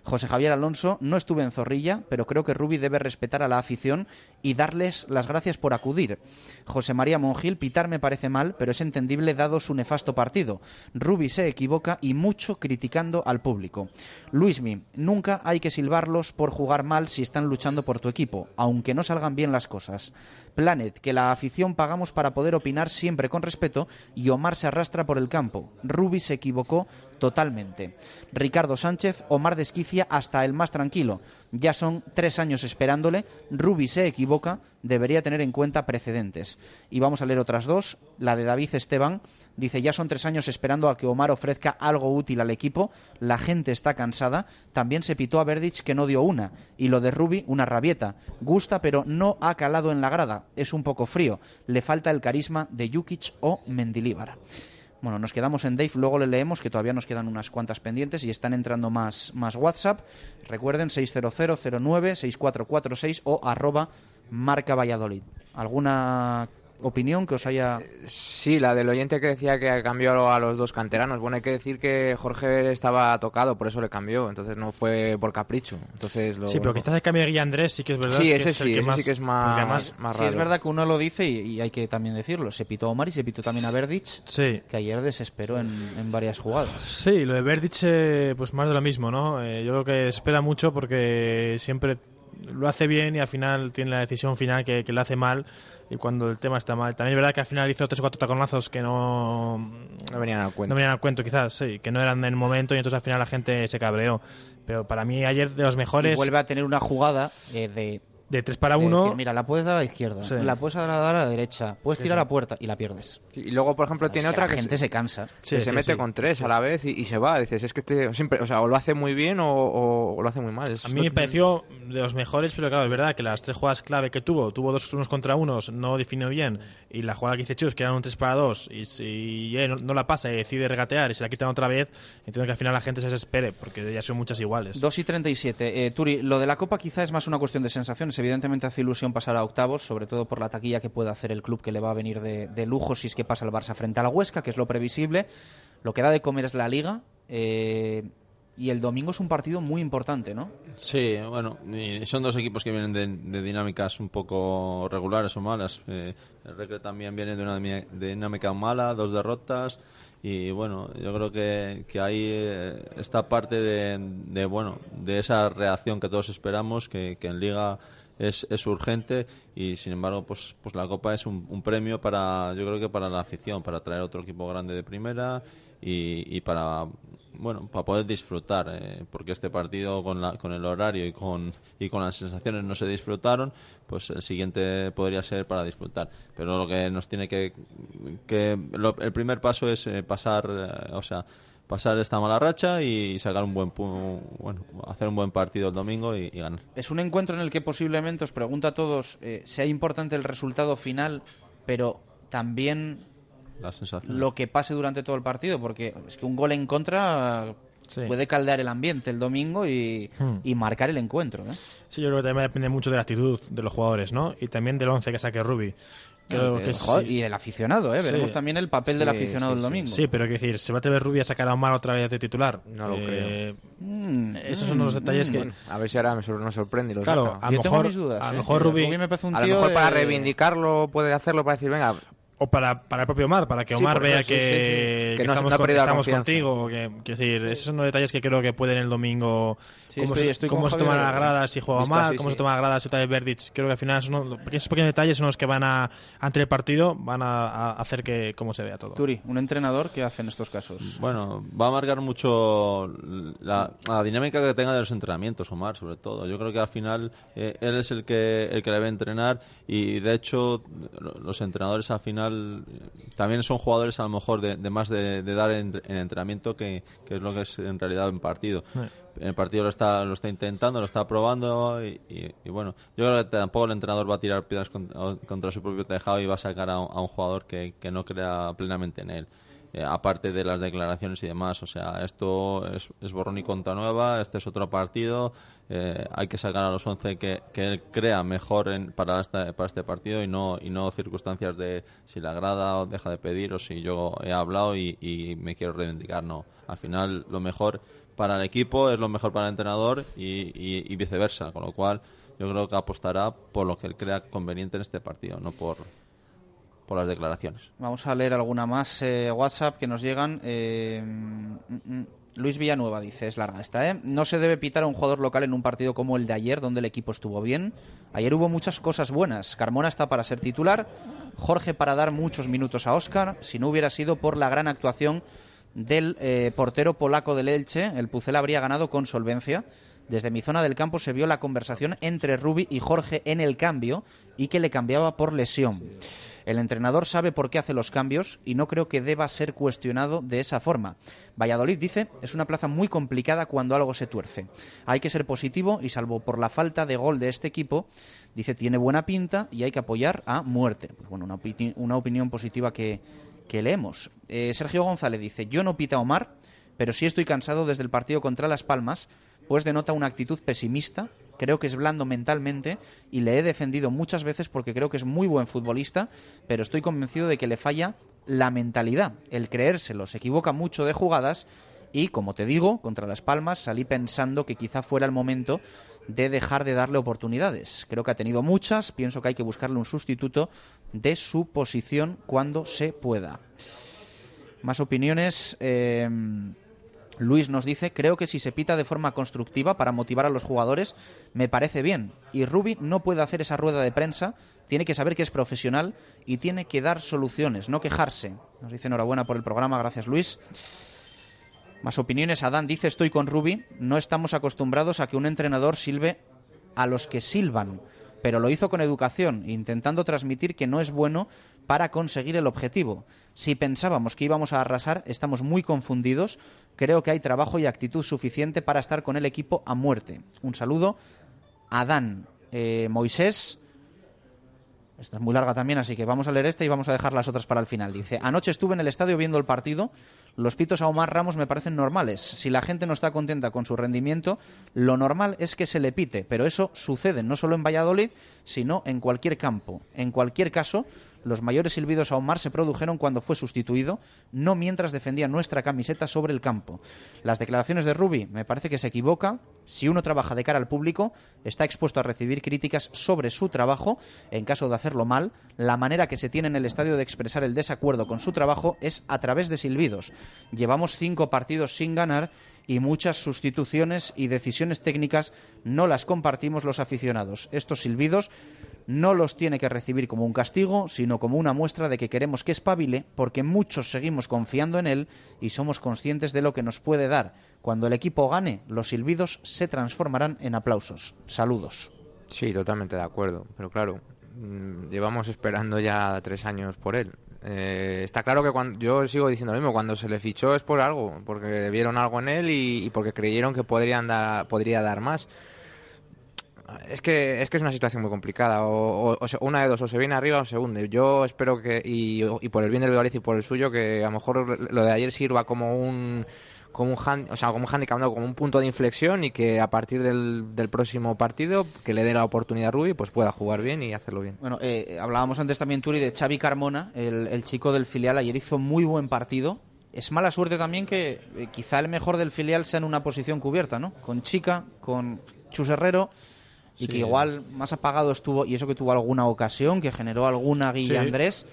José Javier Alonso, no estuve en Zorrilla, pero creo que Rubi debe respetar a la afición y darles las gracias por acudir. José María Mongil, pitar me parece mal, pero es entendible dado su nefasto partido. Rubi se equivoca y mucho criticando al público. Luismi, nunca hay que silbarlos por jugar mal si están luchando por tu equipo, aunque no salgan bien las cosas. Planet, que la afición pagamos para poder opinar siempre con respeto y Omar se arrastra por el campo. Rubi se equivocó totalmente. Ricardo Sánchez, Omar desquicia hasta el más tranquilo. Ya son tres años esperándole. Rubi se equivoca, debería tener en cuenta precedentes. Y vamos a leer otras dos. La de David Esteban dice: Ya son tres años esperando a que Omar ofrezca algo útil al equipo. La gente está cansada. También se pitó a Verdich que no dio una. Y lo de Rubi, una rabieta. Gusta, pero no ha calado en la grada. Es un poco frío. Le falta el carisma de Jukic o Mendilíbar. Bueno, nos quedamos en Dave, luego le leemos que todavía nos quedan unas cuantas pendientes y están entrando más, más WhatsApp. Recuerden 60009-6446 o arroba marca Valladolid. ¿Alguna opinión que os haya...? Sí, la del oyente que decía que cambió a los dos canteranos. Bueno, hay que decir que Jorge estaba tocado, por eso le cambió. Entonces no fue por capricho. Entonces lo... Sí, pero quizás el cambio de Guilla Andrés sí que es verdad. Sí, que ese es el que ese más, sí que es más, además- más Sí, es verdad que uno lo dice y, y hay que también decirlo. Se pitó a Omar y se pitó también a Verdich, Sí. que ayer desesperó en, en varias jugadas. Sí, lo de Verdic, eh, pues más de lo mismo, ¿no? Eh, yo creo que espera mucho porque siempre lo hace bien y al final tiene la decisión final que, que lo hace mal y cuando el tema está mal. También es verdad que al final hizo tres o cuatro taconazos que no... No venían al cuento. No venían al cuento quizás, sí, que no eran del momento y entonces al final la gente se cabreó. Pero para mí ayer de los Y mejores... vuelve a tener una jugada eh, de... De tres para de uno... decir, mira, la puedes dar a la izquierda, Sí. la puedes dar a la derecha, puedes Sí, tirar sí. a puerta y la pierdes. Y luego, por ejemplo, Claro, tiene es que otra la que gente se cansa. que Sí, se sí, mete sí. con tres Sí, a la sí. vez y, y se va. Dices, es que este siempre, o sea, o lo hace muy bien o, o- o lo hace muy mal. Es A mí me pareció de los mejores, pero claro, es verdad que las tres jugadas clave que tuvo, tuvo dos unos contra unos, no definió bien, y la jugada que hizo Chus, que era un 3 para 2, y si él no, no la pasa y decide regatear y se la quitan otra vez, entiendo que al final la gente se desespere, porque ya son muchas iguales. 2 y 37. Eh, Turi, lo de la Copa quizá es más una cuestión de sensaciones. Evidentemente hace ilusión pasar a octavos, sobre todo por la taquilla que puede hacer el club que le va a venir de, de lujo si es que pasa el Barça frente a la Huesca, que es lo previsible. Lo que da de comer es la Liga. eh, y el domingo es un partido muy importante, ¿no? Sí, bueno, son dos equipos que vienen de, de dinámicas un poco regulares o malas. Eh, el Recre también viene de una dinámica mala, dos derrotas. Y bueno, yo creo que, que ahí eh, está parte de, de, bueno, de esa reacción que todos esperamos, que en Liga es, es urgente y sin embargo pues pues la copa es un, un premio para yo creo que para la afición para traer otro equipo grande de primera y, y para bueno para poder disfrutar eh, porque este partido con la, con el horario y con y con las sensaciones no se disfrutaron pues el siguiente podría ser para disfrutar. Pero lo que nos tiene que que lo- el primer paso es eh, pasar eh, o sea pasar esta mala racha y sacar un buen bueno hacer un buen partido el domingo y, y ganar Es un encuentro en el que posiblemente os pregunto a todos, eh, sea importante el resultado final, pero también la sensación lo que pase durante todo el partido, porque es que un gol en contra Sí. puede caldear el ambiente el domingo y, Hmm. y marcar el encuentro. ¿eh? Sí, yo creo que también depende mucho de la actitud de los jugadores, ¿no? Y también del once que saque Rubi. Creo Eh, que joder, sí. Y del aficionado, ¿eh? Sí. veremos también el papel del aficionado sí, el domingo. Sí, pero quiero decir, ¿se va a atrever Rubi a sacar a Omar otra vez de titular? No lo Eh, Mm, Esos son los detalles que... Bueno, a ver si ahora nos sorprende y lo Claro, a lo mejor, a lo mejor Rubi, me parece un a lo tío mejor para reivindicarlo puede hacerlo para decir, venga, o para, para el propio Omar, para que Omar vea eso, que, sí, sí. que Que no- estamos, con- contigo. Que, quiero decir, esos son los detalles que creo que pueden el domingo. Sí, cómo estoy- se, estoy cómo con se Javier toman las gradas si juega Omar, cómo sí. se toma las gradas si vez Verdic. Creo que al final son los- esos pequeños detalles son los que van a, ante el partido, van a, a hacer que cómo se vea todo. Turi, un entrenador que hace en estos casos. Bueno, va a marcar mucho la, la dinámica que tenga de los entrenamientos, Omar, sobre todo. Yo creo que al final eh, él es el que el que debe entrenar y de hecho lo- los entrenadores al final final también son jugadores a lo mejor de, más de, dar en, entrenamiento que, es lo que es en realidad en partido. En el partido lo está, lo está intentando, lo está probando y, bueno, yo creo que tampoco el entrenador va a tirar piedras contra, su propio tejado y va a sacar a un, jugador que, que no crea plenamente en él. Eh, aparte de las declaraciones y demás. O sea, esto es, borrón y conta nueva, este es otro partido, eh, hay que sacar a los 11 que, él crea mejor en, para, este, para este partido y no, y no circunstancias de si le agrada o deja de pedir o si yo he hablado y, me quiero reivindicar. No, al final lo mejor para el equipo es lo mejor para el entrenador y, y viceversa, con lo cual yo creo que apostará por lo que él crea conveniente en este partido, no por por las declaraciones. Vamos a leer alguna más eh, WhatsApp que nos llegan. Eh, mm, mm, Luis Villanueva dice, es larga esta, ¿eh? No se debe pitar a un jugador local en un partido como el de ayer, donde el equipo estuvo bien. Ayer hubo muchas cosas buenas. Carmona está para ser titular, Jorge para dar muchos minutos a Oscar, si no hubiera sido por la gran actuación del eh, portero polaco del Elche, el Pucel habría ganado con solvencia. Desde mi zona del campo se vio la conversación entre Rubi y Jorge en el cambio y que le cambiaba por lesión. El entrenador sabe por qué hace los cambios y no creo que deba ser cuestionado de esa forma. Valladolid dice, es una plaza muy complicada cuando algo se tuerce. Hay que ser positivo y salvo por la falta de gol de este equipo, dice, tiene buena pinta y hay que apoyar a muerte. Pues bueno, una, opinión positiva que, leemos. Eh, Sergio González dice, yo no pita Omar, pero sí estoy cansado desde el partido contra Las Palmas pues denota una actitud pesimista. Creo que es blando mentalmente y le he defendido muchas veces porque creo que es muy buen futbolista, pero estoy convencido de que le falla la mentalidad, el creérselo. Se equivoca mucho de jugadas y, como te digo, contra Las Palmas salí pensando que quizá fuera el momento de dejar de darle oportunidades. Creo que ha tenido muchas, pienso que hay que buscarle un sustituto de su posición cuando se pueda. Más opiniones. Eh, Luis nos dice, creo que si se pita de forma constructiva para motivar a los jugadores, me parece bien. Y Rubi no puede hacer esa rueda de prensa, tiene que saber que es profesional y tiene que dar soluciones, no quejarse. Nos dice enhorabuena por el programa, gracias Luis. Más opiniones, Adán dice, estoy con Rubi, no estamos acostumbrados a que un entrenador silbe a los que silban pero lo hizo con educación, intentando transmitir que no es bueno para conseguir el objetivo. Si pensábamos que íbamos a arrasar, estamos muy confundidos. Creo que hay trabajo y actitud suficiente para estar con el equipo a muerte. Un saludo. Adán, eh, Moisés, esta es muy larga también, así que vamos a leer esta y vamos a dejar las otras para el final. Dice, anoche estuve en el estadio viendo el partido. Los pitos a Omar Ramos me parecen normales. Si la gente no está contenta con su rendimiento, lo normal es que se le pite. Pero eso sucede no solo en Valladolid, sino en cualquier campo. En cualquier caso, los mayores silbidos a Omar se produjeron cuando fue sustituido, no mientras defendía nuestra camiseta sobre el campo. Las declaraciones de Rubi me parece que se equivoca. Si uno trabaja de cara al público, está expuesto a recibir críticas sobre su trabajo. En caso de hacerlo mal, la manera que se tiene en el estadio de expresar el desacuerdo con su trabajo es a través de silbidos. Llevamos cinco partidos sin ganar y muchas sustituciones y decisiones técnicas no las compartimos los aficionados. Estos silbidos no los tiene que recibir como un castigo, sino como una muestra de que queremos que espabile, porque muchos seguimos confiando en él y somos conscientes de lo que nos puede dar. Cuando el equipo gane, los silbidos se transformarán en aplausos. Saludos. Sí, totalmente de acuerdo. Pero claro, mm, llevamos esperando ya tres años por él. Eh, está claro que cuando yo sigo diciendo lo mismo, cuando se le fichó es por algo, porque vieron algo en él y, porque creyeron que podría dar más. Es que, es que es una situación muy complicada. O, una de dos, o se viene arriba o se hunde. Yo espero que, y, por el bien del Valencia y por el suyo, que a lo mejor lo de ayer sirva como un como un, o sea, como un handicap, como un punto de inflexión y que a partir del, próximo partido que le dé la oportunidad a Rubi pues pueda jugar bien y hacerlo bien. Bueno, eh, hablábamos antes también, Turi, de Xavi Carmona, el, chico del filial, ayer hizo muy buen partido. Es mala suerte también que eh, quizá el mejor del filial sea en una posición cubierta, ¿no? Con Chica, con Chus Herrero y que igual más apagado estuvo, y eso que tuvo alguna ocasión, que generó alguna Guilla Andrés,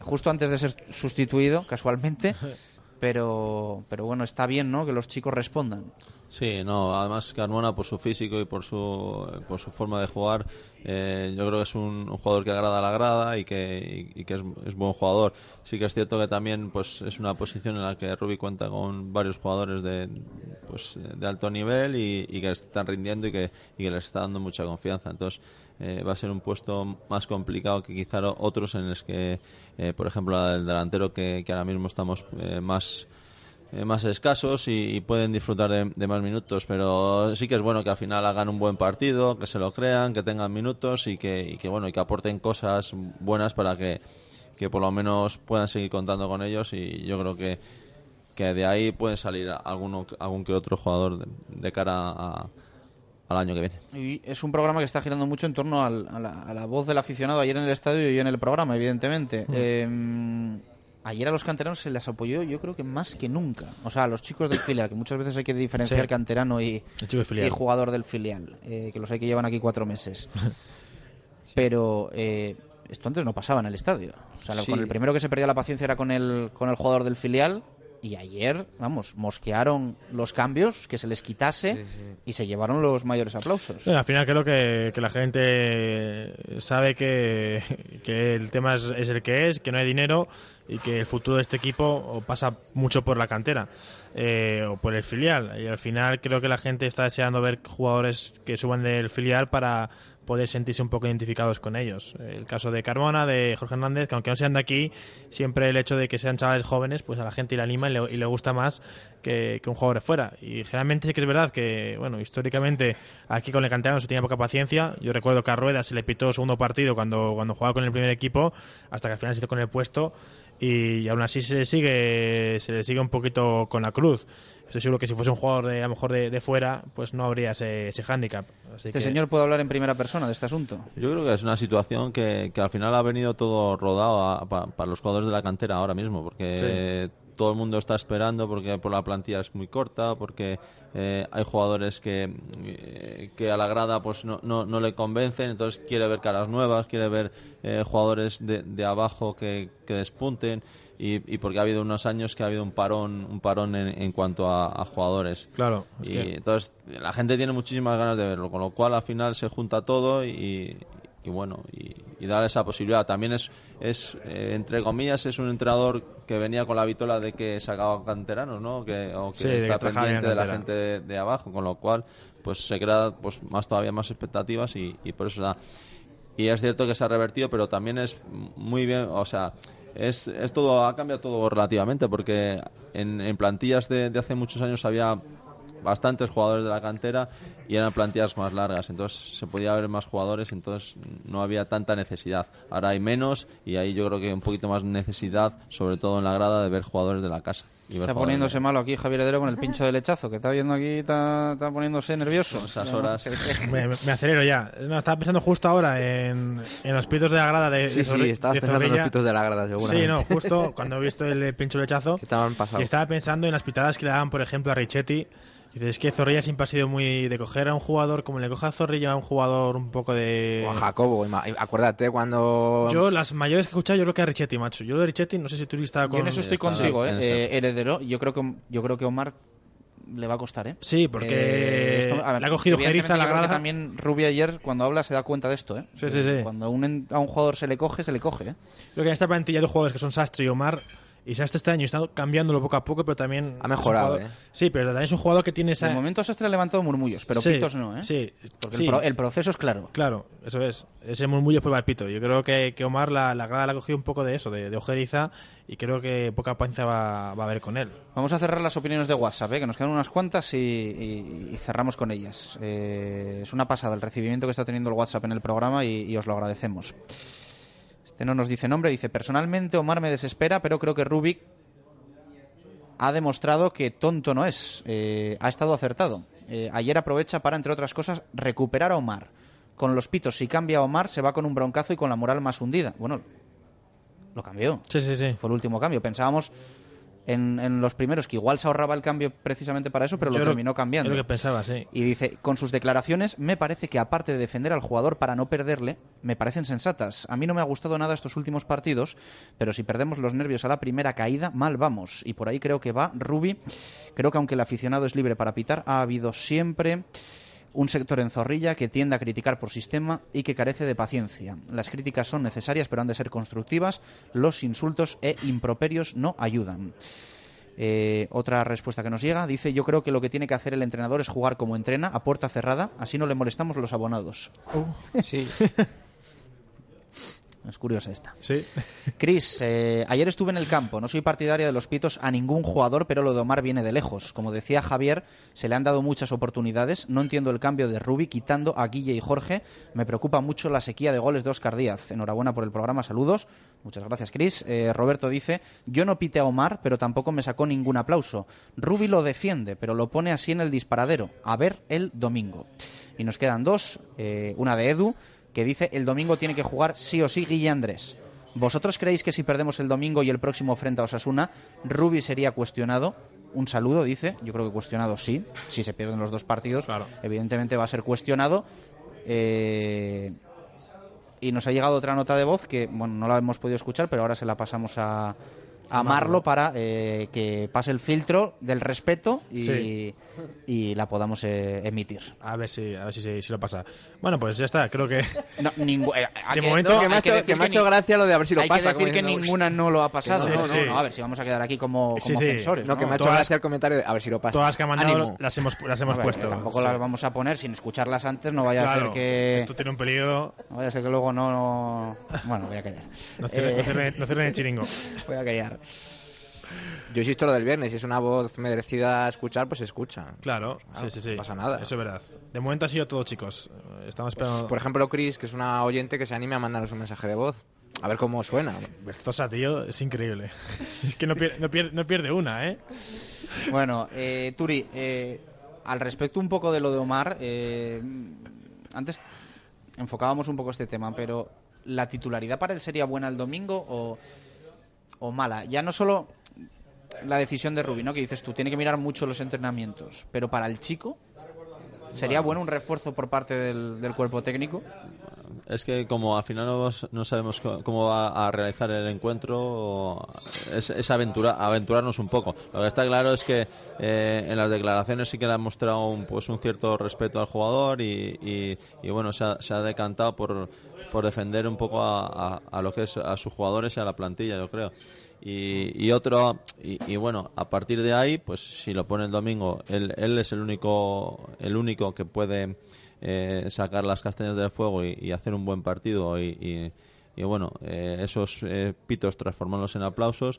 justo antes de ser sustituido, casualmente. [laughs] pero, pero bueno, está bien, ¿no? Que los chicos respondan. Sí, no, además Carmona por su físico y por su, por su forma de jugar, eh, yo creo que es un, jugador que agrada a la grada y que, y, que es, buen jugador. Sí que es cierto que también pues es una posición en la que Rubi cuenta con varios jugadores de, pues, de alto nivel y, y que están rindiendo y que, y que les está dando mucha confianza. Entonces eh, va a ser un puesto más complicado que quizá otros en los que, eh, por ejemplo, el delantero que, que ahora mismo estamos eh, más más escasos y, y pueden disfrutar de, de más minutos, pero sí que es bueno que al final hagan un buen partido, que se lo crean, que tengan minutos y que, y que bueno y que aporten cosas buenas para que, que por lo menos puedan seguir contando con ellos y yo creo que, que de ahí puede salir alguno, algún que otro jugador de, de cara a, al año que viene. Y es un programa que está girando mucho en torno al- a, la, a la voz del aficionado ayer en el estadio y en el programa, evidentemente. Eh, ayer a los canteranos se les apoyó, yo creo que más que nunca. O sea, a los chicos del filial, que muchas veces hay que diferenciar Sí. canterano y, jugador del filial, eh, que los hay que llevan aquí cuatro meses. [laughs] Pero eh, esto antes no pasaba en el estadio. O sea, Sí. con el primero que se perdía la paciencia era con el, con el jugador del filial. Y ayer, vamos, mosquearon los cambios, que se les quitase y se llevaron los mayores aplausos. Bueno, al final creo que, que la gente sabe que, que el tema es, es el que es, que no hay dinero y que el futuro de este equipo pasa mucho por la cantera eh, o por el filial. Y al final creo que la gente está deseando ver jugadores que suban del filial para poder sentirse un poco identificados con ellos. El caso de Carmona, de Jorge Hernández, que aunque no sean de aquí, siempre el hecho de que sean chavales jóvenes, pues a la gente le anima y le, y le gusta más que, un jugador de fuera. Y generalmente sí que es verdad que, bueno, históricamente aquí con el canterano se tenía poca paciencia. Yo recuerdo que a Rueda se le pitó segundo partido cuando, cuando jugaba con el primer equipo, hasta que al final se hizo con el puesto y aún así se le sigue se le sigue un poquito con la cruz. Estoy seguro que si fuese un jugador de, a lo mejor de, de fuera, pues no habría ese, ese hándicap. Así Este que- señor puede hablar en primera persona de este asunto. Yo creo que es una situación que, que al final ha venido todo rodado a- para los jugadores de la cantera ahora mismo, porque todo el mundo está esperando, porque por la plantilla es muy corta, porque eh, hay jugadores que, eh, que a la grada pues no, no, no le convencen, entonces quiere ver caras nuevas, quiere ver eh, jugadores de, de abajo que, que despunten. Y, y porque ha habido unos años que ha habido un parón un parón en, en cuanto a, a jugadores Claro, y que- entonces la gente tiene muchísimas ganas de verlo, con lo cual al final se junta todo y, y bueno, y, y dar esa posibilidad. También es, es eh, entre comillas, es un entrenador que venía con la vitola de que sacaba canteranos, ¿no? Que, o que Sí, está que pendiente de la gente de, de abajo, con lo cual pues se crea pues más todavía más expectativas y, y por eso da. Y es cierto que se ha revertido, pero también es muy bien, o sea, es, es todo, ha cambiado todo relativamente, porque en, en plantillas de, de hace muchos años había bastantes jugadores de la cantera y eran plantillas más largas, entonces se podía ver más jugadores, entonces no había tanta necesidad. Ahora hay menos y ahí yo creo que hay un poquito más necesidad, sobre todo en la grada, de ver jugadores de la casa. Está poniéndose malo aquí Javier Heredero con el pincho de lechazo, que está viendo aquí, está, está poniéndose nervioso. esas horas. [laughs] me, me- acelero ya. No, estaba pensando justo ahora en, en los pitos de la grada de, Sí, de sí, Zorri- estabas de pensando en los pitos de la grada, seguramente. Sí, no, justo cuando he visto el pincho lechazo. [laughs] estaban pasado. Y estaba pensando en las pitadas que le daban, por ejemplo, a Richetti. Dices, es que Zorrilla siempre ha sido muy de coger a un jugador, como le coge a Zorrilla a un jugador un poco de... O a Jacobo, acuérdate cuando... Yo, las mayores que he escuchado, yo creo que a Richetti, macho. Yo de Richetti, no sé si tú estaba con... Yo en eso estoy contigo, eh, eh, Heredero. Yo creo que yo creo que Omar le va a costar, ¿eh? Sí, porque Eh, esto- a ver, le ha cogido Jeriza a la grada. También Rubio ayer, cuando habla, se da cuenta de esto, ¿eh? Sí, sí, sí. Cuando a un, en- a un jugador se le coge, se le coge, ¿eh? Creo que en esta plantilla dos jugadores que son Sastre y Omar. Y Sastre este año está cambiándolo poco a poco, pero también... Ha mejorado, es un jugador- ¿eh? Sí, pero también es un jugador que tiene esa... De momento Sastre ha levantado murmullos, pero Sí, pitos no, ¿eh? Sí, Porque sí. El, pro- el proceso es claro. Claro, eso es. Ese murmullo fue el pito. Yo creo que, que Omar la, la grada le ha cogido un poco de eso, de, de ojeriza, y creo que poca panza va, va a haber con él. Vamos a cerrar las opiniones de WhatsApp, ¿eh? que nos quedan unas cuantas y, y- y cerramos con ellas. Eh, es una pasada el recibimiento que está teniendo el WhatsApp en el programa y, y os lo agradecemos. Este no nos dice nombre, dice personalmente Omar me desespera, pero creo que Rubik ha demostrado que tonto no es, Eh, ha estado acertado. Eh, ayer aprovecha para, entre otras cosas, recuperar a Omar. Con los pitos, si cambia a Omar, se va con un broncazo y con la moral más hundida. Bueno, lo cambió. Sí, sí, sí. Fue el último cambio. Pensábamos en, en los primeros que igual se ahorraba el cambio precisamente para eso, pero Yo lo lo- terminó cambiando. lo que pensaba, sí. Y dice, con sus declaraciones, me parece que aparte de defender al jugador para no perderle, me parecen sensatas. A mí no me ha gustado nada estos últimos partidos, pero si perdemos los nervios a la primera caída, mal vamos. Y por ahí creo que va Rubi. Creo que aunque el aficionado es libre para pitar, ha habido siempre un sector en zorrilla que tiende a criticar por sistema y que carece de paciencia. Las críticas son necesarias, pero han de ser constructivas. Los insultos e improperios no ayudan. Eh, otra respuesta que nos llega dice yo creo que lo que tiene que hacer el entrenador es jugar como entrena a puerta cerrada así no le molestamos los abonados sí [laughs] es curiosa esta Sí. Chris, eh, ayer estuve en el campo. No soy partidaria de los pitos a ningún jugador, pero lo de Omar viene de lejos. Como decía Javier, se le han dado muchas oportunidades. No entiendo el cambio de Rubi quitando a Guille y Jorge. Me preocupa mucho la sequía de goles de Oscar Díaz. Enhorabuena por el programa. Saludos. Muchas gracias, Chris. Eh, Roberto dice: Yo no pité a Omar, pero tampoco me sacó ningún aplauso. Rubi lo defiende, pero lo pone así en el disparadero. A ver el domingo. Y nos quedan dos. eh, una de Edu que dice el domingo tiene que jugar sí o sí Guille Andrés. ¿Vosotros creéis que si perdemos el domingo y el próximo frente a Osasuna, Rubi sería cuestionado? Un saludo, dice. Yo creo que cuestionado sí. Si se pierden los dos partidos, evidentemente va a ser cuestionado. Eh, y nos ha llegado otra nota de voz que, bueno, no la hemos podido escuchar, pero ahora se la pasamos a, a Marlo para eh, que pase el filtro del respeto y, Sí. y la podamos eh, emitir. A ver si, a ver si, si, si lo pasa. Bueno, pues ya está. Creo que. [laughs] No, ningú- eh, hay de que- momento. no, que me ha hay que hecho, decir que me ha que hecho ni- gracia lo de a ver si lo hay pasa. que decir que diciendo, ninguna no lo ha pasado. No, sí, no, sí. no, a ver si vamos a quedar aquí como, como sí. censores. No, que me ha hecho Todas- gracia el comentario de a ver si lo pasa. Todas las que ha mandado Ánimo. las hemos, las hemos A ver, puesto. Tampoco Sí. las vamos a poner sin escucharlas antes, no vaya a Claro, ser que. Esto tiene un peligro. No vaya a ser que luego no. no- Bueno, voy a callar. No cierren el chiringo. Voy a callar. Yo insisto lo del viernes, si es una voz merecida a escuchar, pues se escucha. Claro, sí, sí, sí. No pasa nada. Eso es verdad. De momento ha sido todo, chicos. Estamos esperando. Por ejemplo, Chris, que es una oyente que se anime a mandarnos un mensaje de voz. A ver cómo suena. Berzosa, tío, es increíble. [laughs] es que no pierde, no pierde, no pierde una, ¿eh? Bueno, eh, Turi, eh, al respecto un poco de lo de Omar, eh, antes enfocábamos un poco este tema, pero ¿la titularidad para él sería buena el domingo o, o mala? Ya no solo la decisión de Rubí, ¿no? Que dices tú, tiene que mirar mucho los entrenamientos, pero para el chico, ¿sería bueno un refuerzo por parte del, del cuerpo técnico? Es que como al final no, no sabemos cómo va a realizar el encuentro, es, es aventura, aventurarnos un poco. Lo que está claro es que eh, en las declaraciones sí que le ha mostrado un, pues un cierto respeto al jugador y, y- y, bueno, se ha, se ha decantado por, por defender un poco a, a- a lo que es a sus jugadores y a la plantilla, yo creo. Y, y otro, y, y bueno, a partir de ahí, pues si lo pone el domingo, él, él es el único, el único que puede eh, sacar las castañas del fuego y, hacer un buen partido y, y- bueno, eh, esos eh, pitos transformarlos en aplausos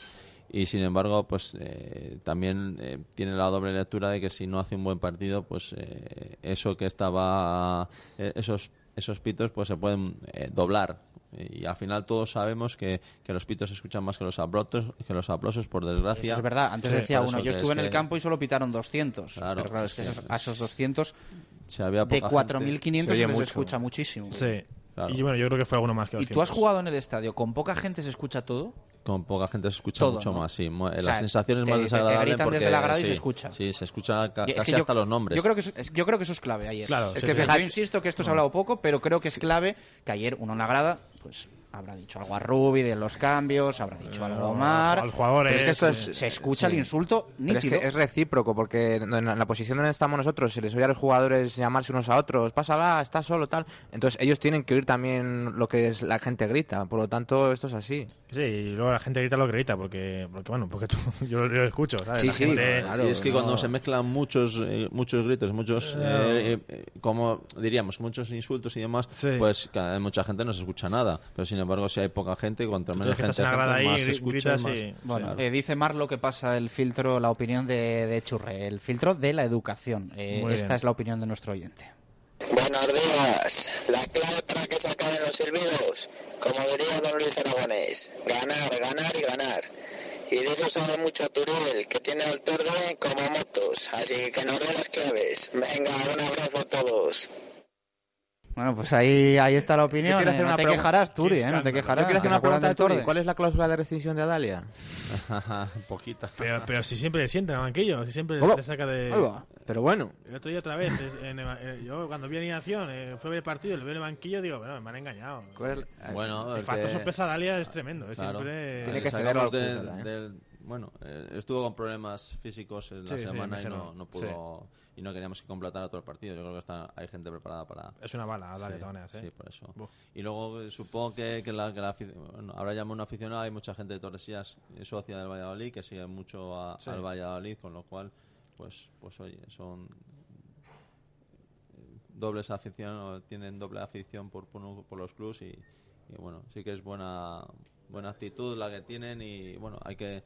y sin embargo, pues eh, también eh, tiene la doble lectura de que si no hace un buen partido, pues eh, eso que estaba, esos esos pitos pues se pueden eh, doblar y al final todos sabemos que, que los pitos se escuchan más que los aplausos, que los aplausos por desgracia. Eso es verdad. Antes Sí, decía uno, yo estuve es en el que campo y solo pitaron 200. Claro, pero claro, es que sí, esos- es- a esos 200 Si había de poca 4.500 gente, se les escucha muchísimo. Sí. Claro. Y bueno, yo creo que fue alguno más que ¿Y tú has jugado en el estadio? ¿Con poca gente se escucha todo? Con poca gente se escucha Todo, mucho ¿no? más, sí. Sea, la sensación es te- más te- te desagradable gritan porque desde la grada y se escucha. Sí, se escucha ca- es casi que yo- hasta los nombres. Yo creo que eso, es- yo creo que eso es clave ayer. Claro, es sí, que sí. fíjate, yo insisto que esto se ha hablado poco, pero creo que es clave que ayer uno en la grada, pues habrá dicho algo a Rubi de los cambios, habrá dicho algo a Omar. al jugador es que es- esto es- se escucha el insulto Pero es nítido. que es recíproco, porque en en la posición donde estamos nosotros se les oye a los jugadores llamarse unos a otros, pásala, está solo, tal. Entonces ellos tienen que oír también lo que es la gente grita, por lo tanto esto es así. Sí, y luego la gente grita lo que grita, porque, porque bueno, porque tú- [laughs] yo lo escucho, ¿sabes? Sí, La sí, gente- y es que cuando se mezclan muchos eh, muchos gritos, muchos, eh, eh, como diríamos, muchos insultos y demás, pues cada- mucha gente no se escucha nada. Pero sin embargo, si hay poca gente, cuanto menos gente, ahí, más se escucha, gritas más- Bueno, Claro. eh, dice Marlo que pasa el filtro, la opinión de, de Churre, el filtro de la educación. Eh, esta bien. es la opinión de nuestro oyente. Buenos días. La clave para que se acaben los silbidos, como diría don Luis Aragonés, ganar, ganar y ganar. Y de eso sabe mucho Turiel, que tiene el torde como motos, así que nos dé las claves. Venga, un abrazo a todos. Bueno, pues ahí, ahí está la opinión. Eh. No una te quejarás, Turi, ¿eh? No te quejarás. quiero hacer que se una pregunta Turi. ¿Cuál es la cláusula de rescisión de Adalia? [laughs] Poquita. Pero, pero si siempre le sienta en el banquillo, si siempre le saca de... Pero bueno. El otro día otra vez, en el- eh, yo cuando vi animación, eh, fue a ver el partido, le veo en el banquillo, digo, bueno, me han engañado. Bueno, el el factor que- sorpresa de Dalia es tremendo, es Claro. siempre... Le sacamos del- del- bueno, eh, estuvo con problemas físicos en la semana y no pudo y no queríamos que completara todo el partido. Yo creo que está, hay gente preparada para. Es una bala, Dalia, Sí, de todas maneras, ¿eh? Sí, por eso. Y luego eh, supongo que, que la, que la bueno, ahora llamo un aficionado, hay mucha gente de Torresías eh, socia del Valladolid que sigue mucho a- Sí. al Valladolid, con lo cual, pues, pues oye, son dobles afición, o tienen doble afición por, por, por los clubs y, y bueno, sí que es buena buena actitud la que tienen y bueno, hay que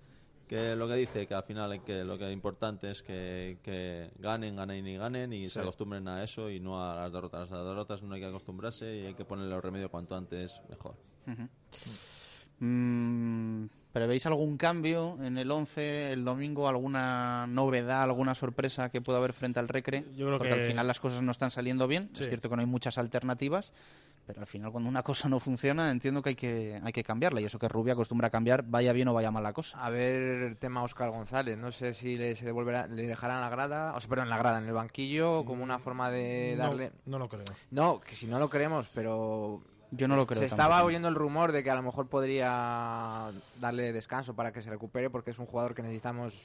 que lo que dice que al final hay que lo que es importante es que, que ganen, ganen y ganen y Sí. se acostumbren a eso y no a las derrotas. A las derrotas no hay que acostumbrarse y hay que ponerle remedio cuanto antes mejor. Mm, ¿Prevéis algún cambio en el 11 el domingo? ¿Alguna novedad, alguna sorpresa que pueda haber frente al Recre? Yo creo Porque que- al final las cosas no están saliendo bien. Sí. Es cierto que no hay muchas alternativas, pero al final cuando una cosa no funciona entiendo que hay que, hay que cambiarla. Y eso que Rubia acostumbra a cambiar, vaya bien o vaya mal la cosa. A ver, el tema Oscar González. No sé si le, se devolverá, le dejarán la grada, o sea, perdón, la grada en el banquillo como una forma de No, darle. no lo creo. No, que si no lo creemos, pero. Yo no lo creo Se estaba oyendo el rumor de que a lo mejor podría darle descanso para que se recupere porque es un jugador que necesitamos,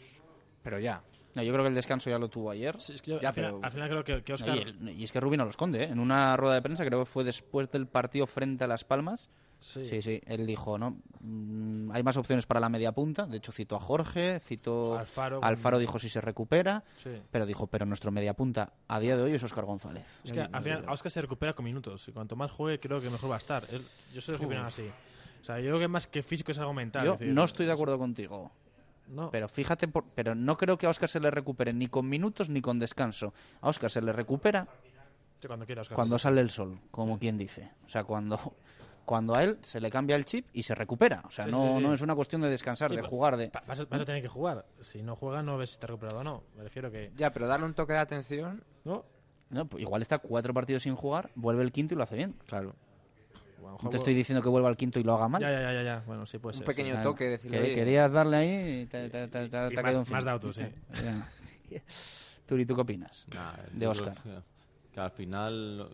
pero ya. No, yo creo que el descanso ya lo tuvo ayer. yo Ya, al, final, pero- al final creo que, que No, Oscar... y, es que Rubí no lo esconde, ¿eh? En una rueda de prensa, creo que fue después del partido frente a Las Palmas. Sí. sí, sí, él dijo, ¿no? Mm, hay más opciones para la media punta. De hecho, citó a Jorge, citó Alfaro, Alfaro dijo si se recupera, Sí. pero dijo, pero nuestro media punta a día de hoy es Oscar González. Es que al final Oscar se recupera con minutos y cuanto más juegue creo que mejor va a estar. Él- yo soy los que opinan así. O sea, yo creo que más que físico es algo mental. Yo es decir, no estoy de acuerdo contigo. No. Pero fíjate, por- pero no creo que a Oscar se le recupere ni con minutos ni con descanso. A Oscar se le recupera Sí, cuando quiera, Oscar. cuando sale el sol, como quien dice. O sea, cuando, cuando a él se le cambia el chip y se recupera. O sea, Sí, no, sí, sí. no es una cuestión de descansar, Sí, de jugar, de... Vas a, vas a tener que jugar. Si no juega, no ves si ha recuperado o no. Me refiero que. Ya, pero darle un toque de atención. No, No, pues igual está cuatro partidos sin jugar, vuelve el quinto y lo hace bien. Claro. Bueno, No te estoy diciendo que vuelva al quinto y lo haga mal. Ya, ya, ya, ya. Bueno, sí puede Un ser. pequeño sí. toque, decirle, Que- querías darle ahí y te, te, te- te- te ha Y más- encima. más de autos, sí. [laughs] Ya. [laughs] Turi, ¿tú qué opinas? Nah, de Oscar. Que, que al final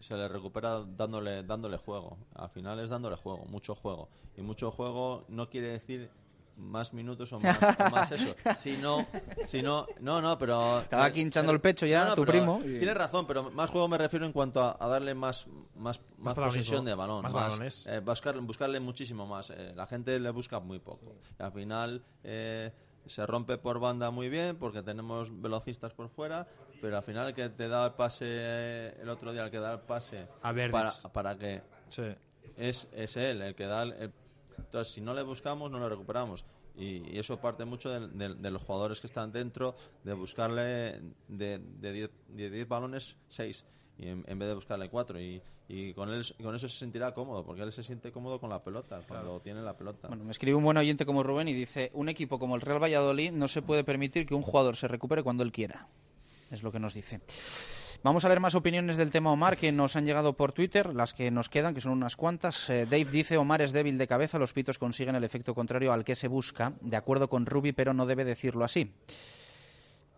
se le recupera dándole dándole juego. Al final es dándole juego, mucho juego. Y mucho juego no quiere decir más minutos o más, o más eso. Si no, si no, no, no, pero... Estaba aquí hinchando el pecho ya, No, no, tu primo. y- Tienes razón, pero más juego me refiero en cuanto a, a darle más más, más, posesión de balón, más balones. eh, buscar- buscarle muchísimo más. Eh, la gente le busca muy poco. Y al final eh, se rompe por banda muy bien porque tenemos velocistas por fuera, pero al final el que te da el pase eh, el otro día, el que da el pase A para, para que Sí. es, es él el que da el, el- entonces si no le buscamos no lo recuperamos y, y eso parte mucho de, de- de los jugadores que están dentro de buscarle de 10 de diez- de diez balones 6 y en, en vez de buscarle 4 y, y con él con eso se sentirá cómodo porque él se siente cómodo con la pelota cuando tiene la pelota Bueno, me escribe un buen oyente como Rubén y dice, un equipo como el Real Valladolid no se puede permitir que un jugador se recupere cuando él quiera. Es lo que nos dice. Vamos a ver más opiniones del tema Omar que nos han llegado por Twitter, las que nos quedan, que son unas cuantas. Eh, Dave dice, Omar es débil de cabeza, los pitos consiguen el efecto contrario al que se busca, de acuerdo con Rubi, pero no debe decirlo así.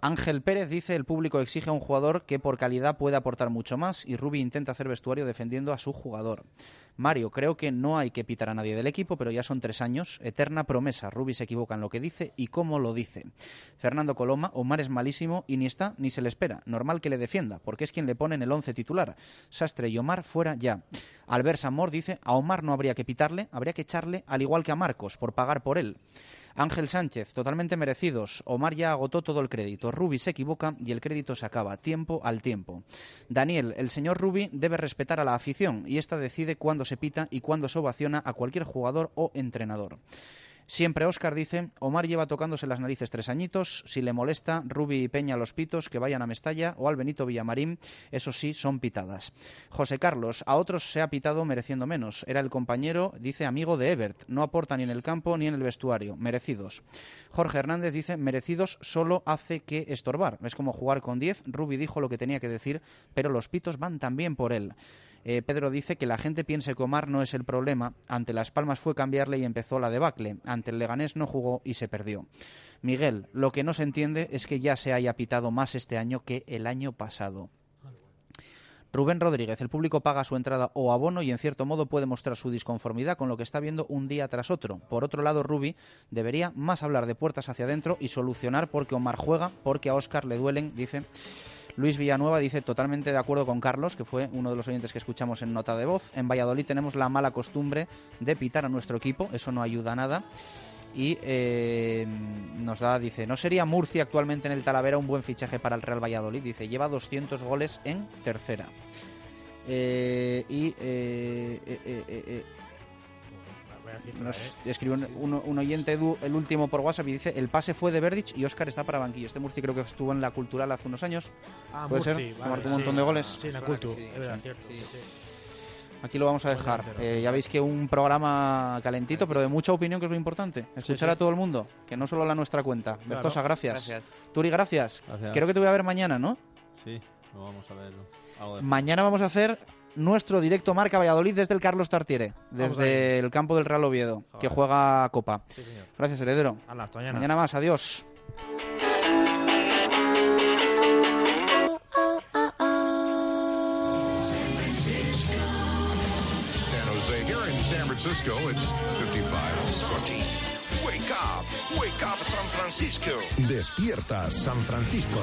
Ángel Pérez dice el público exige a un jugador que por calidad puede aportar mucho más y Rubi intenta hacer vestuario defendiendo a su jugador. Mario, creo que no hay que pitar a nadie del equipo, pero ya son tres años. Eterna promesa. Rubi se equivoca en lo que dice y cómo lo dice. Fernando Coloma, Omar es malísimo y ni está ni se le espera. Normal que le defienda, porque es quien le pone en el once titular. Sastre y Omar fuera ya. Albert Samor dice a Omar no habría que pitarle, habría que echarle al igual que a Marcos, por pagar por él. Ángel Sánchez, totalmente merecidos. Omar ya agotó todo el crédito. Rubi se equivoca y el crédito se acaba. Tiempo al tiempo. Daniel, el señor Rubi debe respetar a la afición y esta decide cuándo se pita y cuándo se ovaciona a cualquier jugador o entrenador. Siempre Óscar dice, Omar lleva tocándose las narices tres añitos, si le molesta, Rubi y Peña los pitos, que vayan a Mestalla o al Benito Villamarín, eso sí, son pitadas. José Carlos, a otros se ha pitado mereciendo menos. Era el compañero, dice, amigo de Ebert, no aporta ni en el campo ni en el vestuario, merecidos. Jorge Hernández dice, merecidos solo hace que estorbar. Es como jugar con 10, Rubi dijo lo que tenía que decir, pero los pitos van también por él. Eh, Pedro dice que la gente piense que Omar no es el problema. Ante Las Palmas fue cambiarle y empezó la debacle. Ante el Leganés no jugó y se perdió. Miguel, lo que no se entiende es que ya se haya pitado más este año que el año pasado. Rubén Rodríguez, el público paga su entrada o abono y en cierto modo puede mostrar su disconformidad con lo que está viendo un día tras otro. Por otro lado, Rubi debería más hablar de puertas hacia adentro y solucionar porque Omar juega, porque a Oscar le duelen, dice Luis Villanueva dice totalmente de acuerdo con Carlos, que fue uno de los oyentes que escuchamos en nota de voz. En Valladolid tenemos la mala costumbre de pitar a nuestro equipo, eso no ayuda a nada. Y eh, nos da, dice, ¿no sería Murcia actualmente en el Talavera un buen fichaje para el Real Valladolid? Dice, lleva 200 goles en tercera. Eh, y eh, eh, nos escribe un, un- un oyente Edu, el último por WhatsApp y dice el pase fue de Verdich y Oscar está para banquillo. Este Murci creo que estuvo en la cultural hace unos años. Ah, Puede Murci, ser, vale, marcó un sí. montón de goles. Sí, en la cultu, es verdad, cierto. sí, sí. Aquí lo vamos a dejar. Eh, ya veis que un programa calentito, pero de mucha opinión, que es lo importante. Escuchar sí. a todo el mundo, que no solo la nuestra cuenta. Claro. Berzosa, gracias. Gracias. Turi, gracias. Gracias. Creo que te voy a ver mañana, ¿no? Sí, lo vamos a ver. algo de- Mañana vamos a hacer nuestro directo Marca Valladolid desde el Carlos Tartiere, desde el campo del Real Oviedo, que juega Copa. Sí, señor. Gracias, heredero. Hasta mañana. Mañana más, adiós. San Jose. Here in San Francisco, it's 55. Sochi. Wake up, wake up San Francisco. Despierta San Francisco.